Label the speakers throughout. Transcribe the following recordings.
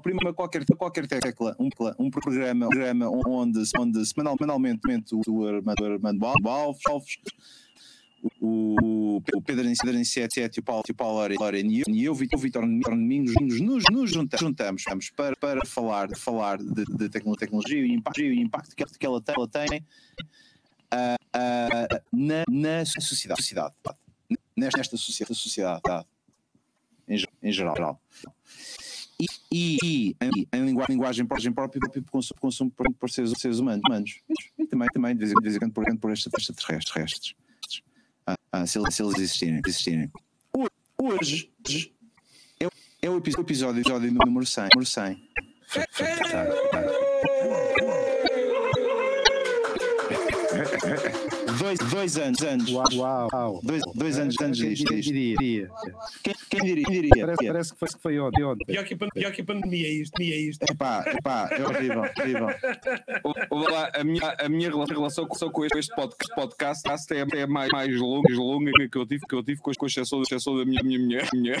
Speaker 1: primeiro qualquer, qualquer tecla, um, um programa, um programa onde, onde semanalmente o Armando Alves, o, o Pedro Aniceto e o Paulo, e o Paulo Lorena e eu, o Vitor Domingos, nos, nos juntamos, juntamos para, para falar, falar de, de tecnologia e o impacto, e o impacto que, que ela ela tem uh, uh, na, na sociedade, sociedade nesta sociedade, sociedade em, em geral. E, e, e em, em linguagem, linguagem própria para consumo, consumo por, seres, seres humanos, humanos. Também, também de vez em quando por, por extraterrestres. Ah, ah, se, se eles existirem. existirem. Hoje é, é o episódio, episódio número 100. Número 100. Dois, dois anos, anos.
Speaker 2: Uau!
Speaker 1: Dois, dois anos, anos disto.
Speaker 2: Quem diria?
Speaker 1: Quem, quem diria? Quem diria?
Speaker 2: Parece, parece que, foi, que foi ontem. ontem.
Speaker 3: Pior que, pior que a pandemia é isto, é isto.
Speaker 1: Epá, epá, é horrível, horrível.
Speaker 4: Olá, a minha, a minha relação com, com este podcast é, é mais, mais longa, longa que eu tive, que eu tive com, com exceção, exceção da minha, minha mulher.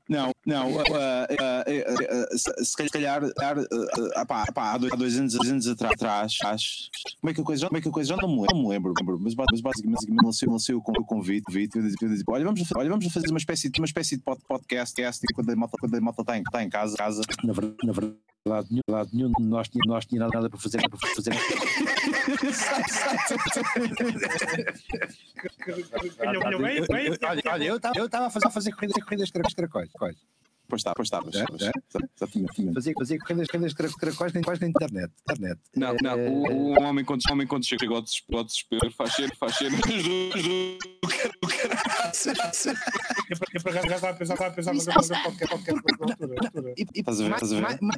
Speaker 1: Não, não, uh, uh, uh, se calhar, uh, há, dois, anos, dois anos atrás, como é que a coisa, como é que a coisa já não me, me lembro, mas, mas basicamente lancei, lancei o convite, convite eu disse, olha, vamos, olha, vamos fazer uma espécie, uma espécie de podcast, podcast quando a malta, quando a malta está, em, está em casa.
Speaker 2: Na verdade, na verdade nenhum, nós, nós nada, nada para fazer. Para fazer. Olha, eu estava a fazer, a fazer corridas, corridas de caracóis.
Speaker 1: Pois está, pois está.
Speaker 2: É, exatamente. Fazia, fazia corridas, corridas caracóis nem na internet. internet.
Speaker 4: Não, não, o, o homem, quando, o homem quando chega ao desespero, faz cheiro, faz cheiro do
Speaker 3: Já estava a pensar, estava a pensar fazer qualquer altura.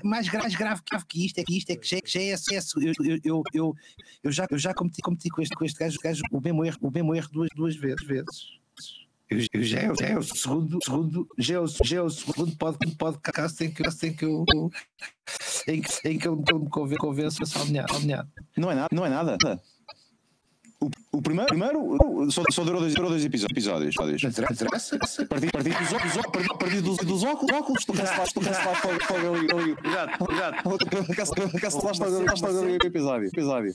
Speaker 2: Mais grave que isto é que isto é que já é acesso. Eu já eu já cometi com este com este gajo o mesmo erro o mesmo erro duas duas vezes eu, já, é, já é o segundo, segundo já, é o, já é o segundo podcast em que, em que eu em que, em que eu, me convenço a alinhar.
Speaker 1: Não é nada, não é nada. O, o primeiro, primeiro só, só durou, dois, durou dois episódios.
Speaker 2: Interessa?
Speaker 1: Partir, partir dos óculos, partir dos, dos óculos, óculos, tu cancelas, tu cancelas fogo ali.
Speaker 2: Exato, exato.
Speaker 1: Cancelaste fogo ali o episódio. episódio.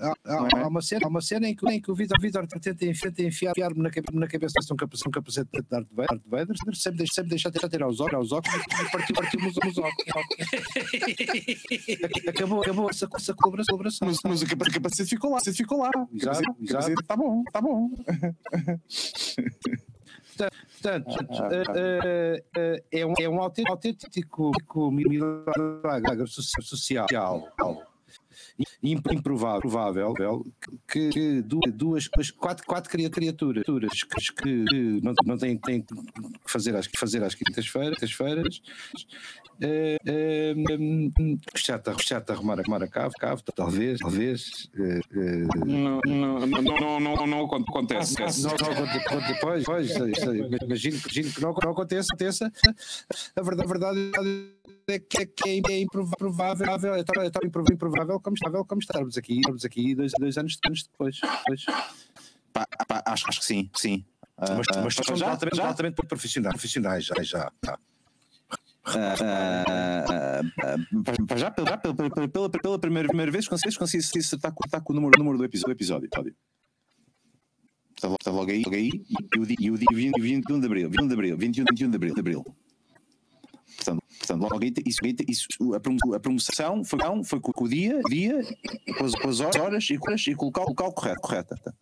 Speaker 2: Há, há, é? há, uma cena, há uma cena em que, em que o Vitor, Vitor tenta enfiar-me enfiar na, na cabeça um capacete, um capacete de Darth Vader, Vader sempre, deixa, sempre deixar tirar, tirar os óculos, aos óculos e partiu, partimos os óculos. acabou, acabou essa, essa colaboração.
Speaker 1: Mas, mas o capacete ficou lá, ficou lá.
Speaker 2: Exato.
Speaker 1: Está bom, está bom.
Speaker 2: Portanto, uh, uh, é, um, é um autêntico milagre social improvável que duas, quatro, quatro criaturas que, que não, não têm, têm que fazer às, fazer às quintas-feiras, é, é, chata, chata arrumar, arrumar a cave, cave, talvez, talvez. É,
Speaker 4: não, não, não, não, não acontece.
Speaker 2: Não, não depois, depois, imagino, imagino que não, não aconteça, aconteça. A verdade, a verdade é que é, que é improvável, é tão, é tão improvável como, estável como estarmos aqui, estarmos aqui dois, dois anos, anos depois. depois.
Speaker 1: Pá, pá, acho, acho que sim, sim.
Speaker 2: Uh, mas, mas uh, somos já, altamente, já, altamente profissionais, profissionais já, já.
Speaker 1: Uh, já, pela, pela, pela, pela primeira, primeira vez consegui, consegui acertar com, com o número, número do episódio. episódio. Está logo aí, logo aí e o dia 21 de abril, 21 de abril, 21, 21 de abril, de abril. Portanto, portanto logo isso, isso, a promoção foi, foi com o dia, dia com, as, com as horas e, e com o local, local correto, correto. Tá?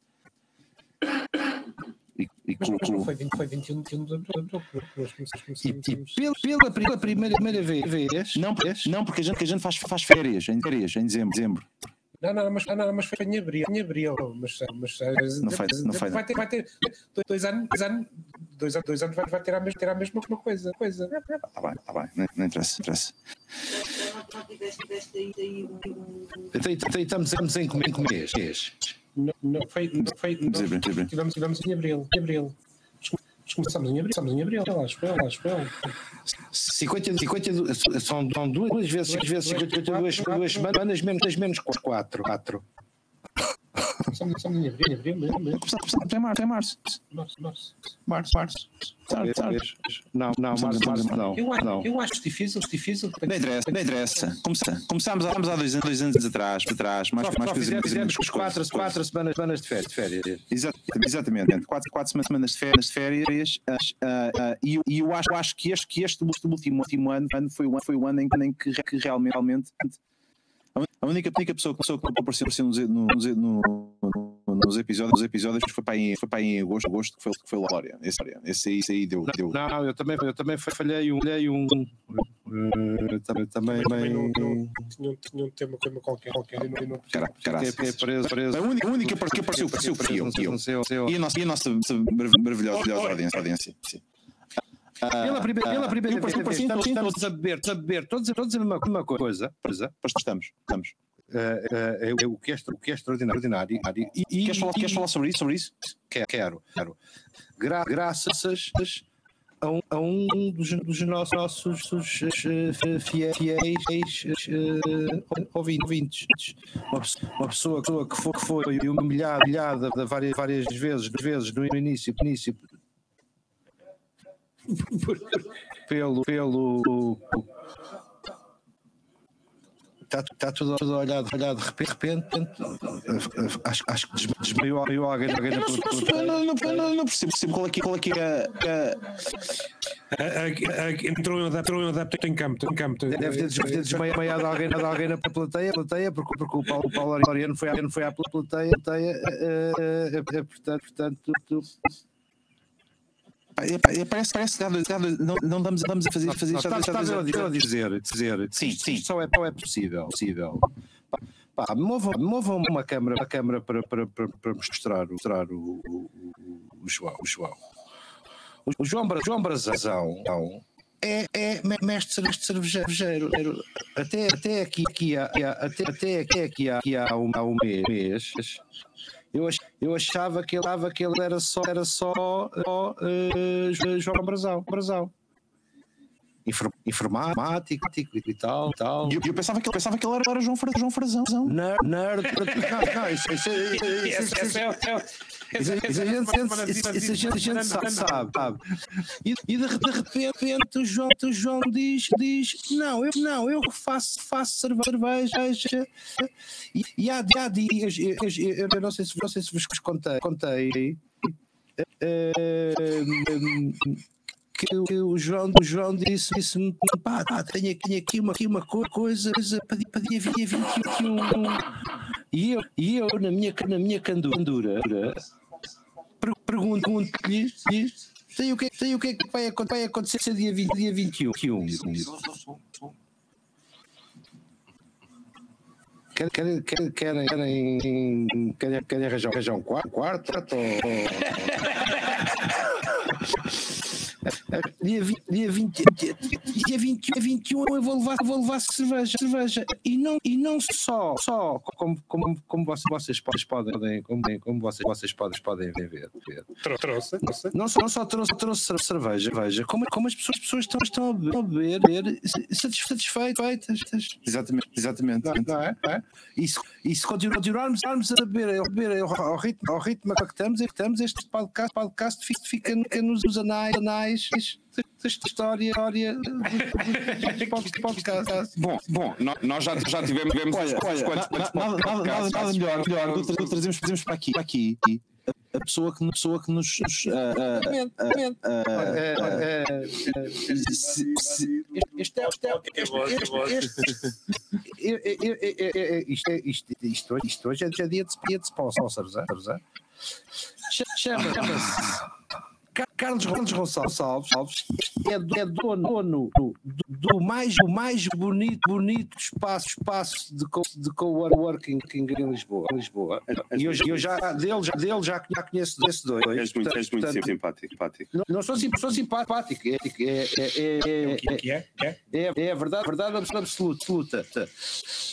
Speaker 3: Mas, mas não foi, 20, foi 21, 21 de.
Speaker 2: E, e pela, pela, pela primeira, primeira vez,
Speaker 1: não, não porque a gente, a gente faz, faz férias, em férias, em dezembro. dezembro.
Speaker 3: Não, não, mas, não, mas foi em abril, em abril, mas, mas
Speaker 1: não foi, não foi,
Speaker 3: vai, ter, vai ter dois anos, dois anos, dois anos, dois anos vai, vai ter, a mesma, ter a mesma coisa. coisa.
Speaker 1: Tá bem, tá bem, não, não interessa, interessa.
Speaker 2: Estamos, estamos em mês.
Speaker 3: Não, não foi, não foi, não, tivemos, tivemos em abril, em abril.
Speaker 5: Começamos em abril, começamos em abril, acho eu, acho eu.
Speaker 2: 50, 52, são, são duas, duas vezes, duas vezes 52 duas semanas, menos, menos 4. 4.
Speaker 5: Começamos em abril,
Speaker 1: em março, em março.
Speaker 5: Março, março.
Speaker 1: Março, março. Certo, certo.
Speaker 2: Não, não, março, março não.
Speaker 5: Eu, acho,
Speaker 2: não.
Speaker 5: eu acho difícil, difícil.
Speaker 1: Não interessa, não interessa. Começámos, há- há dois, anos- dois anos atrás, atrás, mais,
Speaker 2: Só,
Speaker 1: mais
Speaker 2: só
Speaker 1: coisas-
Speaker 2: fizemos, fizemos quatro, quatro semanas, semanas de férias. férias.
Speaker 1: Exa- Exatamente, quatro, quatro sema- semanas de férias, de férias as, ah, ah, e eu- e eu acho, eu acho que este, que este último, último ano, ano foi, o, ano- foi o ano em, que- em que realmente, realmente a única, a única pessoa, que apareceu, apareceu nos, nos, no- nos episódios, nos episódios foi para aí, foi para em agosto, agosto que foi, que foi o Lória. Esse, esse, aí, esse aí deu. deu.
Speaker 2: Não, eu também, eu também falhei um. Falhei um eh, também, também,
Speaker 5: Também não, não, tinha, um- tinha um tema, tema qualquer, qualquer e não, e não
Speaker 1: Cara, caraças.
Speaker 2: preso, preso.
Speaker 1: A única, a única que apareceu, apareceu fui eu.
Speaker 2: Não sei,
Speaker 1: fui eu.
Speaker 2: não sei, não sei.
Speaker 1: E a nossa, e a nossa maravilhosa, maravilhosa audiência. audiência sim.
Speaker 2: Pela primeira, pela primeira
Speaker 1: eu
Speaker 2: vez,
Speaker 1: parecia- parecia
Speaker 2: estamos,
Speaker 1: todos-
Speaker 2: estamos a beber, todos a beber, todos, todos a mesma, mesma coisa, coisa
Speaker 1: Pois estamos, estamos.
Speaker 2: eh, é o, que é, o que é extraordinário. E, e,
Speaker 1: Queres falar, queres falar sobre isso? Sobre isso?
Speaker 2: Quero, quero. Gra graças a um, a um dos, dos nossos, nossos eh, fiéis, fiéis eh, ouvintes. Uma, pessoa- uma pessoa que foi, que foi humilhada, humilhada várias, várias vezes, vezes no início, início pelo, pelo Está, está tudo, tudo olhado, olhado de repente, acho, acho que desma- desmaiou desmaiou alguém, alguém na
Speaker 1: Eu não, não, não, não, não percebo, percebo qual é que, qual é, que é a, a-
Speaker 5: ah, Entrou um adepto, entrou um adepto em campo, em campo.
Speaker 2: Deve ter, deve ter desmaiado alguém, alguém na plateia, plateia porque, porque o Paulo, Paulo Ariano foi, à- foi à plateia, plateia eh, eh, eh, portanto, portanto
Speaker 1: é, parece, parece dois- não, não damos, vamos a fazer, fazer
Speaker 2: Não,
Speaker 1: dois- há
Speaker 2: estás
Speaker 1: dois
Speaker 2: a dizer, dizer,
Speaker 1: Sim, sim.
Speaker 2: Só é, só é possível, possível. Pá, movam, movam uma câmara, uma câmara para, para, para, para mostrar, mostrar o, o, o, João. O João, o, João, João Brazão é, é me- mestre mestre cervejeiro. Até, até aqui, aqui há- até, até aqui, aqui há, aqui há um, há um mês. Eu, ach- eu achava que ele, que ele era só, era só, só eh, João Brazão. Brazão. Infor- Informático e tal, tal.
Speaker 1: E eu, eu pensava que, eu pensava que ele era, era João, Fra, João Frazão.
Speaker 2: Nerd, nerd. Não, não, isso, isso, isso, isso, isso, isso, isso isso a gente- sabe, sabe. E, e de, re- de repente o João, o João diz, diz não, eu, não, eu faço, faço cerve- cerveja. E, e há, há dias, eu, eu- eu não sei se, não sei se vos contei, contei eh, que o João, o João disse, disse pá, pá, tenho, aqui- uma, aqui uma co- coisa para, para dia 20, 21. E eu, e eu na minha, na minha candura, per- pergunto-lhe lhe, tem o que, tem o que é que vai, vai acontecer dia 20, dia 21. 21. Querem, querem, querem, querem, querem, arranjar, um quarto, Dia 20, dia 20, dia, dia 20, dia 21 eu vou levar, vou levar cerveja, cerveja. E não, e não só, só como, como, como vocês, vocês podem, como, como vocês, vocês podem, podem ver. ver.
Speaker 5: Trouxe, trouxe.
Speaker 2: Não só, não só trouxe, trouxe cer- cerveja, veja, como, como as pessoas, as pessoas estão, estão a beber, a beber, beber satis- satisfeitas.
Speaker 1: Exatamente, exatamente.
Speaker 2: Não, não é? Não é? E, se, e se continu- continuarmos continuarmos a beber, a beber ao, ritmo, ao ritmo que estamos, que estamos este podcast, podcast fica, fica, nos nos anais, anais desta história, história dos pod- podcasts.
Speaker 6: Bom, bom, nó- nós já, já tivemos,
Speaker 1: Olha, olha,
Speaker 6: quantos,
Speaker 1: na-
Speaker 6: quantos
Speaker 1: nada, nada, nada, melhor, melhor do que tra- trazemos, trazemos para aqui, para aqui a pessoa que, a pessoa que nos. ah, ah.
Speaker 2: É, é, é, é, é, é, é, é, é, isto, é, isto, hoje- é dia de, sponsors, é? é? Cha- chama- Chama-se Carlos, Gonçalves é, do- é dono, dono do, do mais, do mais bonito, bonito espaço, espaço de, co, de coworking em Lisboa. Lisboa. E eu, eu já, dele, já, dele já, já conheço esses dois.
Speaker 3: És muito, és muito
Speaker 2: Portanto,
Speaker 3: simpático. simpático.
Speaker 2: não, não sou, sou simpático, é, é, é, é,
Speaker 5: é que é? é?
Speaker 2: é, é verdade, verdade absoluta. absoluta.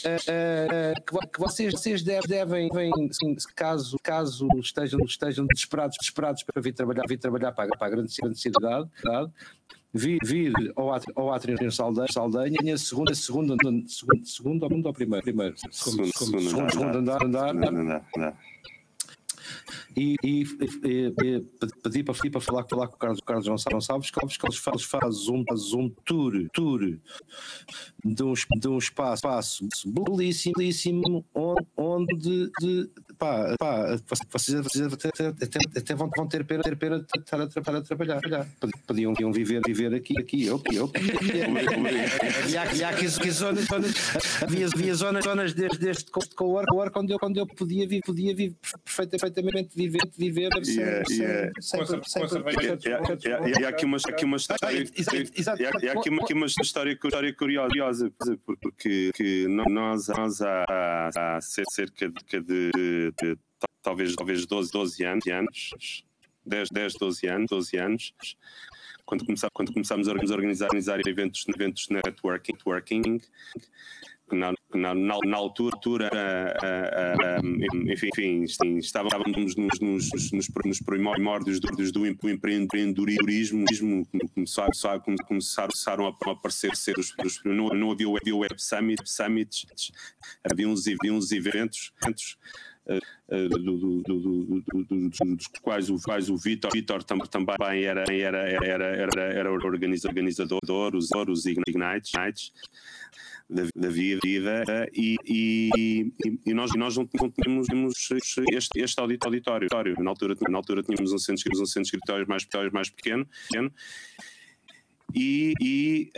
Speaker 2: Eh, eh, que, que vocês, vocês devem, devem assim, caso, caso estejam, estejam desesperados, desesperados para vir trabalhar, vir trabalhar para, para a grande, grande cidade, cidade vir, vir ao átrio, ao átrio em Saldanha, Saldanha segunda, segunda, segundo, segundo, segundo ou primeiro? Primeiro, segundo, segundo, segundo, segundo andar, andar, andar. E, e, e, e, pedi para, para falar, falar com o Carlos, Carlos Gonçalves, Carlos, Carlos faz, faz, um, faz um tour, tour de, um, de um espaço, espaço belíssimo, belíssimo onde, onde de, pá, pá, vocês, vocês até, até, até vão, vão ter pena, ter pena de estar a, a, a trabalhar. Podiam, podiam viver, viver aqui, aqui, eu, eu, havia, havia aqui zonas, zonas, havia, havia zonas, zonas deste, deste co-work onde eu, onde eu podia, podia viver perfeitamente viver, viver
Speaker 6: E aqui uma, aqui uma história, e aqui uma, aqui uma história, história curiosa, porque que nós, nós há, há cerca de, de, talvez, talvez 12, 12 anos, 10, 10, 12 anos, 12 anos quando, começar, quando começámos a organizar, organizar eventos, eventos networking, networking na, na, na altura, altura enfim, estávamos nos, nos, nos, nos primórdios do, do empreendedorismo, começaram, começaram a aparecer ser os, os, não, não havia web, web summit, summits, havia uns, havia uns eventos, eventos do, do, do, dos quais o, quais o Vitor, Vitor também era, era, era, era, era organizador, os, os Ignites, da, da vida e, e, e, nós, nós não, tínhamos, este, este auditório. Na altura, na altura tínhamos um centro, um centro de escritórios mais, mais pequeno, pequeno e, e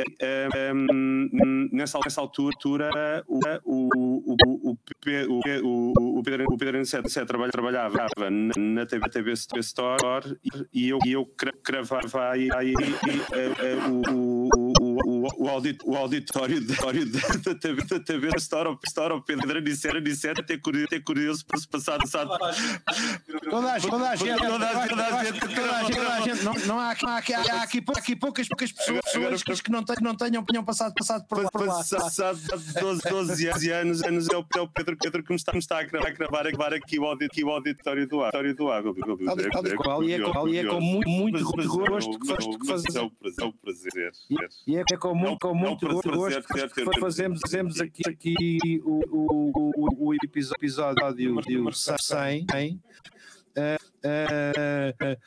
Speaker 6: um, nessa, nessa altura o, o, o, o, o, Pedro, o Pedro trabalhava, na, TV, TV Store e eu, e eu cravava aí, aí, aí o, o, o, audit, o auditório da, da, TV, da TV Store ao Pedro Aniceto, Aniceto até curioso, até curioso para se passar passado.
Speaker 2: Toda a gente, toda a gente, toda a gente, toda a gente, não há aqui poucas pessoas pessoas agora, que não, tenham, não tenham, tenham passado, passado por lá.
Speaker 6: Passado 12, 12 anos, anos é o Pedro, Pedro que me está, me está a gravar, a gravar, a gravar aqui, o auditório, aqui o auditório do Água.
Speaker 2: E é com, e é com muito, muito gosto que fazemos.
Speaker 6: É um prazer.
Speaker 2: E é com muito, com muito gosto que fazemos, fazemos aqui, aqui o, o, o, o episódio 100. Uh, uh, uh,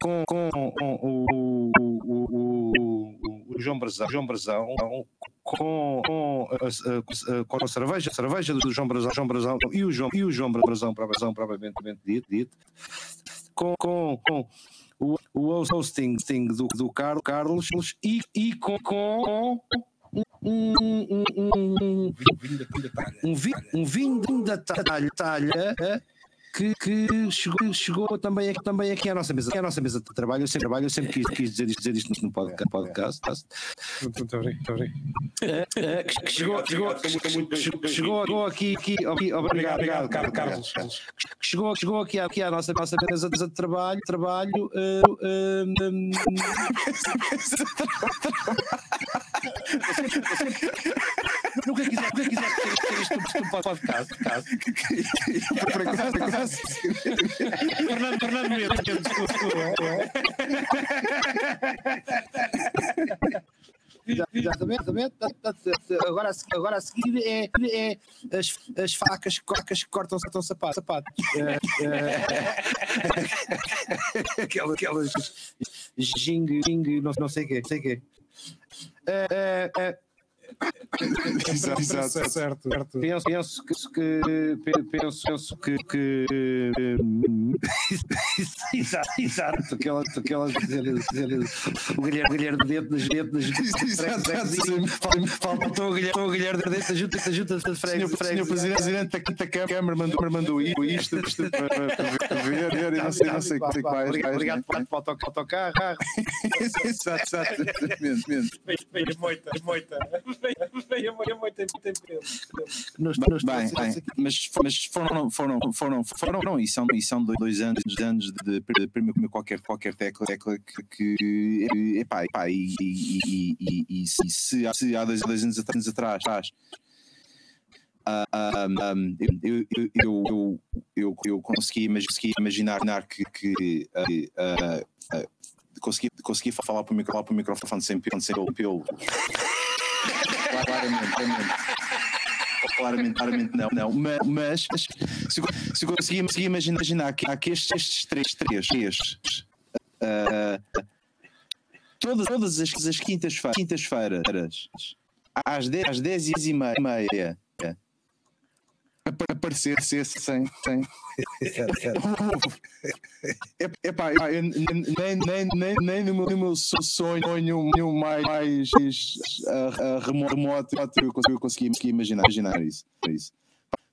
Speaker 2: com, com o, o, o, o, João Brazão, João Brazão com, com, a, com a cerveja, a cerveja do João Brazão, João Brazão e o João, e o João Brazão, Brazão provavelmente dito, dito com, com, com o, o hosting do, do Carlos e, e com, com um, um, um, um, um vinho da talha, talha que, que chegou, chegou também, aqui, também aqui à nossa mesa, aqui à nossa mesa de trabalho. Eu sempre, trabalho, eu sempre quis, quis dizer, isto, dizer isto no podcast. podcast
Speaker 5: muito obrigado.
Speaker 2: É, é, que chegou, chegou, chegou, aqui, aqui, aqui obrigado, obrigado, Carlos. Carlos. Chegou, chegou aqui, aqui à nossa, nossa mesa de trabalho, trabalho. Uh, uh, um, nunca quiser, nunca quiser ter isto no podcast. Por acaso, por acaso. Fernando, Fernando Mendes, Exatamente, exatamente. Agora, agora a seguir é, é as, as facas, facas que cortam, cortam sapatos. sapatos. É, é, aquelas, aquelas jing, jing, não, não sei o quê. Sei quê. É, é,
Speaker 5: exato, exato, certo, certo.
Speaker 2: Penso, penso que, penso, penso que, que exato, exato, aquela, aquela dizer, dizer, o Guilherme, Guilherme de dentro, dentro das faltou o Guilherme, o Guilherme de dentro, junta, junta de fregues.
Speaker 5: Senhor Presidente, a Câmara mandou, mandou isto, isto para ver, ver, não sei, não sei, sei quais.
Speaker 2: Obrigado para o autocarro.
Speaker 5: Exato, exato, exatamente.
Speaker 3: Veio moita, moita veio, veio muito tempo, tempo
Speaker 1: nos, nos bem, bem, mas, mas foram, foram, foram, foram, não, e são, e são dois anos, anos de, de, de qualquer, qualquer tecla, tecla que, que epá, epá, e, e, e, e, e se, se há dois, dois anos atrás, atrás um, eu, eu, eu, eu, eu consegui, consegui imaginar que, que uh, uh, consegui, consegui falar para o microfone, para o microfone sem pelo, sem pelo. Claramente, claramente. Claramente, claramente não, não. Mas, mas se, se imaginar, imaginar que, que estes, estes três, três, uh, todas, todas as, as quintas-feiras, quintas-feiras às 10, às 10 e meia, aparecer sem. sem. é, pá, nem, nem, nem, nem no, meu, no meu sonho mais, mais uh, remoto eu consegui, consegui imaginar, imaginar isso. isso.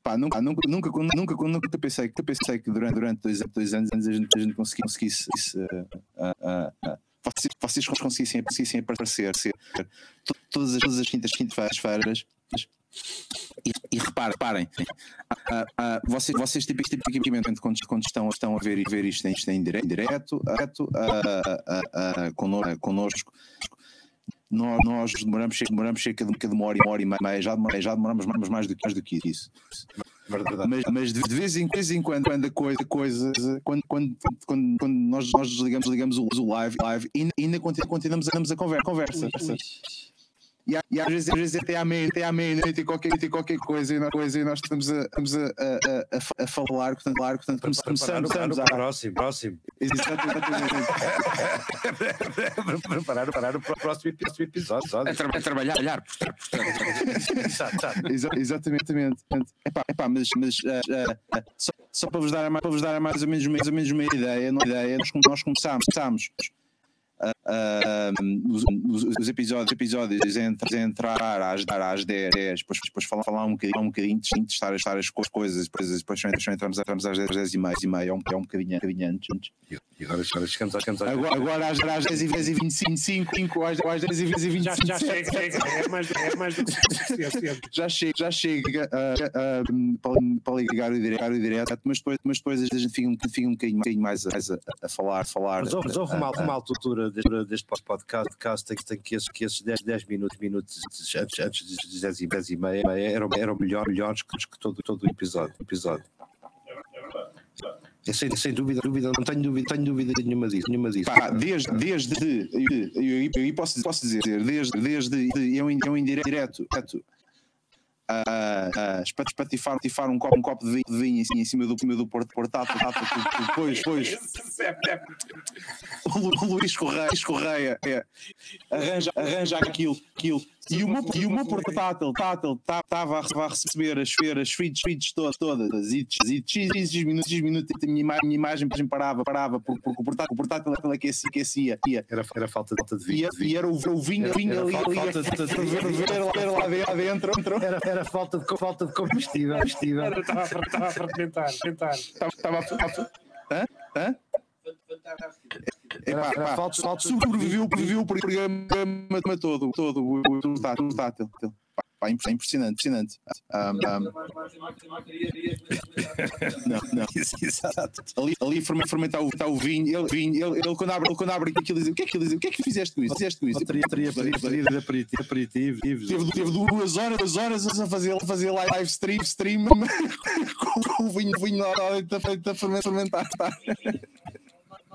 Speaker 1: Pá, nunca, nunca, nunca, nunca, nunca pensei, pensei que durante, durante dois, dois anos a gente, a gente conseguisse, isso, uh, uh, uh, vocês, vocês conseguissem, conseguissem aparecer ser, todas as, todas as quintas, quintas-feiras. E, e reparem, reparem uh, uh, vocês, vocês tipicamente quando, quando estão, estão a ver, ver isto, isto em direto, direto uh, uh, connosco, nós, nós demoramos, demoramos cerca de uma hora, uma hora e meia, já, já demoramos mais, mais, do, mais do que isso. Mas, mas de, vez em, vez em quando, quando a coisa, coisa quando, quando, quando, quando nós, nós desligamos, desligamos o, o live, live ainda, ainda continuamos, continuamos a conversa. conversa. E, e, às vezes, às vezes até à meia-noite à meia e qualquer, tem qualquer coisa, e nós, coisa, e nós estamos a, estamos a, a, a, a falar, portanto, claro, portanto começamos, começamos
Speaker 2: a... Próximo, próximo.
Speaker 1: Exatamente.
Speaker 2: preparar, preparar o próximo episódio.
Speaker 1: A, tra a trabalhar, portanto. Exatamente. Epá, epá, mas, mas uh, uh, só, só para vos dar, para vos dar mais, ou menos, mais ou menos uma ideia, uma ideia nós, nós começámos, começámos Uh, os, os, episódios, episódios entre, entrar às, às 10, 10 depois, depois falar, falar um bocadinho, um bocadinho testar, testar as coisas, depois, depois, depois entramos, entramos às 10, 10 e meia, e meia é, um, é um bocadinho, um bocadinho antes.
Speaker 2: E agora, agora chegamos, chegamos às
Speaker 1: agora, agora às, às 10 e 10 e 25, 5, às, às 10 e 10 e 25.
Speaker 3: Já, já chega, chega, é mais, é mais do que suficiente.
Speaker 1: Já chega, já chega uh, uh, para, para ligar o direto, o direto mas, depois, mas depois a gente fica um, fica um bocadinho, um bocadinho mais, a, a, falar. falar
Speaker 2: mas houve, houve uma, uma altura deste podcast tem, tem que esses, que esses 10, 10 minutos, minutos antes, antes das 10 e, 10 e meia eram, eram melhor, melhores que, que todo, todo o episódio. episódio. É sem, sem dúvida, dúvida, não tenho dúvida, tenho dúvida nenhuma disso. Nenhuma disso.
Speaker 1: Pá, desde, desde eu, posso, posso dizer, desde, desde eu, eu indireto, direto, a, espatifar, espatifar um, copo, um copo de vinho, de vinho assim, em cima do, do portátil, depois, depois o Luís Correia, Correia é, arranja, arranja aquilo, aquilo e o meu, e o meu portátil estava a receber as feiras, feeds, feeds todas, todas, e X minutos, X minutos, a minha, minha imagem parava, parava, porque, porque o portátil, o portátil aquecia, aquecia.
Speaker 2: Era, era falta de vinho.
Speaker 1: E, e era o, o vinho, vinho ali, ali,
Speaker 2: falta de, de, ferver lá dentro. Era, era falta, de, falta de combustível.
Speaker 3: Estava a fermentar, fermentar.
Speaker 1: Estava a. Hã? Hã? Epá, epá, falta, falta, sobreviveu, sobreviveu o programa todo, todo o, o, o tátil. Pá, é impressionante, impressionante. Um, um, não, não, exato. Ali, ali fermentar o, tá o vinho, ele, vinho ele, ele, quando abre, ele, quando abre aquilo, diz: O que é que ele diz? O que é que fizeste com isso? Fizeste com isso?
Speaker 2: Teria, teria, teria de aperitivo.
Speaker 1: Teve, teve duas horas, duas horas a fazer, a fazer live stream, stream com o vinho, vinho lá a fermentar.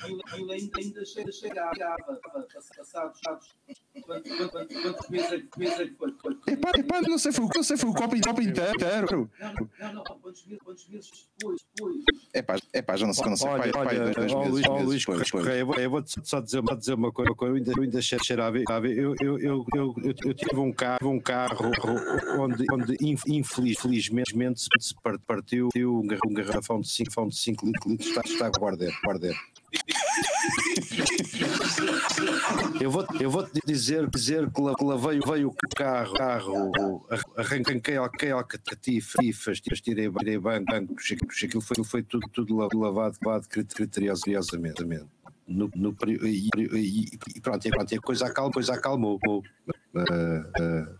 Speaker 1: Tá?
Speaker 7: aquilo ainda chegava, passados quantos meses é que foi?
Speaker 1: Epá, epá, não sei, foi, não sei, foi o copo, copo inteiro.
Speaker 7: Não, não, quantos meses depois?
Speaker 1: Epá, epá, já não sei, não sei,
Speaker 2: olha,
Speaker 1: pai,
Speaker 2: olha,
Speaker 1: pai,
Speaker 2: ó, Luís, ó, Luís eu vou só dizer, dizer uma coisa, eu ainda, eu ainda cheirava, eu, eu, eu, eu, eu tive um carro, um carro onde, onde infelizmente se partiu um garrafão de 5 litros, está, está a guardar, guardar. Eu vou, eu vou te dizer, dizer que lá, que lá o carro, carro arranquei aquela catifas, tirei, tirei bancos, aquilo foi, foi tudo, tudo lavado, lavado criteriosamente. No, no, e, e, e, pronto, e pronto, a coisa acalmou, coisa acalmou. Uh, uh,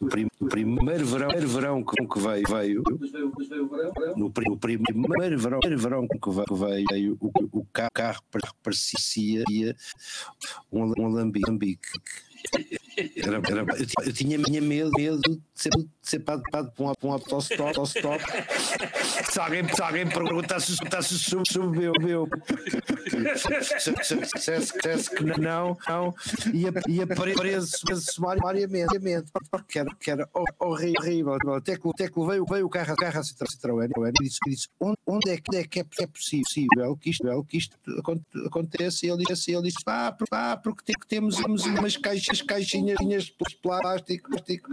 Speaker 2: o primeiro verão, verão que veio, veio no, no primeiro verão, verão que veio, veio o, o carro parecia um, um alambique. Era, era, eu, eu, tinha, tinha medo, medo de ser, de ser pago, pago para um, para um autostop, autostop. Se alguém, se alguém perguntasse se subiu, meu. Se dissesse que não, não, ia, ia preso sumariamente, porque era, que era horrível. Até que, até que veio, veio o carro, carro a Citroën e disse, disse onde, é, que, é que é possível que isto, que isto aconteça? E ele disse, ele disse ah, ah porque temos, umas caixas, caixinhas de plástico, plástico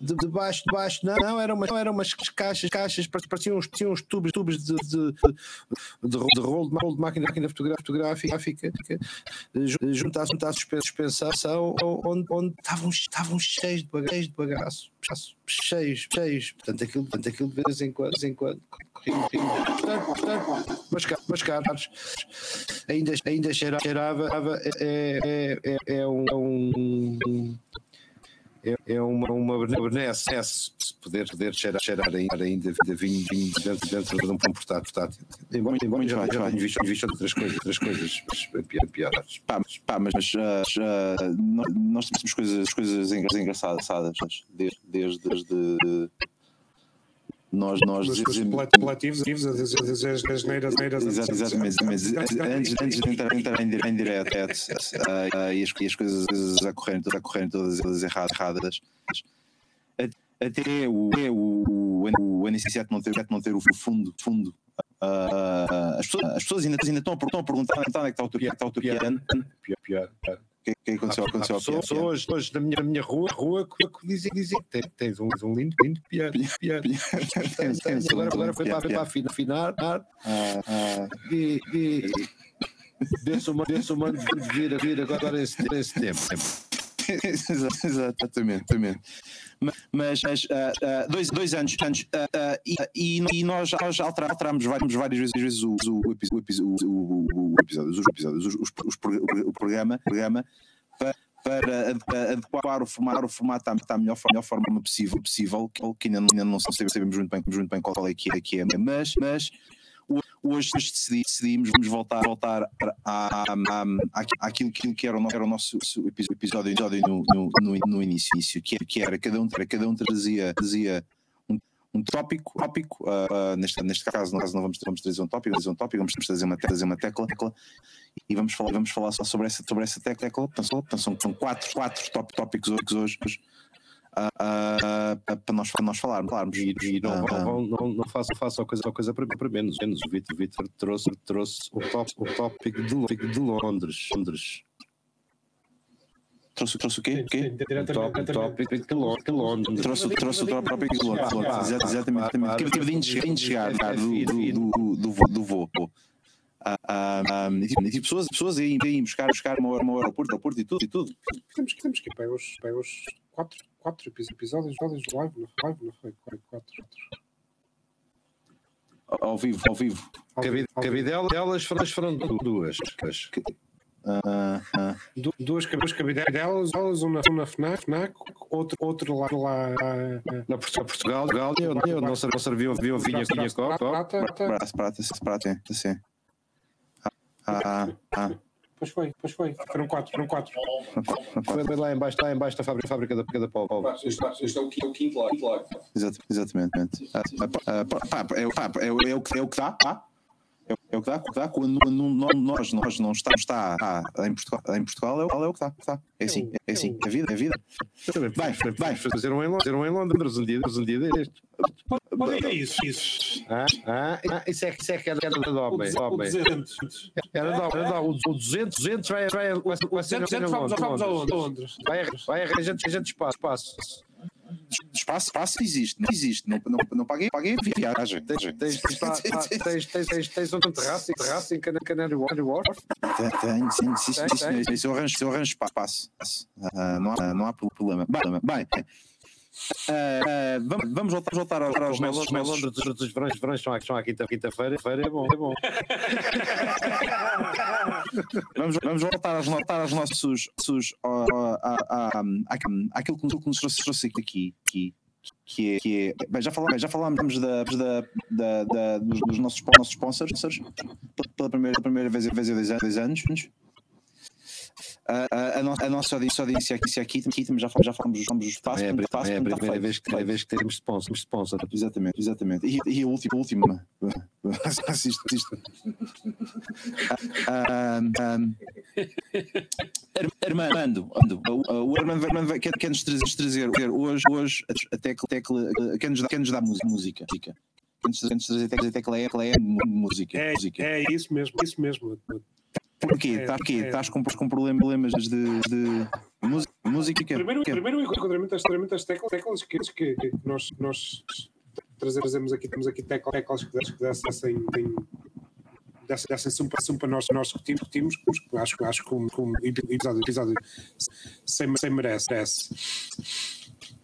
Speaker 2: debaixo, debaixo, não, não, eram umas, não, eram umas caixas, caixas, pareciam uns, uns tubos, tubos de, de, de, de rolo de, de máquina, máquina fotográfica, junto à, junto à suspensão, onde, onde estavam, estavam cheios de de bagaço, cheios, cheios, portanto aquilo, portanto, aquilo de vez em quando, de vez em quando, portanto, portanto, mas, mas caros, ainda, ainda cheirava, é, é, é, é um é, é uma, uma benesse se poder, poder cheirar, cheirar ainda, ainda vinho, vinho dentro, dentro de um portátil. portátil. Embora, embora já, já tenho visto, visto outras coisas, outras coisas piores.
Speaker 1: Pá, mas, pá, mas, uh, nós temos coisas, coisas engraçadas desde, desde, desde nós, nós
Speaker 3: Os apelativos, a dizer as neiras,
Speaker 1: Exato, exatamente. Mas antes, antes de entrar, entrar em, em direto, uh, e, as, e as coisas a correrem, a correrem todas elas erradas, até o, o, o NC7 não ter, não ter o fundo, fundo uh, as, pessoas, as pessoas ainda, ainda estão, a, estão a perguntar onde é que está o Turquiano.
Speaker 2: Pior, pior, pior
Speaker 1: que, que aconteceu? aconteceu
Speaker 2: pessoas, pessoas, pessoas da minha, minha rua, rua que, dizem, dizem que tens, tens um, um lindo, lindo piano. piano. agora, agora foi para, para afinar ah, ah. e, e Deus humano, Deus humano vir, vir agora esse, esse tempo.
Speaker 1: exatamente, exatamente. Mas, mas uh, uh, dois, dois anos, anos uh, e, e, nós, nós alterámos várias, várias vezes, o, o, o, o, episódio, os episódios, os, os, os, o programa, programa para, para adequar o formato, o formato à melhor, melhor forma possível, possível que ainda não, ainda não sabemos muito bem, muito bem qual é que é, que é mas, mas hoje decidimos vamos voltar, voltar à, à, àquilo, que era o, era o nosso episódio, episódio no, no, no, no início, que, que era cada um, cada um trazia, trazia um, um tópico, tópico uh, uh, neste, neste caso, caso não vamos, vamos trazer um tópico, trazer um tópico, vamos trazer uma, trazer uma tecla, tecla e vamos falar, vamos falar só sobre essa, sobre essa tecla. Portanto, são, são quatro, quatro tópicos hoje, hoje para, nós, para nós falarmos. falarmos.
Speaker 2: E, e não, não, não, não façam, façam coisa, coisa para, para menos. menos. O Vitor, Vitor trouxe, trouxe o, top, o tópico de, de Londres. Londres.
Speaker 1: Trouxe, trouxe o quê? o quê?
Speaker 2: O tópico de Londres.
Speaker 1: Trouxe, trouxe o tópico de Londres. Exatamente. Tive, tive de chegar do, do, do, do voo. Uh, um, e, tipo, e pessoas, pessoas aí, aí buscar, buscar uma hora, uma hora ao Porto, ao Porto e tudo, e tudo.
Speaker 3: Temos, temos que ir para os, para os quatro, quatro episódios, episódios de live, não foi? Live, não foi? Quatro.
Speaker 1: Ao vivo, ao vivo.
Speaker 2: Cabidela, elas foram, foram duas.
Speaker 3: Uh, uh. Duas, duas cabidelas, uma, uma FNAC, FNAC outro, outro lá, lá
Speaker 2: na Portugal, Portugal eu, eu não serviu vinho, vinha, vinha, copo.
Speaker 1: Prata, prata, prata, prata, sim. Ah, ah.
Speaker 3: Pois foi, pois foi. Foram quatro, foram quatro.
Speaker 2: Foi lá embaixo, lá embaixo da fábrica, fábrica da, da Paulo.
Speaker 7: Este é o quinto lag.
Speaker 1: Exatamente. Ah, ah, pá, é, pá, é, é, o que, é o que dá, pá. É, é o que dá, dá quando, quando nós, nós não estamos está, ah, em Portugal, em Portugal é, o, é o que dá, dá. É assim, é assim, é vida, é vida.
Speaker 2: Vai, vai. Fazer um em Londres, um em Londres um dia, um dia deste.
Speaker 3: Olha isso, isso.
Speaker 2: Ah, ah, ah, isso é, isso é que era da Dobe.
Speaker 3: O 200.
Speaker 2: Era da Dobe, o 200, 200 vai, vai, vai,
Speaker 3: vai ser 200 vamos, vamos a Londres.
Speaker 2: Vai, vai, a gente, a gente espaço, espaço
Speaker 1: espaço, espaço existe, não existe, não, não, não paguei, paguei viagem.
Speaker 2: Tens, tens, tens, tens, tens um terraço, terraço em Canary Wharf?
Speaker 1: Tenho, sim, sim, sim, sim, sim, se eu arranjo, se eu arranjo espaço, uh, não, há, não há problema. Bem, Uh, uh, vamos, vamos voltar, voltar aos, aos nossos.
Speaker 2: Os Londres dos verões, verões estão, estão à quinta-feira, quinta é bom, é bom.
Speaker 1: vamos, vamos voltar, aos, voltar aos nossos. nossos uh, àquilo que nos trouxe, trouxe aqui, aqui que é, que é bem, já, falámos, já falámos da, da, da, da dos, dos, nossos, nossos sponsors pela primeira, pela primeira vez, vez em dois anos. A, a, a, nossa, a nossa audiência, aqui, aqui, aqui já, já falamos dos espaços.
Speaker 2: É,
Speaker 1: portanto, espaço,
Speaker 2: é a
Speaker 1: portanto,
Speaker 2: primeira vez, que, primeira vez que temos sponsor. sponsor.
Speaker 1: Exatamente, exatamente. E, e a última, a última. Assiste, assiste. Ah, ah, ah, Armando, o Armando, Armando vai- quer, quer nos trazer, nos trazer hoje, hoje a tecla, tecla quer, nos dar, quer nos dar música. música. Quer nos trazer a tecla, tecla é, tecla é música.
Speaker 3: É,
Speaker 1: música.
Speaker 3: é isso mesmo, isso mesmo.
Speaker 1: Porquê?
Speaker 3: é,
Speaker 1: Estás, porquê?
Speaker 3: é.
Speaker 1: Estás com, com problemas, de, de música? música?
Speaker 3: Primeiro,
Speaker 1: Quê?
Speaker 3: primeiro o enquadramento das, das teclas, teclas que, que, que nós, nós trazemos aqui, temos aqui teclas, teclas que dessem, dessem, dessem, dessem sum para nós, nós discutimos, discutimos, acho, acho que um, que um episódio, episódio sem, sem merece. merece.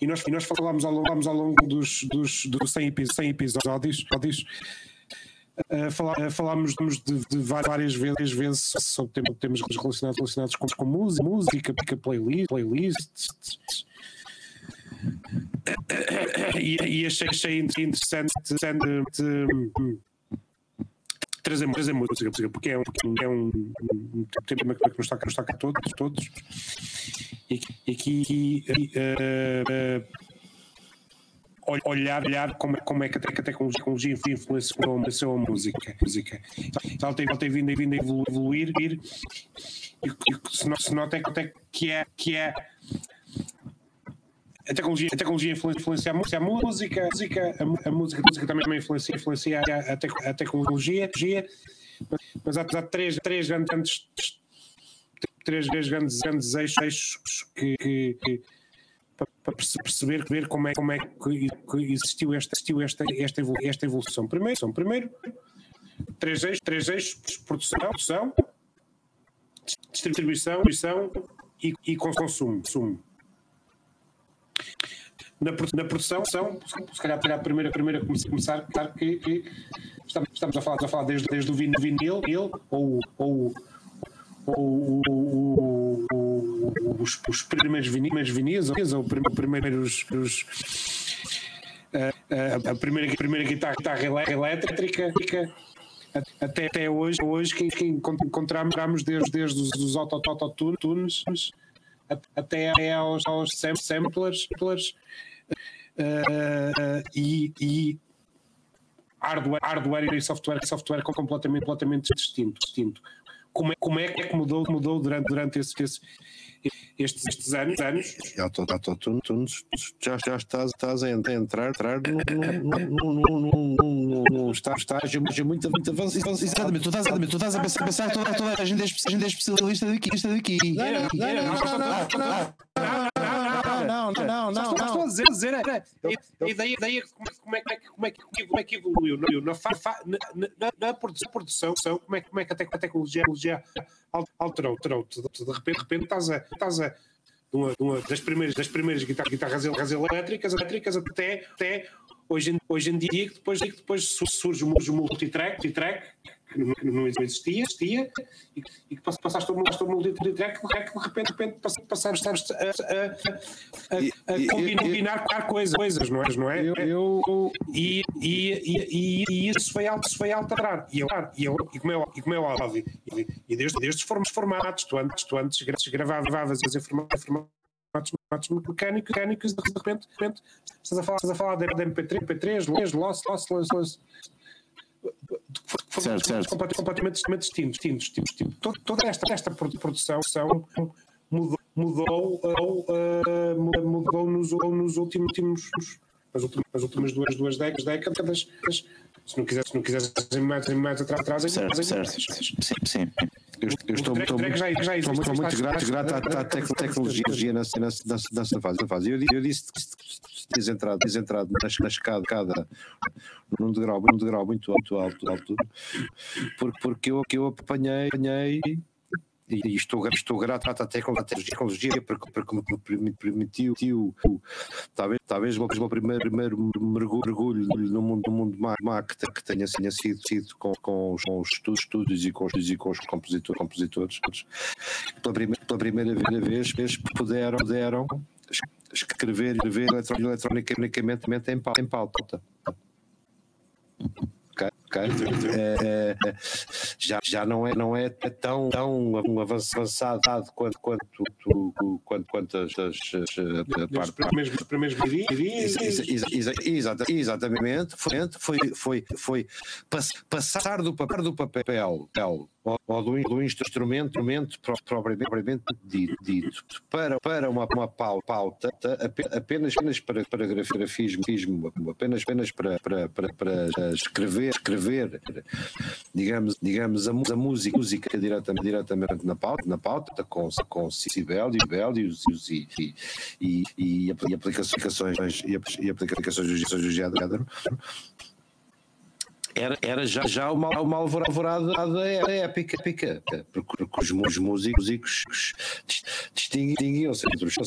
Speaker 3: E nós, e nós falámos ao longo, ao longo dos, dos, dos 100, epi- 100 episódios, episódios Fala- uh, falámos de, de várias vezes, vezes sobre tem- temas relacionados, relacionados com, com música, música, playlist, playlists. E, e achei, achei interessante, interessante hum, trazer, trazer música, porque é um, é um, um tema que nos toca, nos toca a todos, todos. E aqui, uh, uh, olhar, olhar como, é- como é que a tec- a tecnologia influenciou, a música. música. Então, ela tem, ela tem vindo, vindo a evolu- evoluir ir, e, o que- se, no- se nota é que- é, que é a tecnologia, a tecnologia influ- influencia a música, a música, a música, a, música, a música também, influencia, influencia a, tec- a tecnologia, mas há, há três, três grandes, três, grandes, grandes eixos, que- que para, para perce- perceber ver como é, como é que, existiu esta, existiu esta, esta, evolu- esta evolução. Primeiro, são, primeiro três eixos, três eixos, produção, produção distribuição, distribuição e, e consumo. consumo. Na, na produção, são, se calhar a primeira, a primeira come- começar, começar que, que estamos, a falar, a falar desde, desde o vin- vinil, vinil ou, ou, os, os primeiros vinis, vinis ou prim- primeiros os, a, a- primeira, a primeira guitarra, guitarra elé- elétrica até, até hoje, hoje que, que encont- encontramos desde, desde os, os auto- autotunes até aos, aos sam- samplers, samplers, eh, e, e hardware, hardware e software, software completamente, completamente distinto. distinto. Como, é, como é que mudou, mudou durante, durante esse, esse- estes, estes anos? anos?
Speaker 2: Auto- Autotune, tu já, já estás, estás a entrar, entrar num, num, num, num, num, num estágio, estágio muito, muito avançado.
Speaker 1: Exatamente, tu estás, tu estás a pensar, pensar que toda, toda a gente é espe- a gente é especialista daqui. Especialista daqui.
Speaker 2: Não, não, não, não,
Speaker 3: Só estou a dizer, dizer é, como, é, como, é, que- como é que evoluiu na, na, fa- fa- na, na- na produção, produção, como é, que- como é que a tec- a tecnologia, a tecnologia al- alterou, alterou. De, repente, de repente estás a, estás a das primeiras, das primeiras guitarras, guitarras el- elétricas, elétricas até, até hoje, em, hoje em dia, que depois, que depois su- surge o multitrack, multitrack que não, que não existia, existia e, e que pass- passaste passaste o multitrack, que de repente, de repente pass- passaste a, a, a, a, combinar, coisas, coisas, não é? Não é?
Speaker 2: Eu, eu,
Speaker 3: E, e, e, e, isso foi, al- isso foi alterar. E, e, e, como é, e como é óbvio, e, e desde, desde os form- formatos, tu antes, tu antes gra- gravavas as informações formatos mecânicos, mecânicos de repente, de repente estás a falar, estás a falar de, de MP3, MP3, LOS, LOS, LOS, LOS, LOS
Speaker 1: Certo, certo.
Speaker 3: completamente, completamente distintos, distintos, distintos. Toda, toda esta, esta produ- produção são- mudou, mudou, uh, uh, mudou nos, nos últimos, últimos nas últimas, nas últimas duas, duas décadas, décadas. Se não quiseres, se não quiseres mais, mais atrás, atrás
Speaker 1: Certo, certo. Sim, sim.
Speaker 2: Eu, eu estou, estou muito, estou
Speaker 3: existe,
Speaker 2: muito, grato, grato à, à tec- tecnologia nessa, nessa, nessa, nessa fase. Eu, eu disse que tens entrado, tens entrado na, na escada, escada num degrau, num degrau muito alto, alto, alto, porque, porque eu, que eu apanhei, apanhei e estou, estou grato à tecno- à tecnologia porque, porque me permi- permitiu, permitiu talvez, talvez o meu primeiro, primeiro mergulho, no mundo, no mundo Mac, que tenha, tenha sido, sido com, com os, com os estudos, estudos e com os, e com os compositor, compositores pela primeira, pela primeira vez, vez puderam, puderam es- escrever, escrever eletro- eletronicamente em, pau- em pauta. Ok? Okay? É, é, já, já não é, não é tão, tão avançado quanto, quanto, quanto, quanto, quanto as, as, as,
Speaker 3: primeiros, primeiros
Speaker 2: Exatamente, foi, foi, foi, foi passar do papel, do papel ou do, do instrumento, instrumento propriamente dito para, para uma, uma pauta apenas, apenas para, para grafismo, apenas, apenas para, para, para, para escrever, escrever digamos, digamos a, a música, música diretamente, diretamente na pauta, na pauta com, com Sibelius e, e, e, e, e aplicações e aplicações do género era, era já, já uma, uma alvorada épica, épica porque, porque os, os músicos distinguiam-se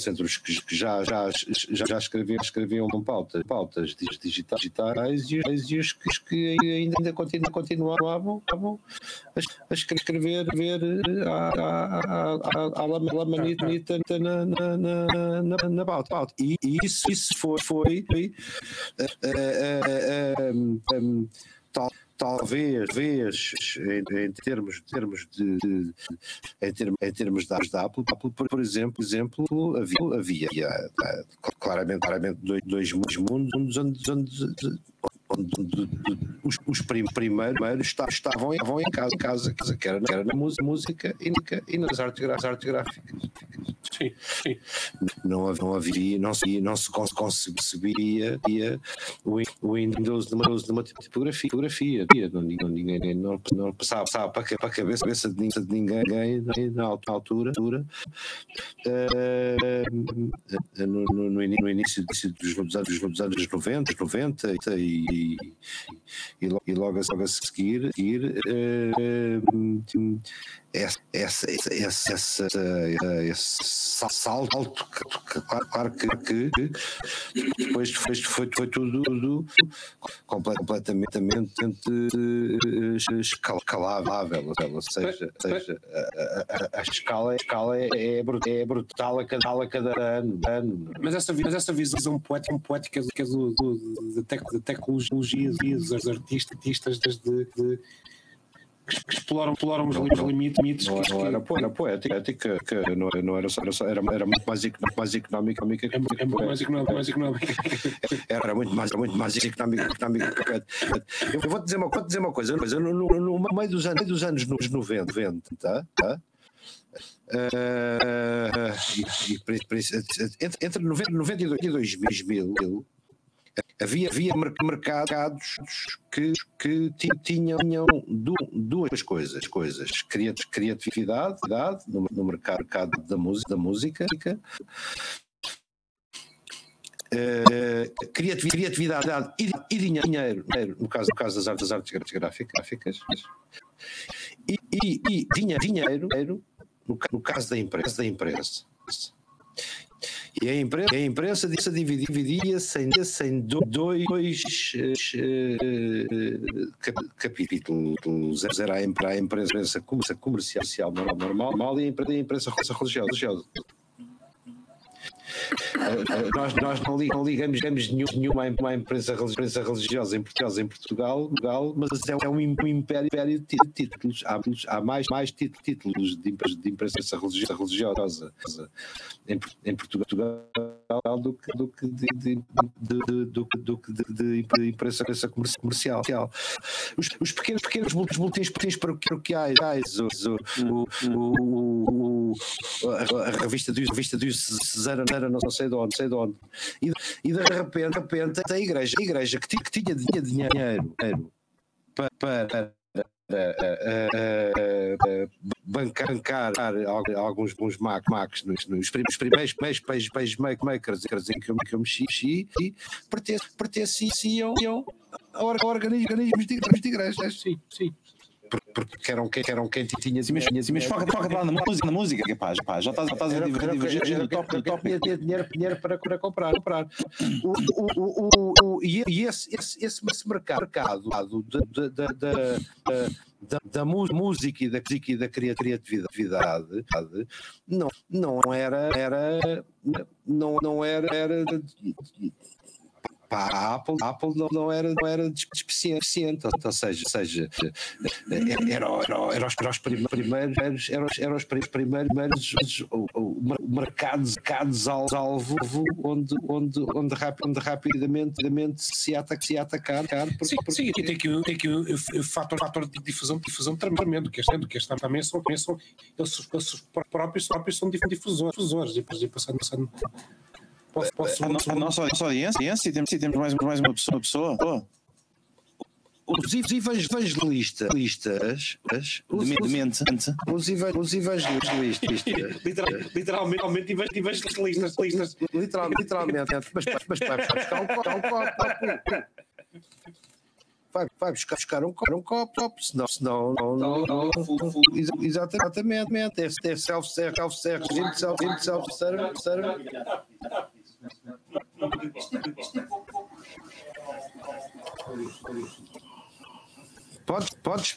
Speaker 2: entre os, que já, já, já, já escreviam, escreviam pautas, pautas digitais, digitais e, os, e os que ainda, ainda continuavam, a, escrever ver a, a, lamanita na, na, na, na, pauta. E isso, isso foi, foi, tal, talvez, talvez em, em, termos, termos de, de, em, termos, em termos da Apple, Apple por, por exemplo, exemplo havia, havia, havia claramente, claramente dois, dois mundos onde, onde, onde os, os primeiros estavam, estavam em casa, casa, que era, era na música e nas artes, gráficas.
Speaker 3: Sim, sim.
Speaker 2: Não, não havia, não se, não se concebia o, Windows numa, numa tipografia. tipografia não, ninguém, não, não passava, passava para, para a cabeça, de, de ninguém na altura. altura uh, no, no, no, início dos, dos, anos, dos anos 90, 90 e, e, e, logo, logo a seguir, seguir uh, essa, essa, essa, essa, esse salto, claro, que, que depois foi, foi, foi tudo, tudo completamente escalável, ou seja, seja a, a, a, escala, a escala é, é, brutal a cada, a cada ano, ano.
Speaker 3: Mas, essa, mas essa visão poética, poética é do, do, da, tec, da tecnologia dos artistas de, de que exploram, exploram os limites. limites
Speaker 2: não,
Speaker 3: que,
Speaker 2: não era, era poética, ética, que não, não era, era, só, era, era muito mais, mais económica.
Speaker 3: É, é muito mais económica. Mais económica.
Speaker 2: Era muito mais, muito mais económica. económica. Eu vou dizer uma, vou dizer uma coisa, coisa no, no, no meio dos anos, dos anos 90, 90 tá? tá? Uh, e, e, entre, entre 90, 92 e 2000, havia, havia mercados que, que tinham, tinham duas coisas, coisas criatividade no, no mercado da música, da música Uh, criatividade e, e, dinheiro, no caso, no caso das artes, artes gráficas, e, e, e dinheiro, dinheiro no, no caso da empresa, da empresa. E a imprensa, a imprensa dividia-se em, em dois capítulos. Era a imprensa comercial normal e a imprensa religiosa. Nós, nós não, ligamos, ligamos nenhuma, nenhuma empresa, empresa religiosa em Portugal, em Portugal, mas é um império de títulos. Há, há mais, mais títulos de, de imprensa religiosa em, em Portugal do que, do que de, de, de, de, de imprensa comercial. Os, os pequenos, pequenos boletins, paroquiais, o, o, o, a, a revista do, a revista do Cesara, não sei de onde, sei de onde. E, e de repente, de repente a igreja, a igreja que, que tinha, tinha dinheiro para, para bancar, bancar alguns, alguns Macs nos, nos primeiros pages, pages makers em que eu, que eu mexi, e pertenciam a organismos de igrejas. Sim, sim porque eram, que eram quem tinha
Speaker 1: sim, mas, mas foca, foca lá na música, na música rapaz, pá, já estás, já estás a divergir no top, no top.
Speaker 2: Tinha dinheiro, dinheiro para, para comprar, comprar. O, o, o, o, e esse, esse, esse, esse mercado da, da, da, da, da música e da, e da criatividade não, não era, era não, não era, era a Apple, a Apple não, não era, não era deficiente, ou seja, seja era, era, era, os, era os primeiros, eram, eram os primeiros o, o mercados, mercados alvo onde, onde, onde, onde rapidamente, rapidamente se, ataca, se atacar.
Speaker 3: Porque, sim, porque, sim, tem aqui, tem aqui o fator, fator de difusão, difusão tremendo, que este, que este também são, são eles, eles próprios, próprios são difusores, difusores e, passando, passando
Speaker 1: Posso, posso, a, no, a nossa, nossa audiência, se temos, se temos mais, mais uma pessoa, uma pessoa oh.
Speaker 2: os evangelistas, os,
Speaker 1: demente,
Speaker 2: os, os evangelistas,
Speaker 3: literalmente evangelistas,
Speaker 2: literalmente, literalmente, mas, mas vai buscar um copo, um copo, vai, vai buscar, buscar um copo, um copo, senão, senão não, não, não, não exatamente, é, é self-service, self-service, self-service, Thank you. Podes, podes,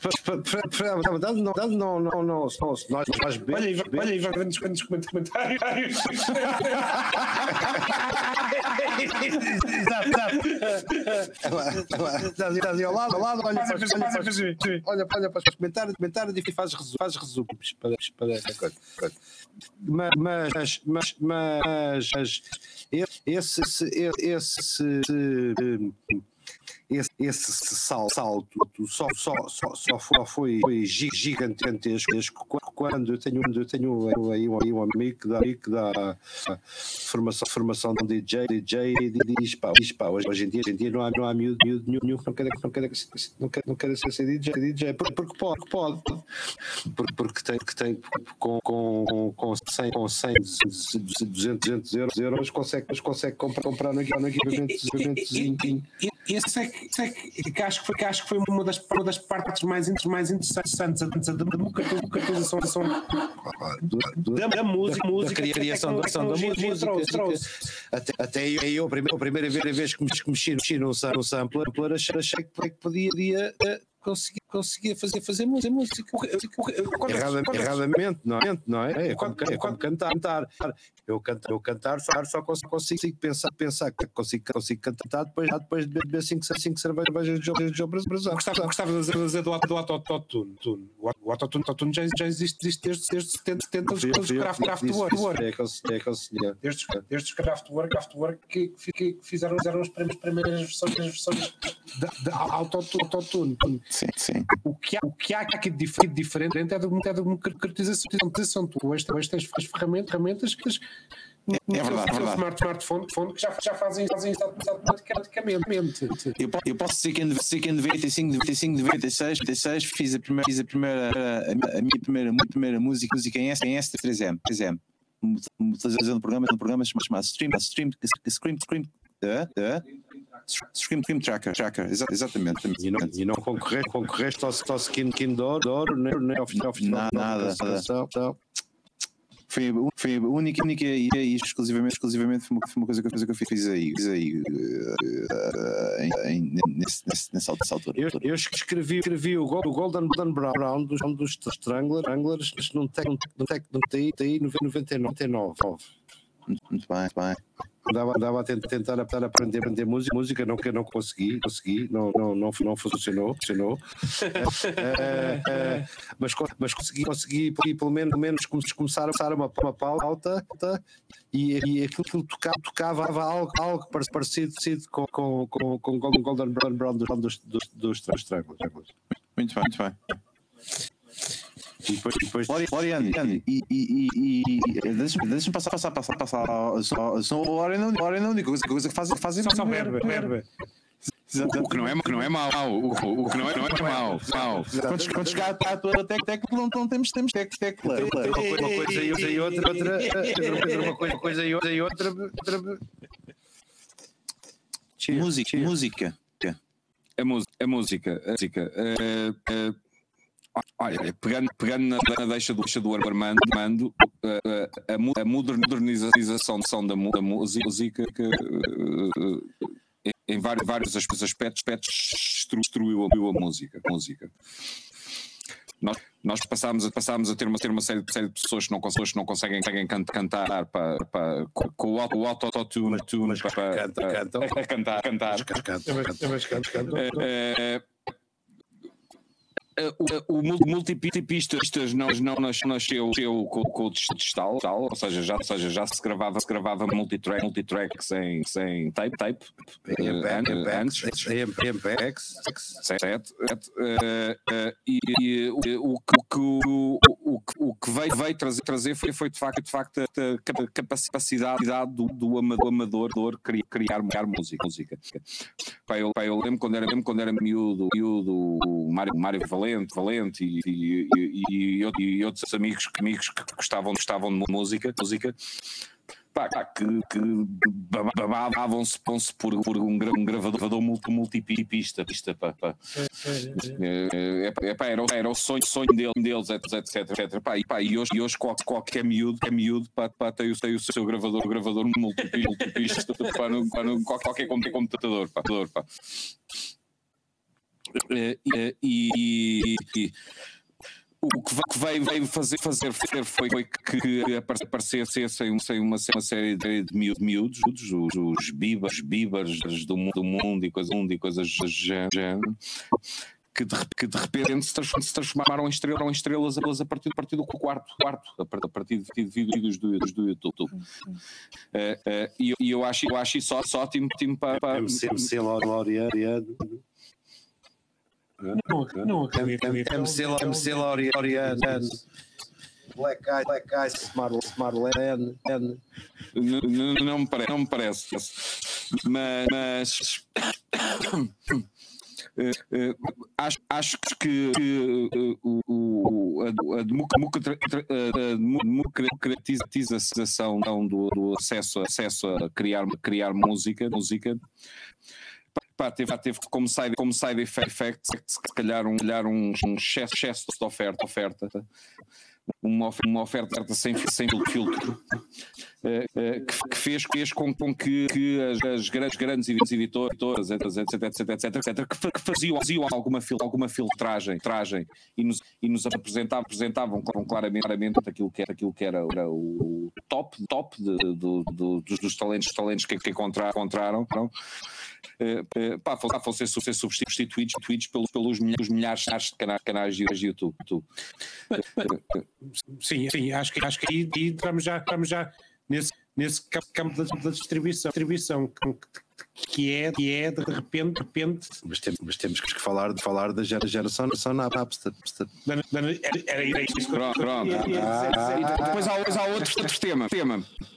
Speaker 2: dando não, dando não, não, não, nós, nós
Speaker 3: Olha aí, vai nos comentários.
Speaker 2: Exato, exato. Estás ali ao lado, ao lado, olha para olha, olha para os comentários, comentários e faz faz resumos para, para a coisa. Mas, mas, mas, mas esse, esse, esse esse, esse salto só, só, só, só foi, foi gigantesco quando eu tenho, eu tenho aí um, um amigo que dá, que dá formação, formação de DJ, DJ e diz, pá, diz pá, hoje, hoje, em dia, hoje em dia não há, não há miúdo, miúdo nenhum que não quer, não quer, não quer, não quer ser DJ, DJ porque pode, pode, porque, porque tem, que tem com, com, com 100, com 100 200, 200 euros, consegue, consegue comprar, comprar no equipamento, equipamento
Speaker 3: esse é, que, é que, que, acho que foi, que acho que foi uma das, uma das partes mais, mais interessantes a democratização da, da música,
Speaker 2: da criação da, da música. Até, até eu, a primeira, a primeira vez que mexi, mexi no, no sampler, achei, achei que podia, podia conseguia, conseguia fazer, fazer música. Erradamente, erradamente, não é? Não é? É como, é cantar, cantar. Eu cantar, eu cantar só, só consigo, consigo pensar, pensar que consigo, consigo cantar depois, depois de beber 5 cinco cervejas de Brasil.
Speaker 3: Gostava, gostava de dizer do, do autotune. O autotune já, já existe desde, desde 70, 70 dos Kraftwerk.
Speaker 2: É que
Speaker 3: Desde, desde os Kraftwerk, Kraftwerk que, que fizeram, fizeram as primeiras versões, versões de autotune.
Speaker 1: Sim, sim.
Speaker 3: O que há, o que há aqui de diferente é de é de uma caracterização. Tu hoje, tens as ferramentas, ferramentas que
Speaker 1: é, é verdade, é verdade.
Speaker 3: Smart, smartphone phone, que já, já fazem, fazem isso automaticamente.
Speaker 1: Eu, eu posso dizer que em 95, 95, 96, 96 fiz a primeira, fiz a, primeira a, minha primeira, minha primeira música, música em S, em S3M, 3M. Utilizando um programa, um programa chamado Stream, Stream, Scream, Scream, uh, uh, Scream, Scream Tracker, tracker exa exatamente.
Speaker 2: E não, e não concorreste, concorreste ao, ao Skin King Door, nem, nem ao final.
Speaker 1: Nada, nada. nada. Foi, foi a única, única e, e exclusivamente, exclusivamente foi uma, foi uma coisa, que, coisa que eu fiz aí, fiz aí uh, em, nesse, nesse, nessa altura.
Speaker 2: Eu, eu escrevi, escrevi o, Golden, Golden Brown dos, dos Stranglers, tem 99. 99.
Speaker 1: Muito bem, muito bem.
Speaker 2: Andava, andava a tentar, tentar aprender, aprender música, música não que não consegui, consegui, não, não, não, não funcionou, funcionou. é, é, mas, mas consegui, consegui pelo menos, pelo menos começar a passar uma, uma pauta e, e aquilo tocava, tocava algo, algo parecido, parecido com, com, com, com Golden Brown dos, dos, dos, dos, dos.
Speaker 1: Muito bem, muito bem. E depois, depois Oriane, e, e, e, e deixa-me passar, passar, passar, passar. São o Oriane, a única coisa, coisa que fazem, fazem
Speaker 3: só verba, verba.
Speaker 1: O que não é, que não é mau, o, o que não é, não é mau, mau. Quando, quando chegar a tua técnica, não temos, temos técnica.
Speaker 2: Uma coisa e outra, outra, uma coisa, coisa e outra, e outra,
Speaker 1: música, música.
Speaker 4: A música, a música, a música. Olha, pegando, pegando na, na deixa do, deixa do Armando, Armando a, a, a modernização da, da música que, uh, em vários, vários aspectos, aspectos destruiu a, música. Música. Nós, nós passámos a, passámos a ter uma, ter uma série, de, série de pessoas que não, pessoas que não conseguem, conseguem can- cantar para, para, com, o auto- o auto-tune tune
Speaker 2: mas
Speaker 4: para,
Speaker 2: canta-
Speaker 4: para-
Speaker 2: cantam.
Speaker 4: a cantar. cantar.
Speaker 2: Mas
Speaker 3: É, mas-
Speaker 2: canto.
Speaker 3: é, mas canto, canto.
Speaker 4: Eh, eh, eh, o, o mul- multipistas não, não nas- nasceu, com, com o digital, tal, ou seja, já, ou seja, já se gravava, se gravava multitrack, multitrack sem, sem tape, tape eh, an- antes.
Speaker 2: MPX.
Speaker 4: Certo, certo. Eh, eh, e, o, que- o, que- o, o, que- o que veio, veio trazer, trazer foi, foi de facto, de facto a, a capa- capacidade do, do ama- do amador, amador criar, criar, música. música. Pá, eu, lembro quando era, lembro quando era miúdo, miúdo o Mário, Mário Valente, Valente e, e, e, e, e outros amigos, amigos que gostavam, gostavam de música, música pá, que, que baba- babavam-se por, por um, gra- um gravador multi, multipista, pista, pá, pá. É, é, é, pá, era, o- era o sonho, sonho dele- deles, etc, etc, etc. Pá, e, pá, e hoje, e hoje qual- qualquer miúdo, é miúdo pá, pá, tem, o, tem o seu gravador, o gravador multipi- multipista pá, no, pá, no, qualquer com- computador. Pá, computador, pá. Eh, e, e- e- o que que veio, fazer, fazer, fazer foi, foi que apare- aparecessem sem, sem uma, uma série de, de miú- miúdos, os, os bibas, bibas do, mu- do mundo e coisas, mundo e coisas do género, que de, que de repente se, transform- se transformaram em estrelas, em estrelas elas a partir, a partir do quarto, quarto a par- a partir de, de vídeos do, do YouTube. Eh, eh, e eu- eu acho, eu acho isso ótimo, ótimo para, para
Speaker 2: MC, MC Laureano.
Speaker 3: Não, não acredito.
Speaker 2: MC Laureano. Black Eyes, Black Eyes, Marlene.
Speaker 4: N- n- Não me parece, não me parece. Mas, mas, eh, eh, acho, acho que que, eh, o, o- a, a democratização do, do acesso, acesso a criar, criar música, música pá, teve, pá, teve como side, como side effect, se calhar um, calhar um, um excesso, excesso de oferta, oferta uma, of- uma oferta sem, sem filtro eh, eh, que, que fez, fez com, com que, que as, as grandes, grandes editoras, etc, etc, etc, etc, etc, que, fa- que faziam, faziam alguma, fil, alguma filtragem tragem, e, nos, e nos apresentavam, apresentavam claramente, claramente aquilo, que era, aquilo que era, era o top, top de, do- do- dos, dos talentos, talentos que, que encontra- encontraram. não? Eh, pá, fossem fossem ser substituídos, substituídos pelos, pelos milhares, milhares de canais, canais de YouTube.
Speaker 3: Sim, sim, acho que, acho que aí, aí estamos já, estamos já nesse, nesse campo, campo da, da distribuição, distribuição que, que, é, que é de repente, de repente
Speaker 2: Mas temos, mas temos que falar, falar da gera- geração geração Napster.
Speaker 3: da- da- era, isso que eu-
Speaker 4: Pronto, pronto. E depois há, depois há outro, outro tema, tema que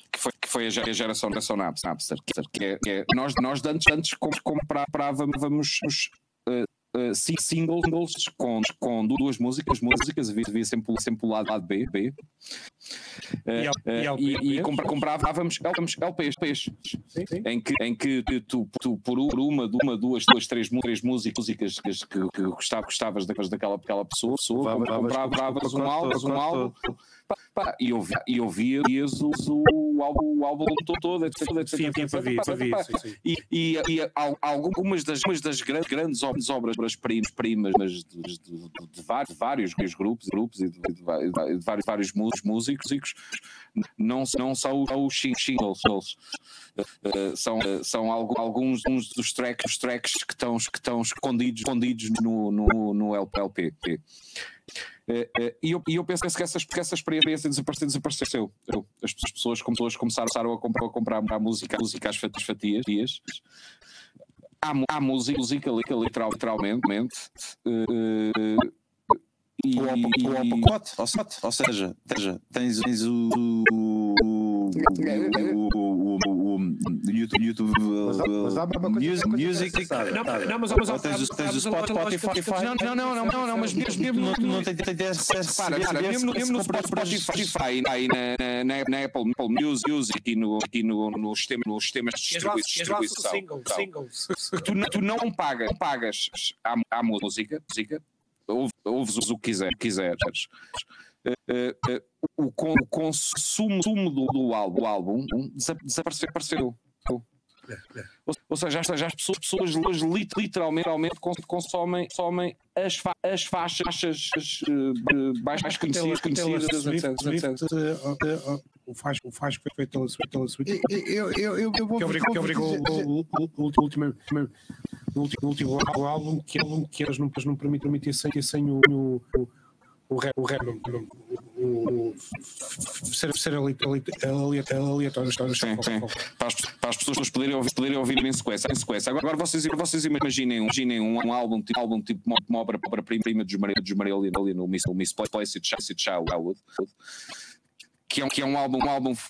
Speaker 4: foi, que foi a ge- a geração geração Napster, que é, que é nós, nós de antes, antes com- comprávamos eh, eh, si- singles com, com duas músicas, músicas havia, havia sempre, sempre o lado, lado B, B. Eh,
Speaker 3: E L-
Speaker 4: eh,
Speaker 3: e
Speaker 4: e, compra- comprávamos LPs, LPs,
Speaker 3: Sim, sim.
Speaker 4: em que, em que tu, tu por uma, uma duas, duas, três, três músicas que, que, que gostavas, gostavas daquela, daquela pessoa, pessoa compravas um álbum, um álbum pá, e ouvia, e ouvia o, o, álbum, o álbum todo, etc,
Speaker 3: Sim, sim, para vir, para vir,
Speaker 4: pá.
Speaker 3: sim, sim.
Speaker 4: E, e, e al- algumas das, algumas das grandes, grandes obras, obras primas, primas mas de, de, de, de vários, vários grupos, grupos e de, de, vários, vários músicos, músicos não, não são os, os sing- singles, são, uh, são algu- alguns uns dos tracks, os tracks que estão, que estão escondidos, escondidos no, no, no LP. Eh, eh, E eu, e eu penso que essa, que essa experiência desapareceu. desapareceu. Eu- As pessoas, como pessoas começaram a comprar, a comprar a música, a música às fat- fatias. fatias. Há, há música, música li- literal, literalmente. eh, eh, e,
Speaker 1: Ou ao, ou ao
Speaker 4: e-
Speaker 1: pacote, ou, se- ou seja, tens, tens o, o, o, o YouTube, YouTube
Speaker 2: Mas há- mas há uma coisa-
Speaker 1: Music.
Speaker 3: Não, mas,
Speaker 1: tens, o- tens Spotify.
Speaker 4: Não, não, não, não, não, não, mas mesmo, mesmo
Speaker 1: não, tem acesso
Speaker 4: Para, para, mesmo, no Spotify, aí na, Apple, Apple Music e nos sistemas de distribuição.
Speaker 3: singles, singles.
Speaker 4: que tu, não- pagas, pagas à, música, música ouve- ouves o que quiser, quiseres. Eh, eh, o, con- o consumo sumo do, do álbum, do álbum desa- desapareceu. desapareceu. Ou, ou seja, as, as pessoas, pessoas literalmente, literalmente cons- consomem, consomem as, fa- as faixas eh, mais, mais conhecidas.
Speaker 3: O faz, o faz foi pela pela.
Speaker 2: Eu, eu, eu, eu vou
Speaker 3: que obrigou, que obrigou o, último, álbum que, álbum que eles não, permitem, sem, sem o, o, o, o ser, ser aleatório.
Speaker 4: Sim, sim. Para as, para as pessoas poderem ouvir, poderem ouvir em sequência. Em sequência. Agora, vocês, vocês imaginem, imaginem um, um álbum, tipo, álbum tipo uma, uma obra, obra prima dos Maria, dos Maria ali, no Miss, Miss Placid Childhood, que é um, que é um álbum, um f-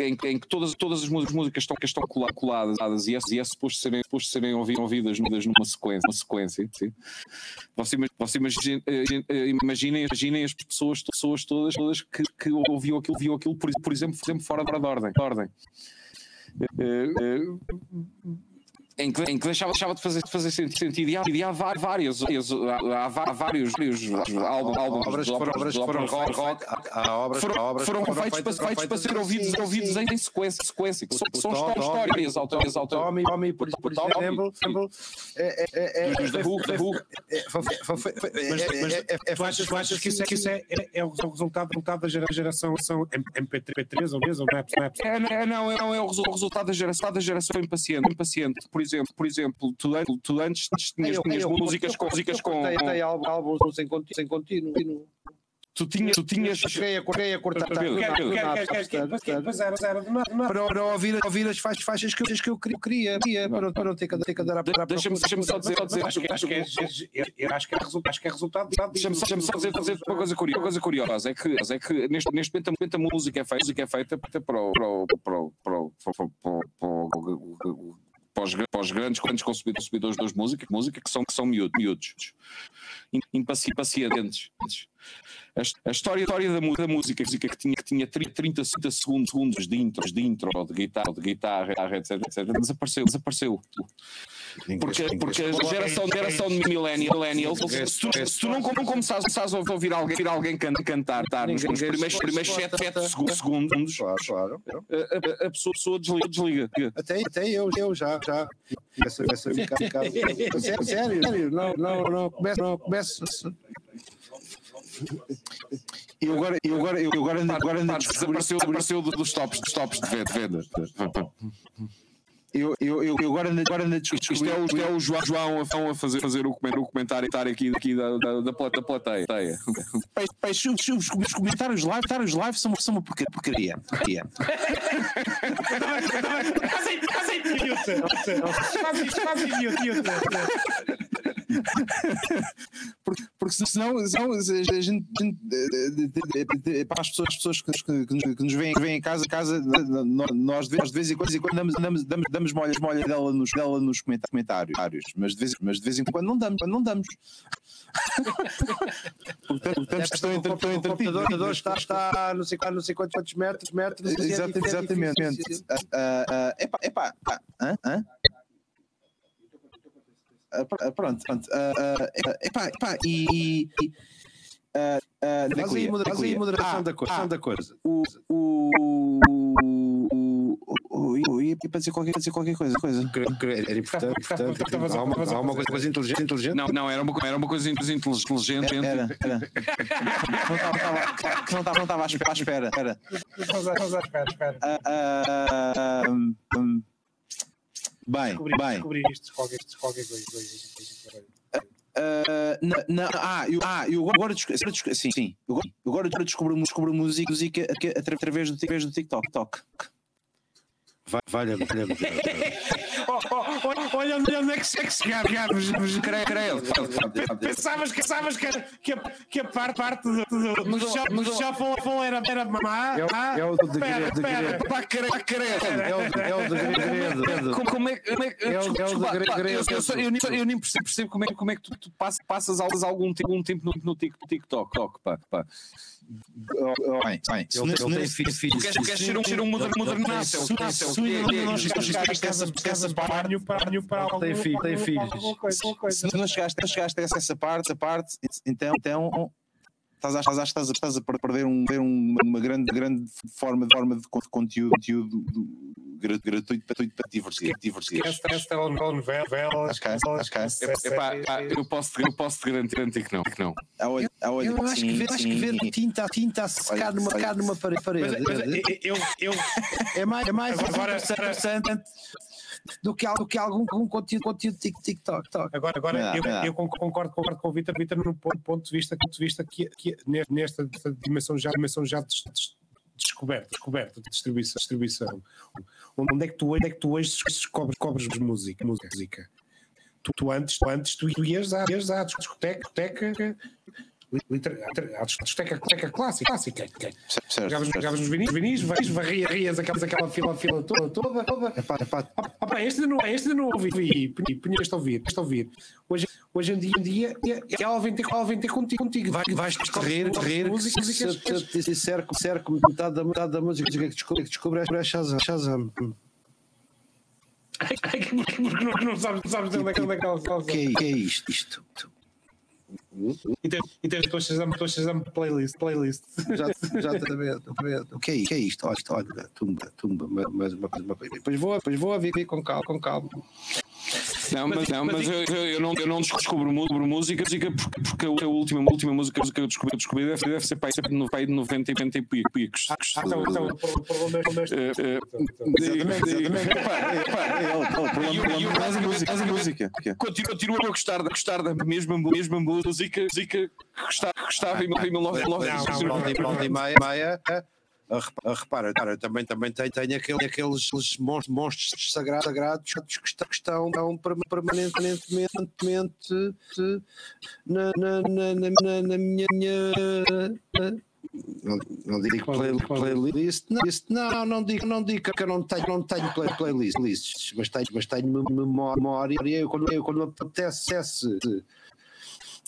Speaker 4: em, em que todas, todas as músicas, estão, que estão cola- coladas e é, e é suposto serem, suposto serem ouvi- ouvidas, ouvidas numa sequência. Uma sequência sim. Você, você imagine- eh, imaginem, imaginem as pessoas, pessoas todas, todas que, que ouviam aquilo, ouviam aquilo por, por exemplo, por exemplo, fora da ordem. Ordem. Eh, eh, em que, em que deixava, deixava de fazer, de fazer sentido. E há, e há vá- várias, várias- há, há vá- vários, vários álbuns, álbuns
Speaker 2: obras
Speaker 4: de
Speaker 2: que foram, obras
Speaker 4: de
Speaker 2: foram
Speaker 4: rock, rock,
Speaker 2: há- obras,
Speaker 4: foram,
Speaker 2: obras
Speaker 4: foram
Speaker 2: que
Speaker 4: feitos, para, feitos para ser ouvidos,
Speaker 2: sim,
Speaker 4: ouvidos
Speaker 2: sim.
Speaker 4: em sequência, sequência que são, são histórias, autores,
Speaker 2: O
Speaker 4: autores.
Speaker 2: Tommy, Tommy, por, por exemplo, exemplo, é, é, é,
Speaker 4: Dos da Who, da
Speaker 2: é, foi-
Speaker 3: Mas,
Speaker 2: é- é- é- é
Speaker 3: tu, achas, tu achas que isso é, que isso é, é, é o resultado, resultado da gera- geração são MP3 ou mesmo, ou Maps, Maps?
Speaker 4: É, não, é, não, é, não, é o resu- o resultado da geração, da geração impaciente. impaciente. Por exemplo, por exemplo tu, an- tu antes tinhas, tinhas
Speaker 2: eu-
Speaker 4: músicas
Speaker 2: eu-
Speaker 4: músicas
Speaker 2: eu
Speaker 4: com.
Speaker 2: cortei-
Speaker 4: com-
Speaker 2: álbum- álbuns sem contínuo, sem contínuo.
Speaker 4: Tu tinhas, tu tinhas.
Speaker 2: Cheguei a, cheguei a cortar para, para ouvir, ouvir as faixas, faixas que, eu- que eu queria, queria, para, não- para não ter que, ter que andar a
Speaker 4: De- Deixa-me deixa só dizer,
Speaker 3: Acho que, acho que é, eu acho que é resultado, acho que é resultado.
Speaker 4: Deixa-me só, dizer, dizer uma coisa curiosa, uma coisa curiosa é que, é que neste, neste momento, momento a música é feita, música é feita para, para, o- para, o- para, o- para, o- para, o- para, o- para, os, grandes, grandes consumidores consumidores de música, música que são, que são miúdos, miúdos impaci- impacientes. A, his- a história, a história da, música, música que tinha, que tinha 30, 30 segundos, segundos de intros, de intro, ou de guitarra, de guitarra, etc, etc, desapareceu, desapareceu. Porque, porque a geração, geração de millennial, millennials, se tu, se tu não, não começares, a ouvir alguém, ouvir alguém can- cantar tá, nos, nos primeiros, primeiros 7, 7 segundos, a, a- a pessoa, desliga. desliga.
Speaker 2: Até, até eu, eu já, já. Sério, sério, não, não, não, começa, não, começa.
Speaker 1: E agora, e agora, eu agora, ando- agora ando
Speaker 4: Desapareceu, desapareceu dos tops, dos tops de venda. venda.
Speaker 1: eu, eu, eu agora, ando- agora ando a
Speaker 4: Isto
Speaker 1: descobrir.
Speaker 4: é o, isto é o João, João a, a fazer, fazer o comentário, o comentário estar aqui, aqui da, da, da, plata- plateia.
Speaker 1: Pá, pá, os, os- os- os comentários live, comentários live são, são uma porca- porcaria.
Speaker 3: Quase idiota. Quase idiota.
Speaker 1: Porque, porque senão, senão a gente, a gente, eh, de- de- para as pessoas, as pessoas que, que, nos, que nos que veem em casa, casa nós de vez, de vez em quando, damos, damos, damos, damos molha, molha dela nos, dela nos comentários, mas de, vez, mas de vez em quando não damos, não damos. portanto, portanto estão,
Speaker 2: o
Speaker 1: entre- estão
Speaker 2: computador, o computador está, está não sei, quantos- não sei quantos, metros, metros. é é
Speaker 1: Exatamente. Ah, ah, ah, Epá, epá, ah, hã? Hã? Ah, ah, Pronto, pronto. ah, Epá, epá, e.
Speaker 2: Faz aí
Speaker 1: Ah,
Speaker 2: moderação
Speaker 1: ah,
Speaker 2: da coisa.
Speaker 1: ah,
Speaker 2: da coisa.
Speaker 1: o o o o- o- eu ia para dizer qualquer, dizer qualquer coisa, coisa.
Speaker 2: Era importante,
Speaker 3: a-
Speaker 2: Há uma,
Speaker 3: a
Speaker 2: há uma coisa inteligente, inteligente.
Speaker 4: Não, não, era uma, era uma coisa inteligente.
Speaker 1: Era, era. Não estava- estava- que não estava à espera. à espera, Era.
Speaker 3: Vamos lá, vamos lá, espera, espera.
Speaker 1: Ah, ah, ah, hum, hum. Bem,
Speaker 3: Descobri,
Speaker 1: bem.
Speaker 3: descobri isto, qualquer, qualquer coisa.
Speaker 1: Ah, na- na- ah, eu, ah, eu agora descobri, sim, sim. Eu agora, descobri, descobri música, música atra- através do, através do TikTok. TikTok.
Speaker 2: Vai- Valha-me, valha-me.
Speaker 3: Olha, olha onde é que se é que chegámos.
Speaker 4: Creio.
Speaker 3: Pensavas, pensavas que, a- que, que a parte, do, do, do do shuffle era, era má?
Speaker 2: É o-
Speaker 3: ah?
Speaker 2: é o degredo.
Speaker 4: Pá, creio, creio.
Speaker 2: É o, é o degredo.
Speaker 4: Como, é, como é,
Speaker 2: É o- é o
Speaker 4: pá, eu, nem, percebo, como é, é que tu, passas, algum, algum tempo, no, no Tik- TikTok. Tok, pá, pá.
Speaker 1: Oh,
Speaker 2: Ele
Speaker 1: não-
Speaker 2: ele
Speaker 1: se não-
Speaker 2: tem filho, filho.
Speaker 4: Tu queres, ser um,
Speaker 1: não chegaste a essa- parte,
Speaker 2: Tem tem filhos.
Speaker 1: se não chegaste, a essa, parte, então, então estás a, estás a, estás a, estás a perder, um, perder um- uma grande, grande forma, forma de con- conteúdo, conteúdo do- gratuito, para divertir. divertir.
Speaker 3: Esquece telenovela.
Speaker 1: Acho que é, acho que é.
Speaker 4: Epá, epá, eu posso, eu posso te garantir, que não. Que não.
Speaker 2: Eu acho que ver, acho que ver tinta, tinta a secar numa, secar numa pare- parede.
Speaker 3: Mas, mas eu, eu,
Speaker 2: É mais, é mais
Speaker 3: Agora-
Speaker 2: interessante do que, do que algum, algum conteúdo, conteúdo TikTok. Tok.
Speaker 3: Agora, agora
Speaker 1: Não,
Speaker 3: eu,
Speaker 1: não.
Speaker 3: eu concordo, concordo com o Vitor, Vitor no ponto, ponto de vista, ponto de vista que, que nesta, nesta dimensão já, dimensão já des- des- descoberta, descoberta de distribuição, distribuição. Onde é que tu, onde é que tu hoje descobres, descobres música, música? Tu, tu antes, tu antes tu ias à, ias à discoteca, discoteca, à discoteca, discoteca clássica, clássica. Jogavas, jogavas nos vinis, vinis varrias, varrias, rias aquelas, aquela fila, fila toda, toda, toda.
Speaker 2: Epá, epá,
Speaker 3: pá, este ainda não, este ainda não ouvi, este a ouvir, este a ouvir. Hoje, hoje em dia, em dia é ela vem ter, ela vem ter contigo, contigo.
Speaker 2: vai, vais que Se
Speaker 3: músicas,
Speaker 2: se disser que metade da, metade da música que descobre, que descobre é Shazam. Shazam.
Speaker 3: Ai, porque não, não sabes, não sabes onde é que é que ela
Speaker 2: é- que é isto? isto?
Speaker 3: E tens, e tuas Shazam, tuas Shazam playlist, playlist.
Speaker 2: Já, já também, também. O que é isto? Que é isto? Olha, olha, tumba, tumba, mais uma coisa. Depois vou, depois vou a ver com calma, com calma.
Speaker 4: Não, mas, não, mas eu, eu, eu não, eu não descubro música, música porque, porque a última, a última música que eu descobri, descobri deve, deve ser para aí no pai de 90 e 90 e picos.
Speaker 3: Ah, então, então, o problema é problema é este.
Speaker 4: Eh, eh,
Speaker 1: Exatamente, exatamente. Epá, epá, é ele, ele, o problema-
Speaker 4: E o-
Speaker 1: o problema
Speaker 4: e o-
Speaker 1: é a música, a música. Ok.
Speaker 4: Continuo, continuo a gostar, da- gostar da mesma, mesma música, música que gostava, que gostava em
Speaker 3: Não, não,
Speaker 4: 1990.
Speaker 2: Volta e meia, meia, é, a rep- a repara, cara, eu também, também tenho, tenho aquele, aqueles monstros, monstros sagrados, sagrados que estão, estão, estão perma- permanentemente na, na, na, na, na, minha. minha não, não digo play, playlist, não, isso- não, não digo, não digo que eu não tenho, não tenho play, playlists, mas tenho, mas tenho mem- memória. Eu, quando, eu, quando me apetece,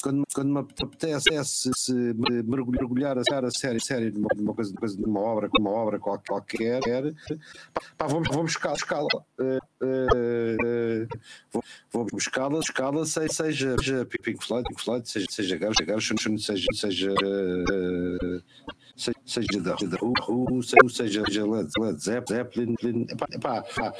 Speaker 2: quando, quando me apetece se me mergulhar, a a sério, sério numa, numa coisa, numa obra, uma obra qual- qualquer, pá, vou buscar, buscá-la. eh, eh, eh, vou, vou buscá-la, buscá-la, se- seja, seja Pink Floyd, Pink Floyd, seja, seja Gershwin, Gershwin, seja, seja, eh, se- seja da Who, se- seja seja Led Led Zeppelin, epá, epá, epá.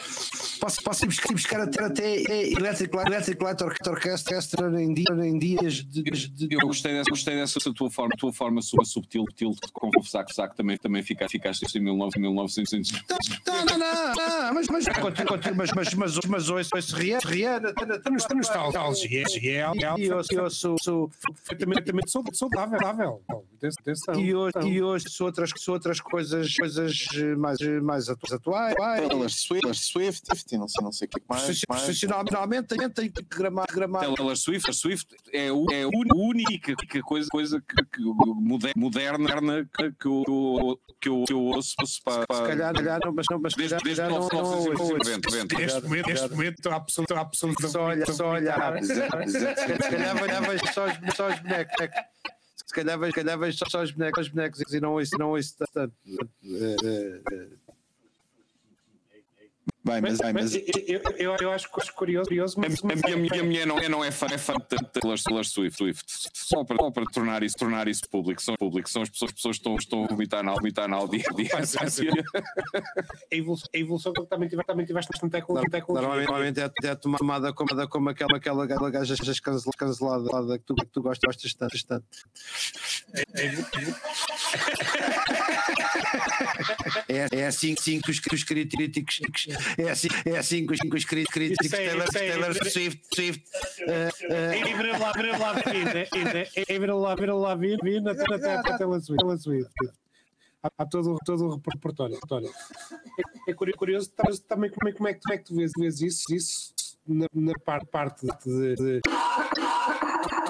Speaker 2: Posso, posso ir buscar, até, até Electric Light, Orchestra, em dias de, de, de-
Speaker 4: Eu gostei dessa, gostei dessa tua forma, tua forma sub- subtil, subtil de confessar que saco também, também ficaste, ficaste em 19, 1900.
Speaker 2: Não, não, não, não, mas, mas, mas, mas, mas, mas ouço, ouço Rihanna,
Speaker 3: estamos nostalgia, é, é,
Speaker 2: e ouço, eu sou, sou,
Speaker 3: perfeitamente saudável.
Speaker 2: E hoje, e hoje sou outras, sou outras coisas, coisas mais, mais atu- atuais.
Speaker 1: Taylor Swift, Taylor Swift, não sei, não sei o que mais. mais.
Speaker 2: Profissionalmente tenho tenho que gramar, gramar.
Speaker 4: Taylor Swift, a Swift é, o- é a única coisa, coisa que, que moder- moderna que, que, eu, que, eu, que eu ouço para, para
Speaker 2: Se calhar, calhar não, mas não, mas
Speaker 4: desde, desde
Speaker 2: não, não, ouço.
Speaker 4: 1990.
Speaker 3: Neste momento, neste momento, estou absoluto, absoluto.
Speaker 2: Só olhar, só olhar.
Speaker 1: Exato.
Speaker 2: Se calhar vejo só os, só os bonecos. Se calhar vejo, se calhar vejo só, só os bonecos, os bonecos e não ouço, não ouço tanto.
Speaker 1: Bem, mas,
Speaker 3: Mas,
Speaker 1: bem, mas
Speaker 3: eu, eu, eu acho acho curioso, curioso mas,
Speaker 4: a, minha- a minha, a minha não, é- não é fã, é fã de Taylor, Taylor Swift, Swift. Só, para, só para tornar isso, tornar isso público. São, público. são as pessoas, as pessoas que estão, estão a vomitar na, vomitar na audiência.
Speaker 3: a evolução, a evolução que também tiveste, também tiveste bastante tecnologia. tecnologia.
Speaker 2: Normalmente, normalmente é, é tomada como, como aquela, aquela, aquela gaja cancel- cancelada que tu, que tu gostas, gostas tanto. tanto. É, é assim, sim que os, que os críticos é assim, é assim os crí- críticos
Speaker 3: é-
Speaker 2: Taylor,
Speaker 3: é-
Speaker 2: Taylor Swift, Swift eh, eh,
Speaker 3: Avril Lavigne, Avril Lavigne, até Taylor Swift. Há, todo, todo o repertório. repertório. É, é curio- curioso tá- também como é, como é como é que tu vês, vês isso, isso na, na parte, parte de, de, de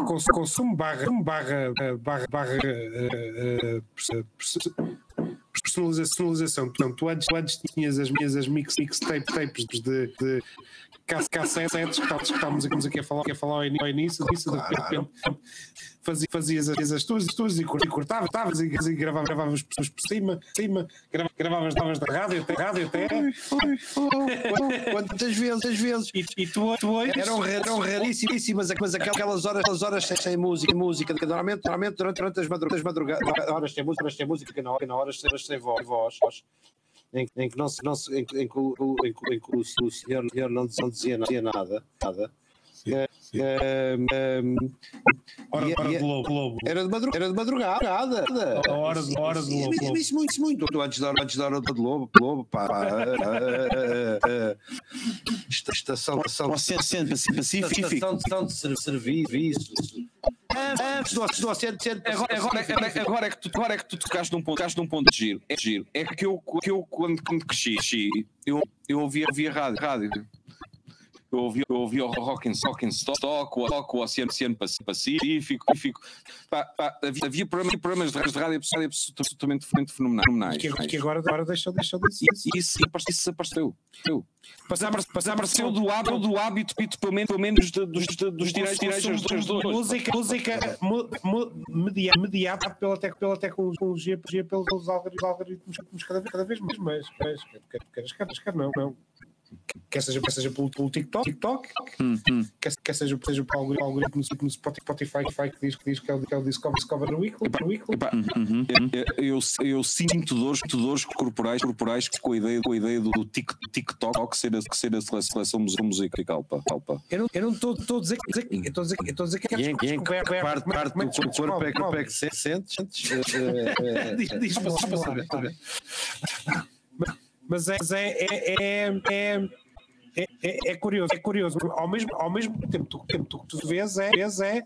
Speaker 3: cons- consumo barra, barra, eh, barra, barra eh, eh, perso- perso- personalização. Portanto, tu antes, tu antes tinhas as minhas as mix, mixtape tapes de, de cass- cassetes que estávamos- aqui, aqui a falar, aqui a falar ao início, disso, de repente fazias, fazias as, as tuas, as tuas e cor- e cortavas, cortavas e, e gravavas, gravavas por, por cima, cima grava- gravavas, davas da rádio até, rádio até.
Speaker 2: Quantas vezes, quantas vezes?
Speaker 3: E, e tu, tu hoje
Speaker 2: eram, ra- eram raríssimas, mas aquelas horas, aquelas horas sem, sem música, música, normalmente, normalmente durante, durante as madrugadas, madrugadas, horas sem música, horas sem música, que não, que não sem voz,
Speaker 3: em, em que, não, em, em o- em que- em que o, o senhor, não, dizia nada. nada.
Speaker 8: Hora,
Speaker 3: e-
Speaker 8: hora
Speaker 3: e-
Speaker 8: do Globo.
Speaker 3: Era, de madrugada, era de madrugada.
Speaker 8: A hora do, a hora do Globo.
Speaker 2: Isso, isso muito, isso muito. Tu Antes da hora, antes da hora do Globo, Globo, pá. pá, ah, ah, ah. Esta- Estação, estação,
Speaker 9: Oceano Pacífico.
Speaker 2: estação, estação de ser- serviço. Antes do do Oceano
Speaker 4: Agora, agora, agora, agora é que tu, agora é que tu tocaste num ponto, tocaste num ponto de giro. É giro. É que eu, que eu quando, quando cresci, cresci, eu, eu ouvia, ouvia rádio. rádio. Eu ouvia, eu ouvia o Rock and, and Stock, o, o Oceano, Oceano Pacífico. Pacífico. Pá, pá, havia, havia programas, programas de rádio, de rádio absolutamente, absolutamente fenomenais.
Speaker 3: que, que agora, agora deixou, deixou de
Speaker 4: E isso, isso desapareceu. Eu. Desapareceu do hábito, do hábito pelo menos, pelo menos de- dos, de- dos direitos, direitos dos dois.
Speaker 3: música, música mu, mu, media, mediada pela, tec, pela tecnologia, pelos, algoritmos, cada, vez, cada vez mais. Mas, mas quer não, não. Quer seja, quer seja pelo, pelo TikTok, TikTok quer, quer seja, seja pelo algoritmo, algoritmo no Spotify que diz que, diz que é o, que é o Discover, Discover Weekly. weekly.
Speaker 4: Epá, uhum. eu, eu, eu sinto dores, dores corporais, corporais com a ideia, com a ideia do tic- TikTok ser a, ser a seleção musical. Pá, pá, pá.
Speaker 3: Eu não eu não estou estou a dizer que estou a dizer que estou a dizer que
Speaker 2: E em, e em que parte,
Speaker 3: é-
Speaker 2: parte
Speaker 3: é
Speaker 2: do
Speaker 3: que
Speaker 2: corpo, corpo é que, é que se- sentes? sentes? Eh, eh,
Speaker 3: mas é, é, é, é, é, é, é- é curioso, é curioso. Ao mesmo, ao mesmo tempo, tempo tu, tu vês é, é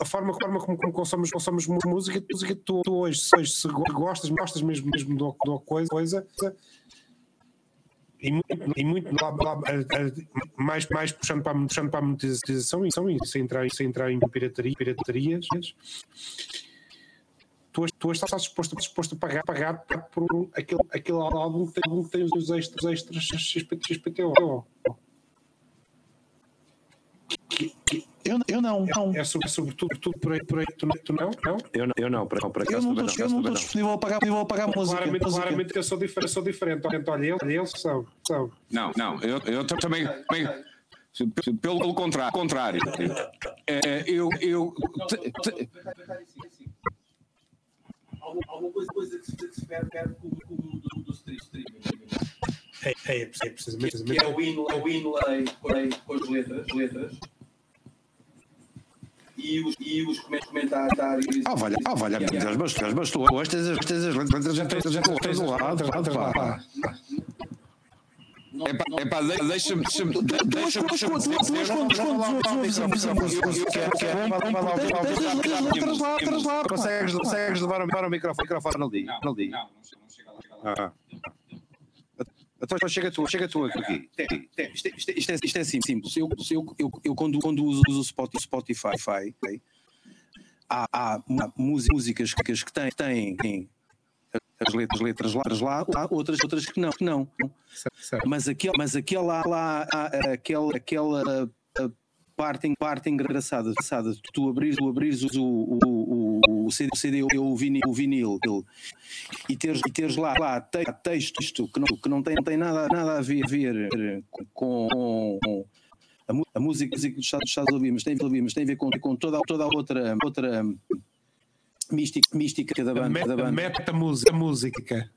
Speaker 3: a, forma, forma como, como consomes mu- música, música tu, tu hoje, hoje, se go- gostas, gostas mesmo, mesmo de uma coisa, coisa e muito, e muito lá- lá- a- a- mais, mais puxando para, puxando para a monetização e sem entrar, sem entrar em pirataria, piratarias tu, tu estás disposto, disposto a pagar, pagar por aquele, aquele álbum que tem, que tem os extras, extras XP, XPTO. Que- que-
Speaker 9: Eu, eu não, não.
Speaker 3: É, sobre, sobretudo tudo por aí, por aí tu, tu não? não?
Speaker 2: Eu não, eu não, para
Speaker 9: Eu
Speaker 2: acaso
Speaker 9: não
Speaker 2: também
Speaker 9: estou eu não estou disponível a pagar, disponível a pagar música.
Speaker 3: Claramente,
Speaker 9: música.
Speaker 3: claramente eu sou diferente, eu sou diferente. Olha, olha, eles, eles são, são.
Speaker 4: Não, não, eu, eu tam- também. também pelo, pelo contrário, contrário. É, eu, eu, te- te-
Speaker 10: Alguma coisa, coisa que se, que perde com, o mundo do, do stream- streaming.
Speaker 3: É, é, é, precisamente,
Speaker 10: Que
Speaker 3: precisamente.
Speaker 10: é o inlay, é o inlay com, as letras, letras. E os, e os comen- comentários.
Speaker 2: Ah, valha, ah, valha, mas, mas, mas tu hoje tens as tens as letras já do lado, pá.
Speaker 4: É pá, é pá, de- deixa-me. deixa-me-.
Speaker 2: Consegues, consegues levar, o microfone, ali,
Speaker 4: Não, não, chega lá.
Speaker 2: Ah. Então chega tu, chega tu aqui.
Speaker 9: Isto, é- é- é, é simples. Eu, uso o Spoti- Spotify, há, músicas que, têm as letras, letras lá, lá, há outras, outras que não. Que não. Mas, aquele, mas aquela, lá, aquela, aquela parte, parte engraçada, engraçada, tu abrires, tu abrires o, o, o, o CD, o vinil, o vinil e teres, e teres lá, lá te- texto que não, que não tem, não tem nada, nada a ver, a ver com, com a, mu- a música que estás, estás a ouvir, mas tem a ouvir, mas tem a ver com, com toda, toda a outra, outra mística, mística da banda. da banda.
Speaker 3: Meta música, música.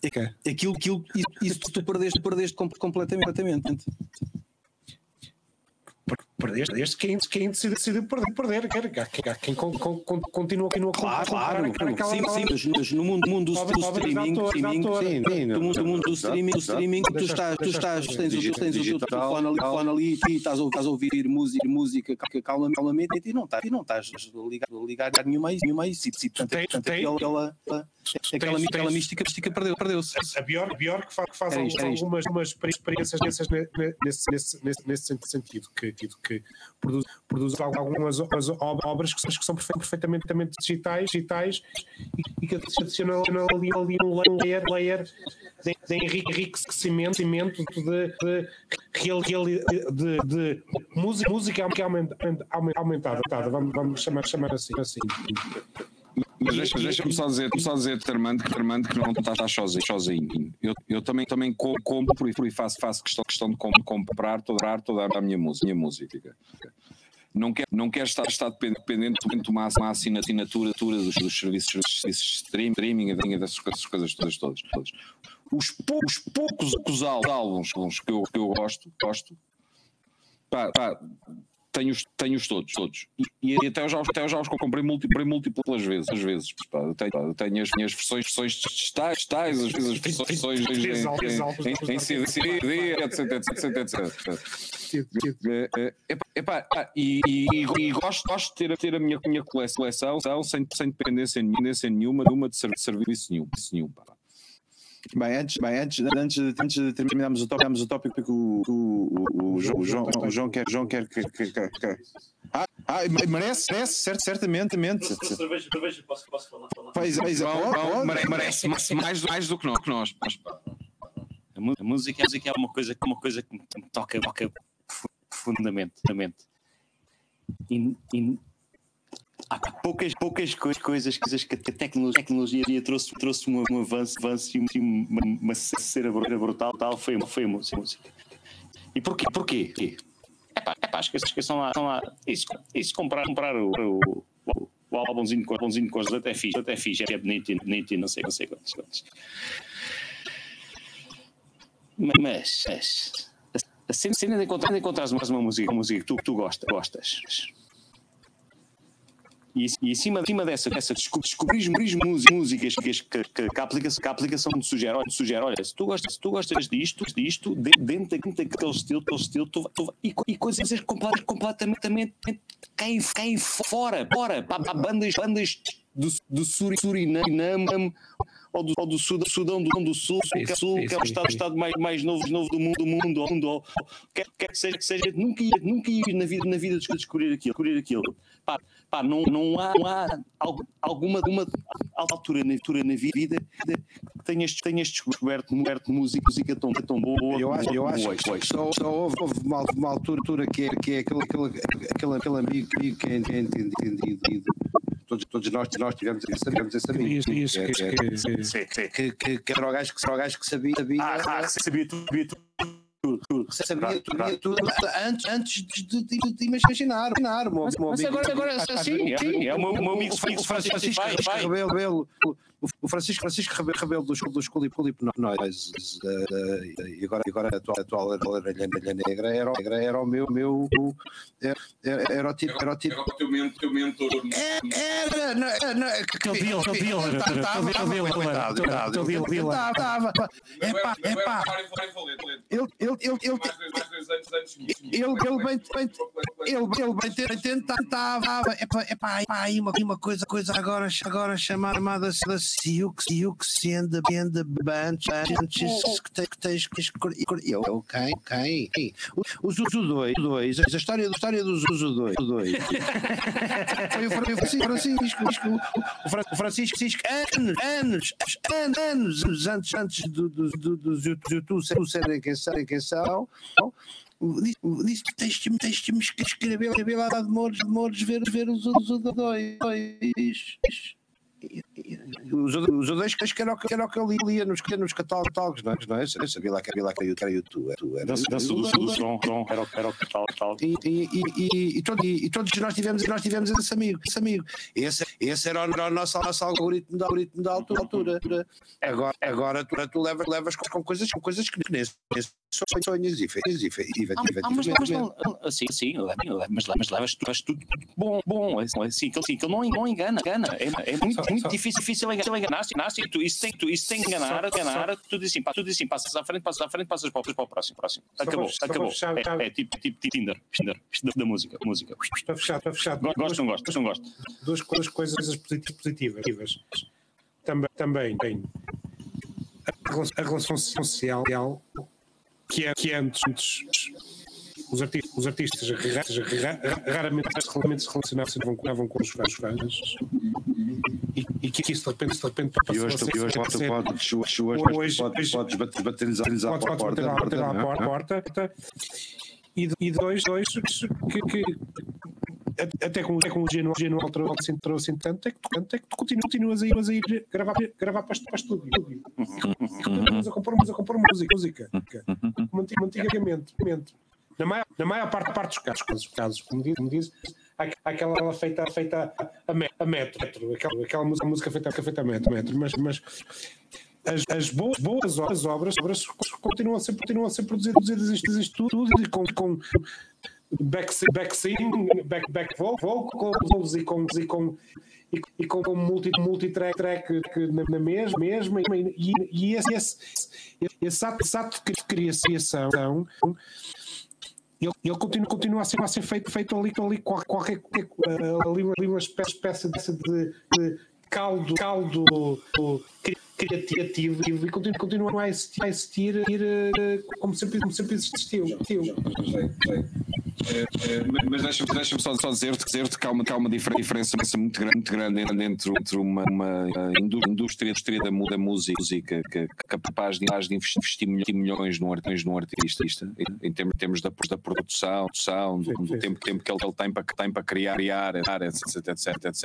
Speaker 9: Aquilo, aquilo, isso, isso tu perdeste, perdeste com- completamente.
Speaker 3: Perdeste, perdeste quem, quem decidiu, decidiu perder, perder. Quer, quer, quer, quem con, con, con, continua, continua
Speaker 9: Claro, claro,
Speaker 3: aquela- aquela-
Speaker 9: sim, sim, mas, mas no mundo, mundo do, streaming, streaming
Speaker 3: autor.
Speaker 2: Sim, sim,
Speaker 9: do mundo, do mundo do streaming, do streaming tu estás, tu estás, tens, o- tens o teu telefone ali, telefone ali e estás a, estás a ouvir música, música ca- calma- calmamente e não estás, e não estás ligado, ligado a nenhuma, nenhuma isso. E, portanto,
Speaker 3: tem-
Speaker 9: aquela, aquela, aquela, mística, mística perdeu, perdeu-se.
Speaker 3: A Bjork, Bjork que faz, algumas, algumas experiências nesse, nesse, nesse, nesse sentido, que, que, produz, produz algumas obras que, são- que são perfe- perfeitamente digitais, digitais e, que adicionam ali, ali um layer, layer de, de enriquecimento cimento de, de, de, de música, música que aumenta, aumenta, aumentada, vamos, vamos chamar, chamar assim. assim.
Speaker 4: Mas deixa- deixa-me só dizer, só dizer Armando, que, Armando, que não estás sozinho. sozinho. Eu, eu também, também com- compro e faço, faço questão, questão de com- comprar toda, toda a minha música. Minha música. não quero, não quero estar, estar dependente de uma, uma assinatura dos, dos serviços, serviços stream, streaming e dessas coisas, todas, todas. Os, pou, os poucos álbuns que eu, que eu gosto, gosto pá, pá, tenho-os tenho todos, todos. E, e, até, eu já, até eu já os comprei, múltiplas, múltiplas vezes. Às vezes pá, tenho, tenho as minhas versões, versões tais, tais, às vezes as versões em, em CD, etc, etc, etc. Epá, e, e, e, gosto, gosto de ter, ter a minha, minha coleção sem, sem dependência nenhuma, nenhuma de serviço nenhum. nenhum pá.
Speaker 1: Bem, antes, bem, antes, antes, antes de terminarmos o tópico, o tópico que o, o, o, o, João, o, João, o João quer, João quer que, que, que, que. Ah, ah, merece, merece, certo, certamente.
Speaker 11: Cerveja, cerveja, posso, posso falar? falar.
Speaker 1: Pois, pois,
Speaker 4: merece, merece mais, mais do que nós. Que nós.
Speaker 12: A música, a música é uma coisa, uma coisa que me toca, toca fundamentalmente. E, e há poucas, poucas coisas, coisas que a tecnologia, tecnologia trouxe, trouxe um, um avanço, avanço e uma, uma cera brutal, tal, foi, foi a música. E porquê? porquê? Epá, epá, esqueçam lá, lá. Isso, isso comprar, comprar o, o, o, o álbumzinho, o álbumzinho até fixe, até fixe, é bonito, bonito e não sei, não sei quantos. quantos. Mas, mas a cena de encontrar, de encontrar uma, uma música, uma música que tu, tu gostas, gostas e, e em cima, cima dessa, dessa descobrir músicas que, que, que, a aplicação, que a aplicação te sugere, olha, sugere, olha, se tu gostas, se tu gostas disto, disto, dentro daquele estilo, aquele estilo, tu, tu, e, e coisas completamente, completamente caem, caem fora, fora, para, bandas, bandas do, do Suriname ou do, ou do Sudão, Sudão do, do Sul, sim, que, é, sul, sim, que é o estado, sim. estado mais, mais novo, novo do mundo, do mundo, do mundo ou, quer, quer que seja, que seja nunca ia, nunca ia na vida, na vida descobrir aquilo, descobrir aquilo. Pá, pá, não, não há, não há alguma, alguma altura na, altura na vida que tenhas, tenhas descoberto, descoberto música, música tão, tão boa.
Speaker 2: Eu acho, eu acho que só, só houve, houve uma, uma, altura que é, que é aquele, aquele, aquele, aquele amigo que é entendido todos, todos nós, nós tivemos esse, tivemos esse amigo. Isso, isso, que, que, que, que, que, era o gajo que, era o gajo que sabia. sabia
Speaker 12: ah, sabia tudo, sabia tudo tudo.
Speaker 2: Você sabia tudo, antes, antes de, de, de, de imaginar. imaginar
Speaker 12: mas, mas agora, agora sim, sim, é o meu, meu amigo
Speaker 2: o Francisco Rebelo, o Francisco Francisco Rebelo dos, dos Culip Nós e agora, agora a atual, atual Negra era, era, era o meu, meu era, era o tipo. Era o tipo.
Speaker 7: Era o teu mentor.
Speaker 2: Era, não, não,
Speaker 3: aquele deal, aquele deal, aquele deal, aquele deal.
Speaker 2: Estava, é pá, é pá. Ele, ele, ele, ele, ele, bem, ele, ele bem tentava, é pá, é pá, aí uma, uma coisa, coisa agora, agora chamada Siuk, Siuk, Senda, Benda, Banch, antes que tens que eu, ok, ok. Os Uso 2, dois, a história, a história dos Uso 2, dois. Foi o Francisco, o Francisco, anos, anos, anos, antes, antes dos YouTube serem quem serem quem são, disse que tens, tens, tens que escrever, escrever lá de Mouros, de Mouros, ver, ver os outros dois. Os, os dois que era o que, era o que eu lia nos, nos catálogos, não é? Não é? Eu sabia lá que havia lá que era YouTube.
Speaker 12: Dança do som, era o catálogo.
Speaker 2: E, e, e, e, todos nós tivemos, nós tivemos esse amigo. Esse, amigo. esse, esse era, o, nosso, nosso algoritmo, da, algoritmo da altura. altura. Agora, agora tu, tu levas, levas com coisas, com coisas que nem são sonhos e efetivamente.
Speaker 12: Sim, sim, mas, levas, levas tudo bom, bom, assim, que ele não, engana, engana. É, é muito muito só, difícil, difícil enganar-se, enganar-se, tu, isso tem, tu, isso tem que enganar, enganar, tu dizes assim, tu dizes assim, passas à frente, passas à frente, passas para, para o próximo, próximo. Acabou, acabou. É, é, tipo, tipo, tipo Tinder, Tinder, da música, música.
Speaker 3: Para fechar, para fechar.
Speaker 12: Gosto, não gosto, não gosto.
Speaker 3: Duas, duas coisas positivas. Também, também tem a relação social que é que é antes os artistas, os artistas raramente, se relacionavam com os fãs, e, que isso de repente, de repente
Speaker 2: e hoje, tu, hoje, pode, podes, hoje, hoje, podes, bater-lhes à porta,
Speaker 3: e, dois, dois que, até com, até com o Geno, Geno alterou assim, assim tanto, é que tu, tanto é que tu continuas, continuas a ir, a ir gravar, gravar para, para estúdio. E continuas a compor, a compor música, música como antigamente. Na maior, na maior parte, parte dos casos, casos, casos como diz, como diz aquela feita, feita a, me- a metro, aquela, aquela música, música feita, feita a metro, metro mas, mas as, as boas, boas obras, obras, obras continuam a ser, continuam a ser produzidas, isto, isto tudo e com, com back, back singing, back, back vocals e com, e com, e, e com, com multi, multi-track track na, na mesma, mesma e, e esse, esse, esse esse ato de criação ele, ele continua, continua a, ser, a ser feito, feito ali, ali qual- qualquer, qualquer uh, ali, ali uma espécie, espécie de, de caldo, caldo criativo e continua, continua a existir, a existir uh, como, sempre, como sempre existiu. existiu.
Speaker 4: Eh, Mas deixa-me deixa só, só dizer-te dizer que há uma, que há uma difer- diferença muito grande, muito grande entre, entre uma, uma eh, indú- indústria, indústria da, música que, é capaz de, de investir milhões, num, art- num artista, em, em termos, termos da, da produção, produção, do, do tempo, tempo que ele, ele tem, para, tem para criar, criar etc, etc, etc.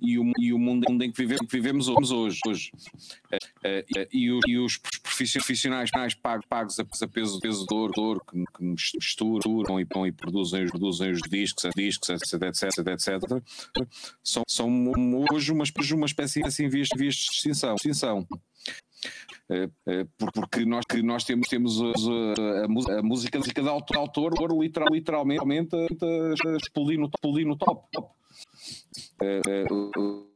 Speaker 4: E o, e o mundo em que vivemos, que vivemos hoje. Hoje. Eh, eh, e, os, profissionais mais pagos, a, peso, peso de ouro, de ouro que, misturam e, pão e produzem, produzem os discos, discos etc, etc, etc, são, são hoje uma, uma espécie assim, vias, vias de extinção. extinção. Eh, por- porque nós, nós temos, temos a, a, a música, a música de autor, autor literal, literalmente a, a explodir no, explodir no top. Eh, eh, o-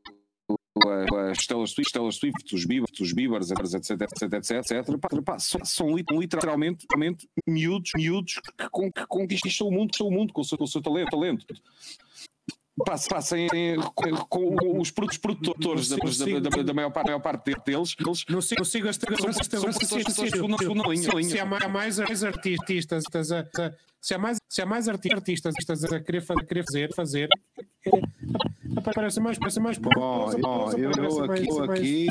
Speaker 4: o- as Taylor Swift, Taylor Swift, os Bieber, os Biebers, etc, etc, etc, etc, pá, pá, são, são lit- literalmente, literalmente miúdos, miúdos que, con- que conquistam o mundo, o mundo com o seu, com o seu talento. talento. Passem com, com os produtores da, maior, parte, deles, eles
Speaker 3: Não sigo, sigo
Speaker 4: São-
Speaker 3: esta-
Speaker 4: são
Speaker 3: mais, há mais mais artistas, a- a- se há mais, se há mais arti- artistas artistas a querer, fa- a querer fazer, fazer é, parece mais, parece mais
Speaker 2: Bom, bom, eu, eu aqui, eu, aqui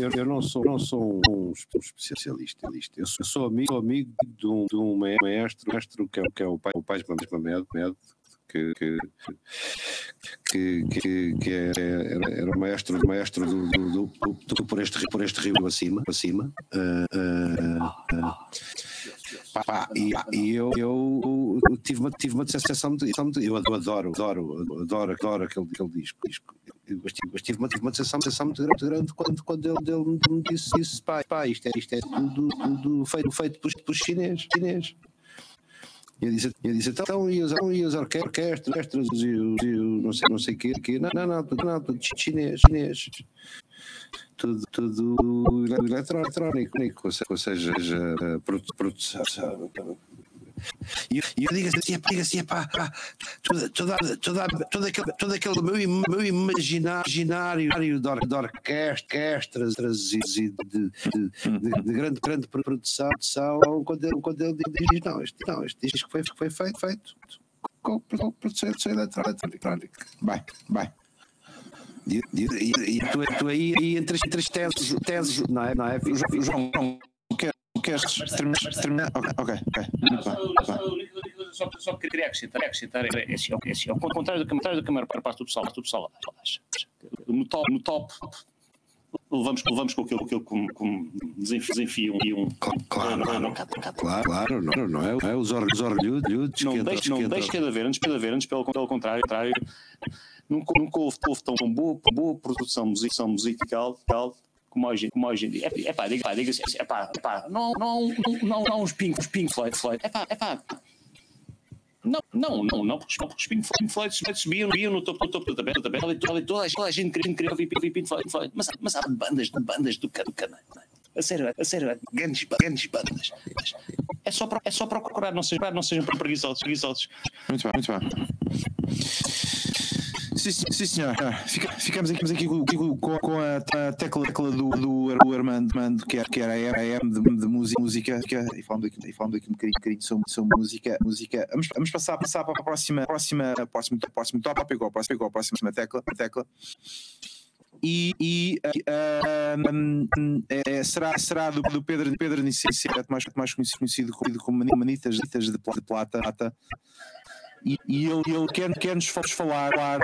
Speaker 2: eu, eu não sou, não sou um especialista. Eu sou, eu sou amigo, amigo de um, de um maestro, maestro que, é, que é o pai, o pai de Mamed, Mamed, que, que, que, que, que é- era, era o maestro, maestro do, do, do, do- por, este, por este rio acima. acima. Ah, ah, ah. Pá, e, e eu, eu, eu tive uma, tive uma sensação de- eu adoro, adoro, adoro, adoro aquele, aquele disco. disco. Mas tive, mas tive uma, uma sensação, sensação muito grande, muito grande quando, quando ele, ele me disse, disse pá, pá, isto é, isto é tudo, tudo feito, feito por, por chinês. chinês. E eu disse, eu disse então, e as, e as orque- orquestras, e os, o não sei, não sei o quê, quê. Não, não, não, tudo, não, tudo chinês, chinês. Tudo, tudo eletrónico, ou seja, eh, produ- produção. E eu, digo assim, epá, digo assim, epá, pá, toda, toda, toda, todo aquele, todo aquele meu, meu imaginário, de, or, de orquestras e de, de, de, de, de grande, grande produção, quando ele, quando ele diz, não, isto, não, isto disco foi, foi feito, feito com, com produção eletrónica.
Speaker 1: Vai, vai.
Speaker 2: E, e, e, tu, tu aí, aí entre, as- entre as teses, teses, não é? Não é?
Speaker 1: João, João, quer- queres terminar? terminar? Ok, ok, bem, muito bem.
Speaker 12: Só, só queria acrescentar, acrescentar é, assim, é assim, ao contrário do que, do que a maior parte do pessoal, do pessoal acha. No top, no top levamos, levamos com aquilo, aquilo como, como desenfi- desenfiam e um.
Speaker 2: Claro,
Speaker 12: não,
Speaker 2: claro,
Speaker 12: não, não,
Speaker 2: claro, claro, não, não é, não é os or- os orlhudos
Speaker 12: não
Speaker 2: que
Speaker 12: não
Speaker 2: que
Speaker 12: deixa de haver, antes de haver, antes pelo, pelo contrário, contrário nunca, nunca houve, houve tão boa, boa produção musical, musical como hoje, como hoje em dia. É, é pá, diga, diga assim, é pá, é pá, não, não, não, não, uns Pink, Pink Floyd, Floyd, é pá, é pá. Não, não, não, não, porque, os Pink Floyd, Floyd subiam, subiam, no topo, no topo da tabela, da tabela, toda, toda, toda a gente queria, queria ouvir, Pink Floyd, Floyd, mas, mas há bandas, bandas do, do canal, não é? a sério, a sério, grandes, grandes bandas. É só, é só procurar, não sejam, não sejam preguiçosos, preguiçosos.
Speaker 1: Muito bem, muito bem. Sim, sim, senhor. Ah, fica- ficamos aqui, aqui com, com- a, a tecla, tecla do, do, do Armando, que era, que era a M, de, de música, música e falamos aqui, e falamos aqui um bocadinho, um bocadinho sobre, sobre música. música. Vamos, vamos passar, passar para a próxima, próxima, próximo, próximo tópico, ou próximo, ou próxima tecla. tecla. E, e ah, hum, hum, é, será, será do, do Pedro, Pedro Nicete, mais, mais conhecido, conhecido como, Manitas, de plata e, e ele, ele quer, quer nos falar, falar